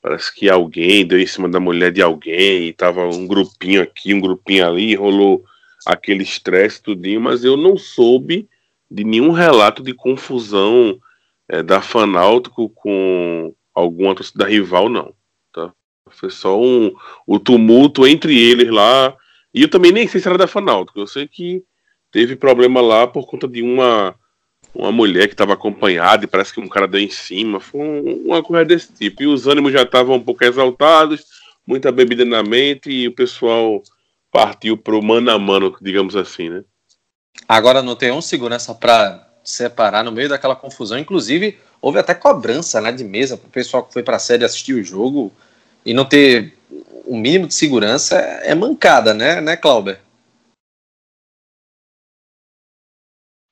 S4: parece que alguém deu em cima da mulher de alguém e tava um grupinho aqui, um grupinho ali, rolou aquele estresse tudinho, mas eu não soube de nenhum relato de confusão é, da Fanáutico com alguma torcida rival, não. Tá? Foi só um, o tumulto entre eles lá. E eu também nem sei se era da Fanáutico. Eu sei que teve problema lá por conta de uma uma mulher que estava acompanhada e parece que um cara deu em cima. Foi uma coisa desse tipo. E os ânimos já estavam um pouco exaltados, muita bebida na mente e o pessoal partiu pro mano a mano, digamos assim, né?
S1: Agora não tem um segurança para separar no meio daquela confusão. Inclusive, houve até cobrança né, de mesa para o pessoal que foi para a sede assistir o jogo e não ter o mínimo de segurança é mancada, né, né, Clauber?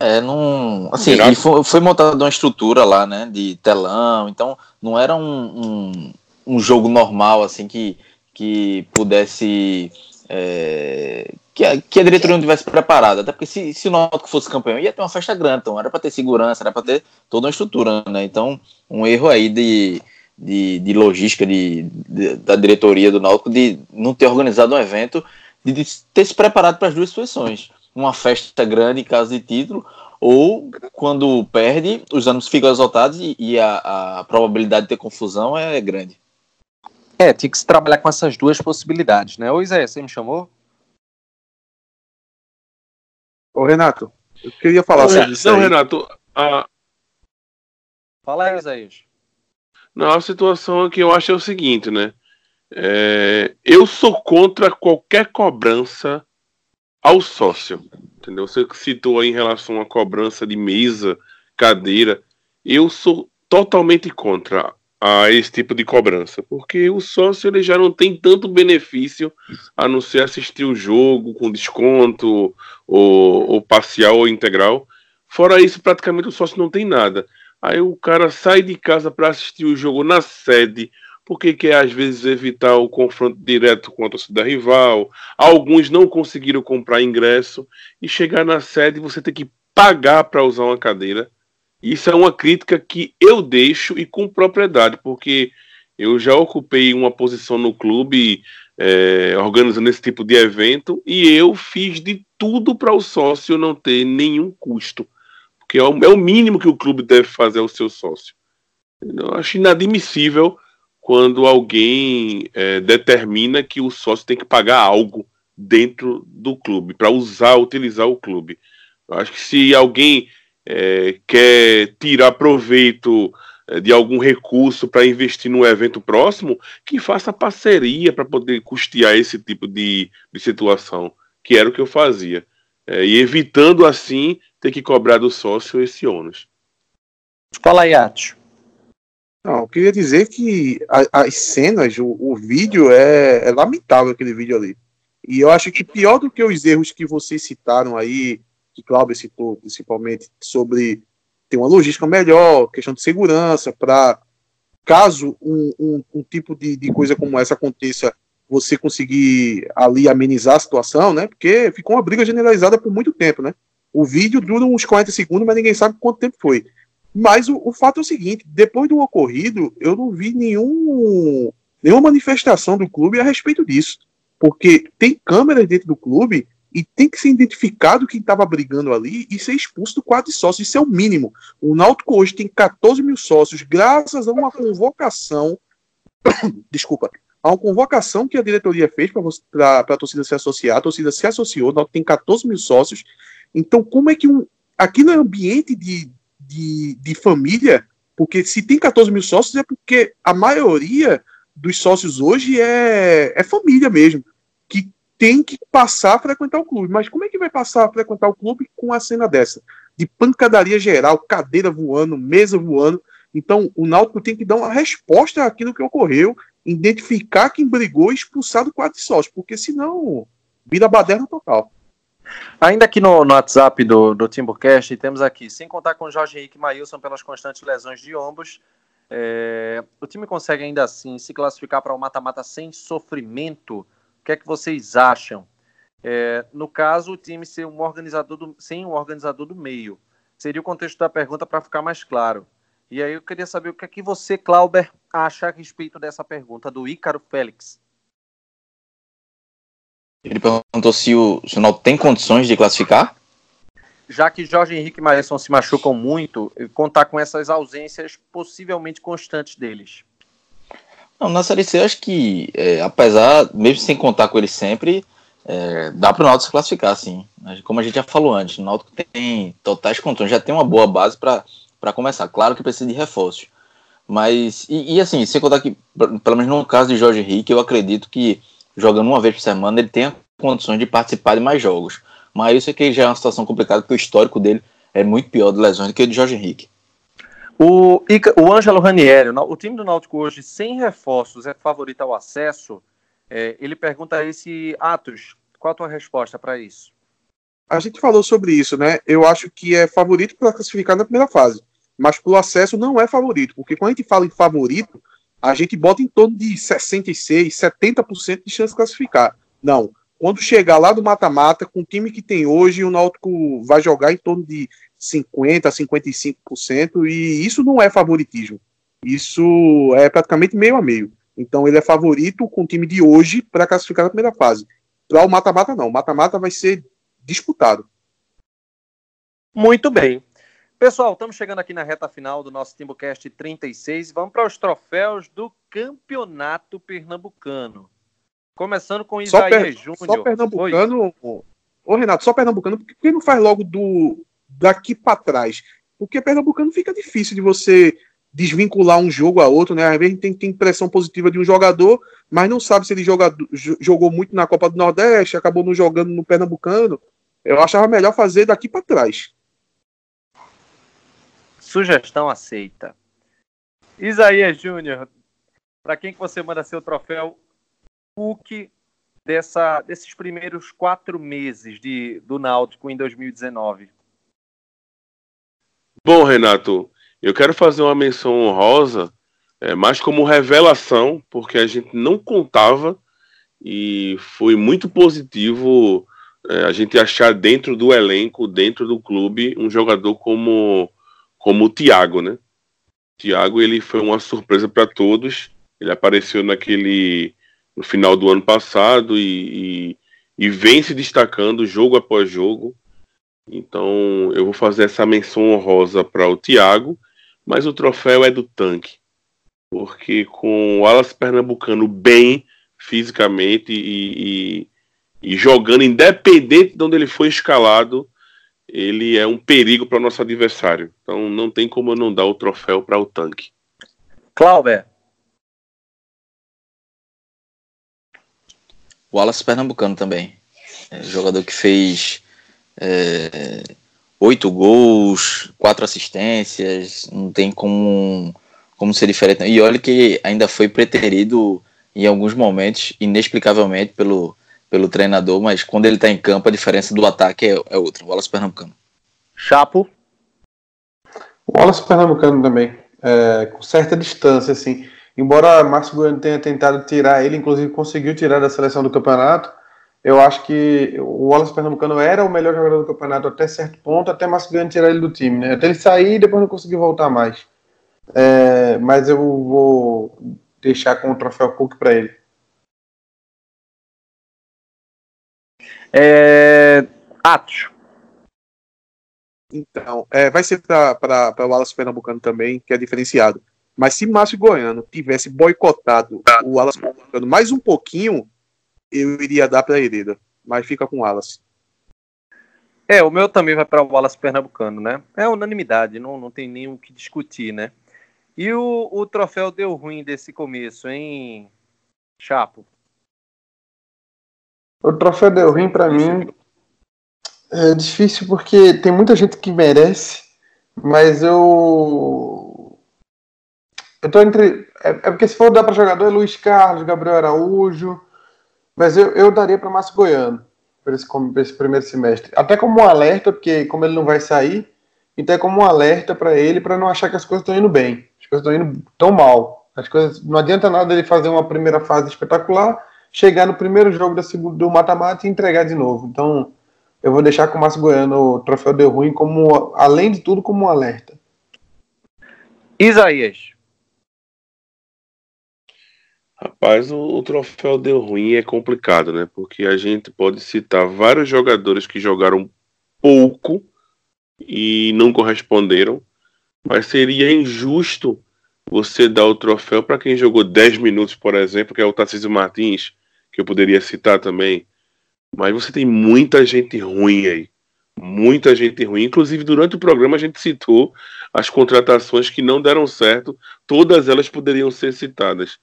S5: É, não. Assim, e foi, foi montada uma estrutura lá, né? De telão, então não era um, um, um jogo normal, assim, que, que pudesse. É, que, a, que a diretoria não tivesse preparado. Até porque se, se o Náutico fosse campeão, ia ter uma festa grande, então era para ter segurança, era para ter toda uma estrutura, né? Então, um erro aí de, de, de logística de, de, da diretoria do Náutico de não ter organizado um evento, de, de ter se preparado para as duas situações uma festa grande em caso de título, ou quando perde, os ânimos ficam exaltados e, e a, a, probabilidade de ter confusão é grande.
S1: É, tinha que se trabalhar com essas duas possibilidades, né? Ô Zé, você me chamou?
S2: Ô Renato, eu queria falar sobre isso.
S4: Não, aí. Renato, a...
S1: Fala aí, Isaías.
S4: Não, a situação que eu acho é o seguinte, né? É, eu sou contra qualquer cobrança ao sócio. Entendeu? Você citou aí em relação à cobrança de mesa, cadeira. Eu sou totalmente contra a esse tipo de cobrança, porque o sócio ele já não tem tanto benefício a não ser assistir o jogo com desconto ou, ou parcial ou integral. Fora isso, praticamente o sócio não tem nada. Aí o cara sai de casa para assistir o jogo na sede porque quer às vezes evitar o confronto direto com a torcida rival. Alguns não conseguiram comprar ingresso e chegar na sede você tem que pagar para usar uma cadeira. Isso é uma crítica que eu deixo e com propriedade, porque eu já ocupei uma posição no clube é, organizando esse tipo de evento e eu fiz de tudo para o sócio não ter nenhum custo, porque é o, é o mínimo que o clube deve fazer ao seu sócio. Eu acho inadmissível quando alguém é, determina que o sócio tem que pagar algo dentro do clube, para usar, utilizar o clube. Eu acho que se alguém é, quer tirar proveito é, de algum recurso para investir num evento próximo, que faça parceria para poder custear esse tipo de, de, situação, que era o que eu fazia. É, e evitando assim ter que cobrar do sócio esse ônus.
S1: Fala aí, Atio.
S2: Não, eu queria dizer que a, as cenas, o, o vídeo é, é, lamentável aquele vídeo ali. E eu acho que pior do que os erros que vocês citaram aí, que Cláudio citou principalmente, sobre ter uma logística melhor, questão de segurança, para caso um, um, um tipo de, de, coisa como essa aconteça, você conseguir ali amenizar a situação, né? Porque ficou uma briga generalizada por muito tempo, né? O vídeo dura uns 40 segundos, mas ninguém sabe quanto tempo foi. Mas o, o, fato é o seguinte: depois do ocorrido, eu não vi nenhum, nenhuma manifestação do clube a respeito disso. Porque tem câmeras dentro do clube e tem que ser identificado quem estava brigando ali e ser expulso do quadro de sócios. Isso é o mínimo. O Náutico hoje tem 14 mil sócios, graças a uma convocação. Desculpa. A uma convocação que a diretoria fez para a torcida se associar. A torcida se associou, Náutico tem 14 mil sócios. Então, como é que um. Aqui no ambiente de, de, de família, porque se tem 14 mil sócios é porque a maioria dos sócios hoje é, é família mesmo, que tem que passar a frequentar o clube. Mas como é que vai passar a frequentar o clube com a cena dessa? De pancadaria geral, cadeira voando, mesa voando. Então, o Náutico tem que dar uma resposta àquilo que ocorreu, identificar quem brigou e expulsar do quadro de sócio, porque senão vira baderna total.
S1: Ainda aqui no, no WhatsApp do, do Timbucast, temos aqui, sem contar com Jorge Henrique e Maílson pelas constantes lesões de ombros, é, o time consegue ainda assim se classificar para o mata-mata sem sofrimento? O que é que vocês acham? É, no caso, o time ser um organizador do, sem um organizador do meio. Seria o contexto da pergunta para ficar mais claro. E aí eu queria saber o que é que você, Clauber, acha a respeito dessa pergunta do Ícaro Félix.
S5: Ele perguntou se o, se o Náutico tem condições de classificar?
S1: Já que Jorge Henrique e Maílson se machucam muito, contar com essas ausências possivelmente constantes deles.
S5: Não, na Série C, eu acho que, é, apesar, mesmo sem contar com eles sempre, é, dá para o Náutico se classificar, sim. Como a gente já falou antes, o Náutico tem totais condições, já tem uma boa base para para começar. Claro que precisa de reforços. Mas, e, e, assim, sem contar que, pelo menos no caso de Jorge Henrique, eu acredito que jogando uma vez por semana ele tenha condições de participar de mais jogos. Mas isso aqui já é uma situação complicada, porque o histórico dele é muito pior de lesões do que o de Jorge Henrique.
S1: O, o Ângelo Ranieri, o time do Náutico hoje, sem reforços, é favorito ao acesso. É, ele pergunta a esse Atos, qual a tua resposta para isso?
S2: A gente falou sobre isso, né? Eu acho que é favorito para classificar na primeira fase mas pelo acesso não é favorito, porque quando a gente fala em favorito, a gente bota em torno de 66, 70% de chance de classificar. Não. Quando chegar lá do mata-mata, com o time que tem hoje, o Náutico vai jogar em torno de 50%, 55%, e isso não é favoritismo. Isso é praticamente meio a meio. Então ele é favorito com o time de hoje para classificar na primeira fase. Para o mata-mata, não. O mata-mata vai ser disputado.
S1: Muito bem. Pessoal, estamos chegando aqui na reta final do nosso Timbucast 36. Vamos para os troféus do Campeonato Pernambucano. Começando com Isaías Júnior.
S2: Só Pernambucano. Ô, Renato, só Pernambucano, por que não faz logo do daqui para trás? Porque Pernambucano fica difícil de você desvincular um jogo a outro, né? Às vezes tem, tem impressão positiva de um jogador, mas não sabe se ele joga, jogou muito na Copa do Nordeste, acabou não jogando no Pernambucano. Eu achava melhor fazer daqui para trás.
S1: Sugestão aceita. Isaías Júnior, para quem que você manda seu troféu Cook dessa, desses primeiros quatro meses de, do Náutico em 2019?
S4: Bom, Renato, eu quero fazer uma menção honrosa, é, mais como revelação, porque a gente não contava e foi muito positivo é, a gente achar dentro do elenco, dentro do clube, um jogador como como o Thiago, né? Thiago ele foi uma surpresa para todos. Ele apareceu naquele no final do ano passado e, e, e, vem se destacando jogo após jogo. Então eu vou fazer essa menção honrosa para o Thiago, mas o troféu é do tanque, porque com o Alas Pernambucano bem fisicamente e, e jogando independente de onde ele foi escalado, ele é um perigo para o nosso adversário. Então não tem como eu não dar o troféu para o tanque.
S1: Cláudio.
S5: O Wallace Pernambucano também. É, jogador que fez é, oito gols, quatro assistências, não tem como, como ser diferente. E olha que ainda foi preterido em alguns momentos, inexplicavelmente, pelo, pelo treinador, mas quando ele está em campo, a diferença do ataque é, é outra. O Wallace Pernambucano.
S1: Chapo.
S3: O Wallace Pernambucano também. É, com certa distância, assim. Embora Márcio Goiano tenha tentado tirar ele, inclusive conseguiu tirar da seleção do campeonato, eu acho que o Wallace Pernambucano era o melhor jogador do campeonato até certo ponto, até Márcio Goiano tirar ele do time, né? Até ele sair e depois não conseguir voltar mais. É, mas eu vou deixar com o troféu Cook para ele.
S1: É... Atos.
S2: Então, é, vai ser para o Wallace Pernambucano também, que é diferenciado. Mas se Márcio Goiano tivesse boicotado o Wallace Pernambucano mais um pouquinho, eu iria dar para Hereda. Mas fica com o Wallace.
S1: É, o meu também vai para o Wallace Pernambucano, né? É unanimidade, não, não tem nem o que discutir, né? E o, o troféu deu ruim desse começo, hein, Chapo?
S3: O troféu deu ruim para mim. É difícil porque tem muita gente que merece, mas eu. Eu tô entre. É, é porque se for dar para jogador é Luiz Carlos, Gabriel Araújo, mas eu, eu daria para Márcio Goiano para esse, esse primeiro semestre. Até como um alerta, porque como ele não vai sair, então é como um alerta para ele para não achar que as coisas estão indo bem. As coisas estão indo tão mal. As coisas não adianta nada ele fazer uma primeira fase espetacular, chegar no primeiro jogo da segunda, do mata-mata e entregar de novo. Então, eu vou deixar com o Márcio Goiano o troféu deu ruim como além de tudo como um alerta.
S1: Isaías.
S4: Rapaz, o, o, troféu deu ruim é complicado, né? Porque a gente pode citar vários jogadores que jogaram pouco e não corresponderam, mas seria injusto você dar o troféu para quem jogou 10 minutos, por exemplo, que é o Tarcísio Martins, que eu poderia citar também. Mas você tem muita gente ruim aí. Muita gente ruim. Inclusive, durante o programa, a gente citou as contratações que não deram certo. Todas elas poderiam ser citadas.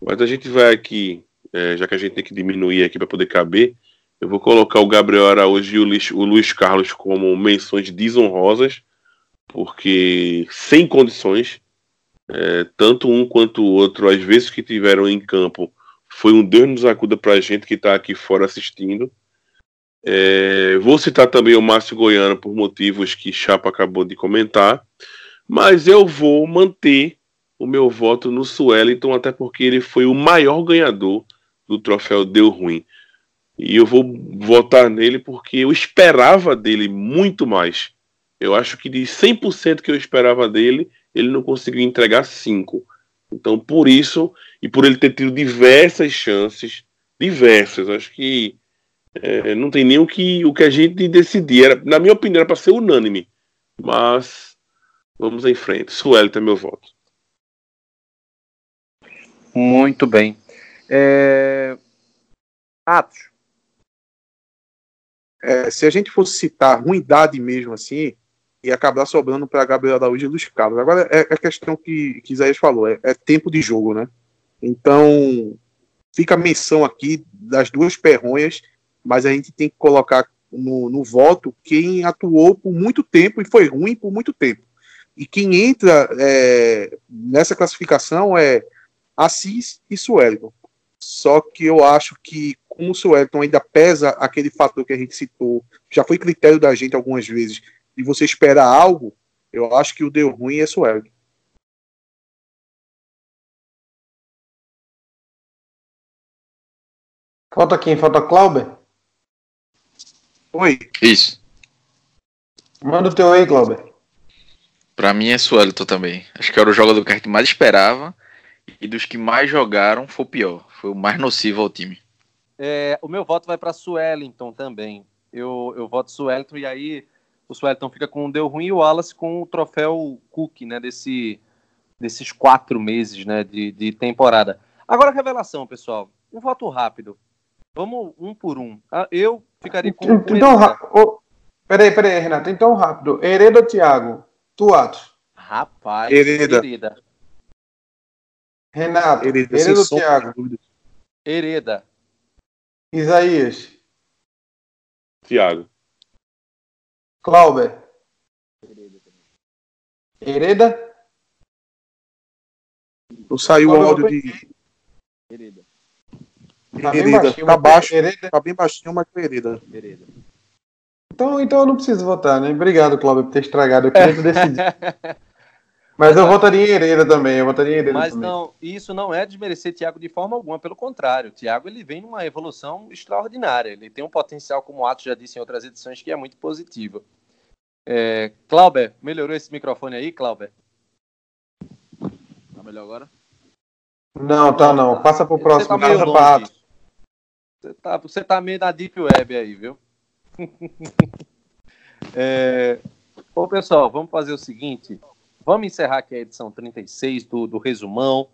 S4: Mas a gente vai aqui, é, já que a gente tem que diminuir aqui para poder caber, eu vou colocar o Gabriel Araújo e o Luiz, o Luiz Carlos como menções desonrosas, porque sem condições, é, tanto um quanto o outro, às vezes que tiveram em campo, foi um Deus nos acuda para a gente que está aqui fora assistindo. É, vou citar também o Márcio Goiano por motivos que Chapa acabou de comentar, mas eu vou manter o meu voto no Sueliton, até porque ele foi o maior ganhador do troféu Deu Ruim. E eu vou votar nele porque eu esperava dele muito mais. Eu acho que de 100% que eu esperava dele, ele não conseguiu entregar 5. Então, por isso, e por ele ter tido diversas chances, diversas, acho que é, não tem nem o que, o que a gente decidir. Era, na minha opinião, era para ser unânime. Mas vamos em frente. Suelito é meu voto.
S1: Muito bem. É... Atos.
S2: É, se a gente fosse citar ruindade mesmo assim, ia acabar sobrando para Gabriel Araújo e Luiz Carlos. Agora é a é questão que, que Isaías falou, é, é, tempo de jogo, né? Então fica a menção aqui das duas perronhas, mas a gente tem que colocar no, no voto quem atuou por muito tempo e foi ruim por muito tempo. E quem entra é, nessa classificação é Assis e Suelton. Só que eu acho que, como o Suelton ainda pesa aquele fator que a gente citou, já foi critério da gente algumas vezes, de você esperar algo, eu acho que o deu ruim é Suelton.
S3: Falta quem? Falta Clauber?
S2: Oi.
S5: Isso.
S3: Manda o teu aí, Clauber.
S5: Pra mim é Suelton também. Acho que era o jogador que a gente mais esperava e dos que mais jogaram foi o pior, foi o mais nocivo ao time.
S1: É, o meu voto vai para Suellington também. Eu, eu voto Suellington e aí o Suellington fica com o deu ruim e o Wallace com o troféu Cook, né, desse, desses quatro meses, né, de, de temporada. Agora revelação, pessoal. Um voto rápido. Vamos um por um. Ah, eu ficaria com
S3: então, então rápido. peraí, peraí, Renato. Então rápido. Hereda ou Thiago? Tu, Atos?
S1: Rapaz,
S2: Hereda. Hereda.
S3: Renato, Hereda, Hereda ou Thiago?
S1: Hereda.
S3: Isaías.
S4: Thiago.
S3: Clauber. Hereda?
S2: Não saiu o áudio de.
S3: Hereda.
S2: Tá Hereda. Tá baixo. Hereda. Tá bem baixinho, mas Hereda. Hereda.
S3: Então, então eu não preciso votar, né? Obrigado, Cláudio, por ter estragado. Eu queria decidir. Mas eu votaria em Hereda também, eu votaria em Hereda
S1: Mas
S3: também.
S1: não, isso não é desmerecer Thiago de forma alguma, pelo contrário. O Thiago ele vem numa evolução extraordinária. Ele tem um potencial, como o Atos já disse em outras edições, que é muito positivo. É, Clauber, melhorou esse microfone aí, Clauber?
S5: Tá melhor agora?
S3: Não, tá não. Passa pro próximo. Você tá meio longe.
S1: Você tá, você tá meio na Deep Web aí, viu? é... Bom, pessoal, vamos fazer o seguinte. Vamos encerrar aqui a edição 36 do, do resumão.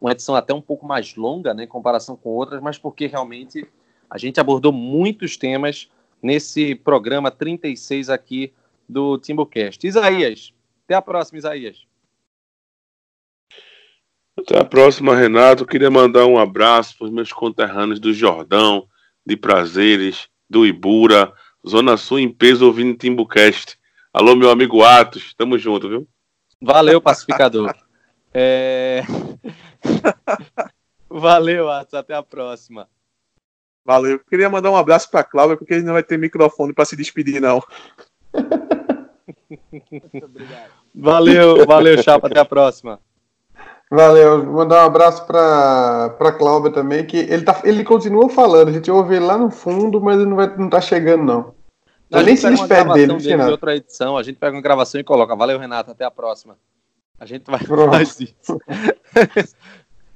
S1: Uma edição até um pouco mais longa, né, em comparação com outras, mas porque realmente a gente abordou muitos temas nesse programa 36 aqui do Timbucast. Isaías, até a próxima, Isaías.
S4: Até a próxima, Renato. queria mandar um abraço para os meus conterrâneos do Jordão, de Prazeres, do Ibura, Zona Sul em peso ouvindo Timbucast. Alô, meu amigo Atos, tamo junto, viu?
S1: Valeu, pacificador. é... Valeu, Atos, até a próxima.
S2: Valeu. Queria mandar um abraço para Cláudia, porque ele não vai ter microfone para se despedir, não.
S1: Valeu, valeu, Chapa, até a próxima.
S3: Valeu, mandar um abraço para para Cláudia também, que ele tá ele continua falando, a gente ouve ele lá no fundo, mas ele não vai não tá chegando não.
S1: A, a nem se despede dele, dele de outra edição, a gente pega uma gravação e coloca. Valeu, Renato, até a próxima. A gente vai fazer isso.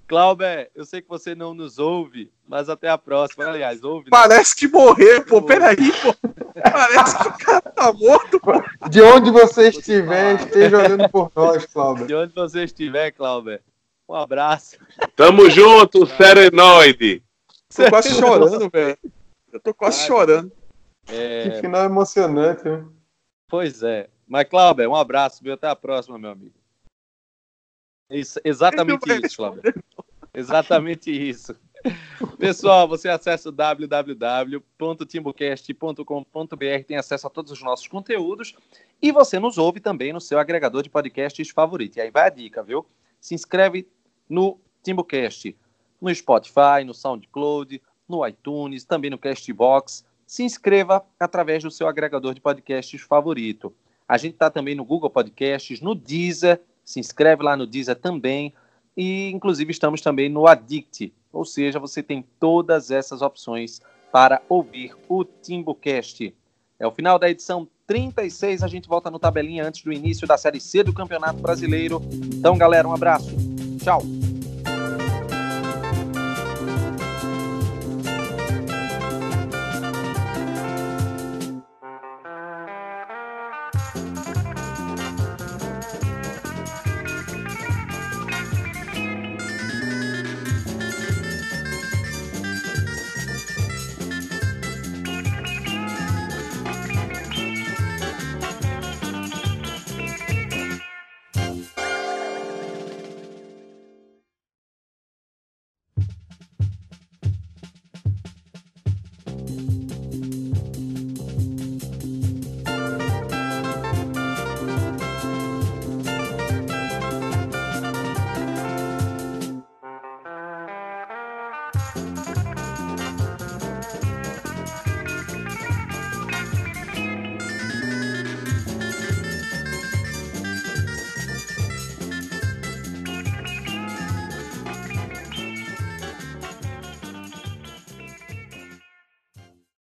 S1: Cláudio, eu sei que você não nos ouve, mas até a próxima. Aliás, ouve. Né?
S2: Parece que morreu, pô. Peraí, pô. Parece que o cara tá morto, pô.
S3: De onde você estiver, esteja olhando por nós, Cláudio.
S1: De onde você estiver, Cláudio. Um abraço.
S4: Tamo junto, Serenoide.
S2: Tô quase chorando, velho. Eu tô quase chorando.
S3: É... Que final emocionante, né?
S1: Pois é. Mas, Cláudio, um abraço, viu? Até a próxima, meu amigo. Isso, exatamente isso, Cláudio. Exatamente isso. Pessoal, você acessa o www.timbocast.com.br, tem acesso a todos os nossos conteúdos e você nos ouve também no seu agregador de podcasts favorito. E aí vai a dica, viu? Se inscreve no Timbocast, no Spotify, no SoundCloud, no iTunes, também no Castbox. Se inscreva através do seu agregador de podcasts favorito. A gente está também no Google Podcasts, no Deezer se inscreve lá no Deezer também. E, inclusive, estamos também no Addict, ou seja, você tem todas essas opções para ouvir o TimbuCast. É o final da edição 36, a gente volta no tabelinha antes do início da Série C do Campeonato Brasileiro. Então, galera, um abraço. Tchau.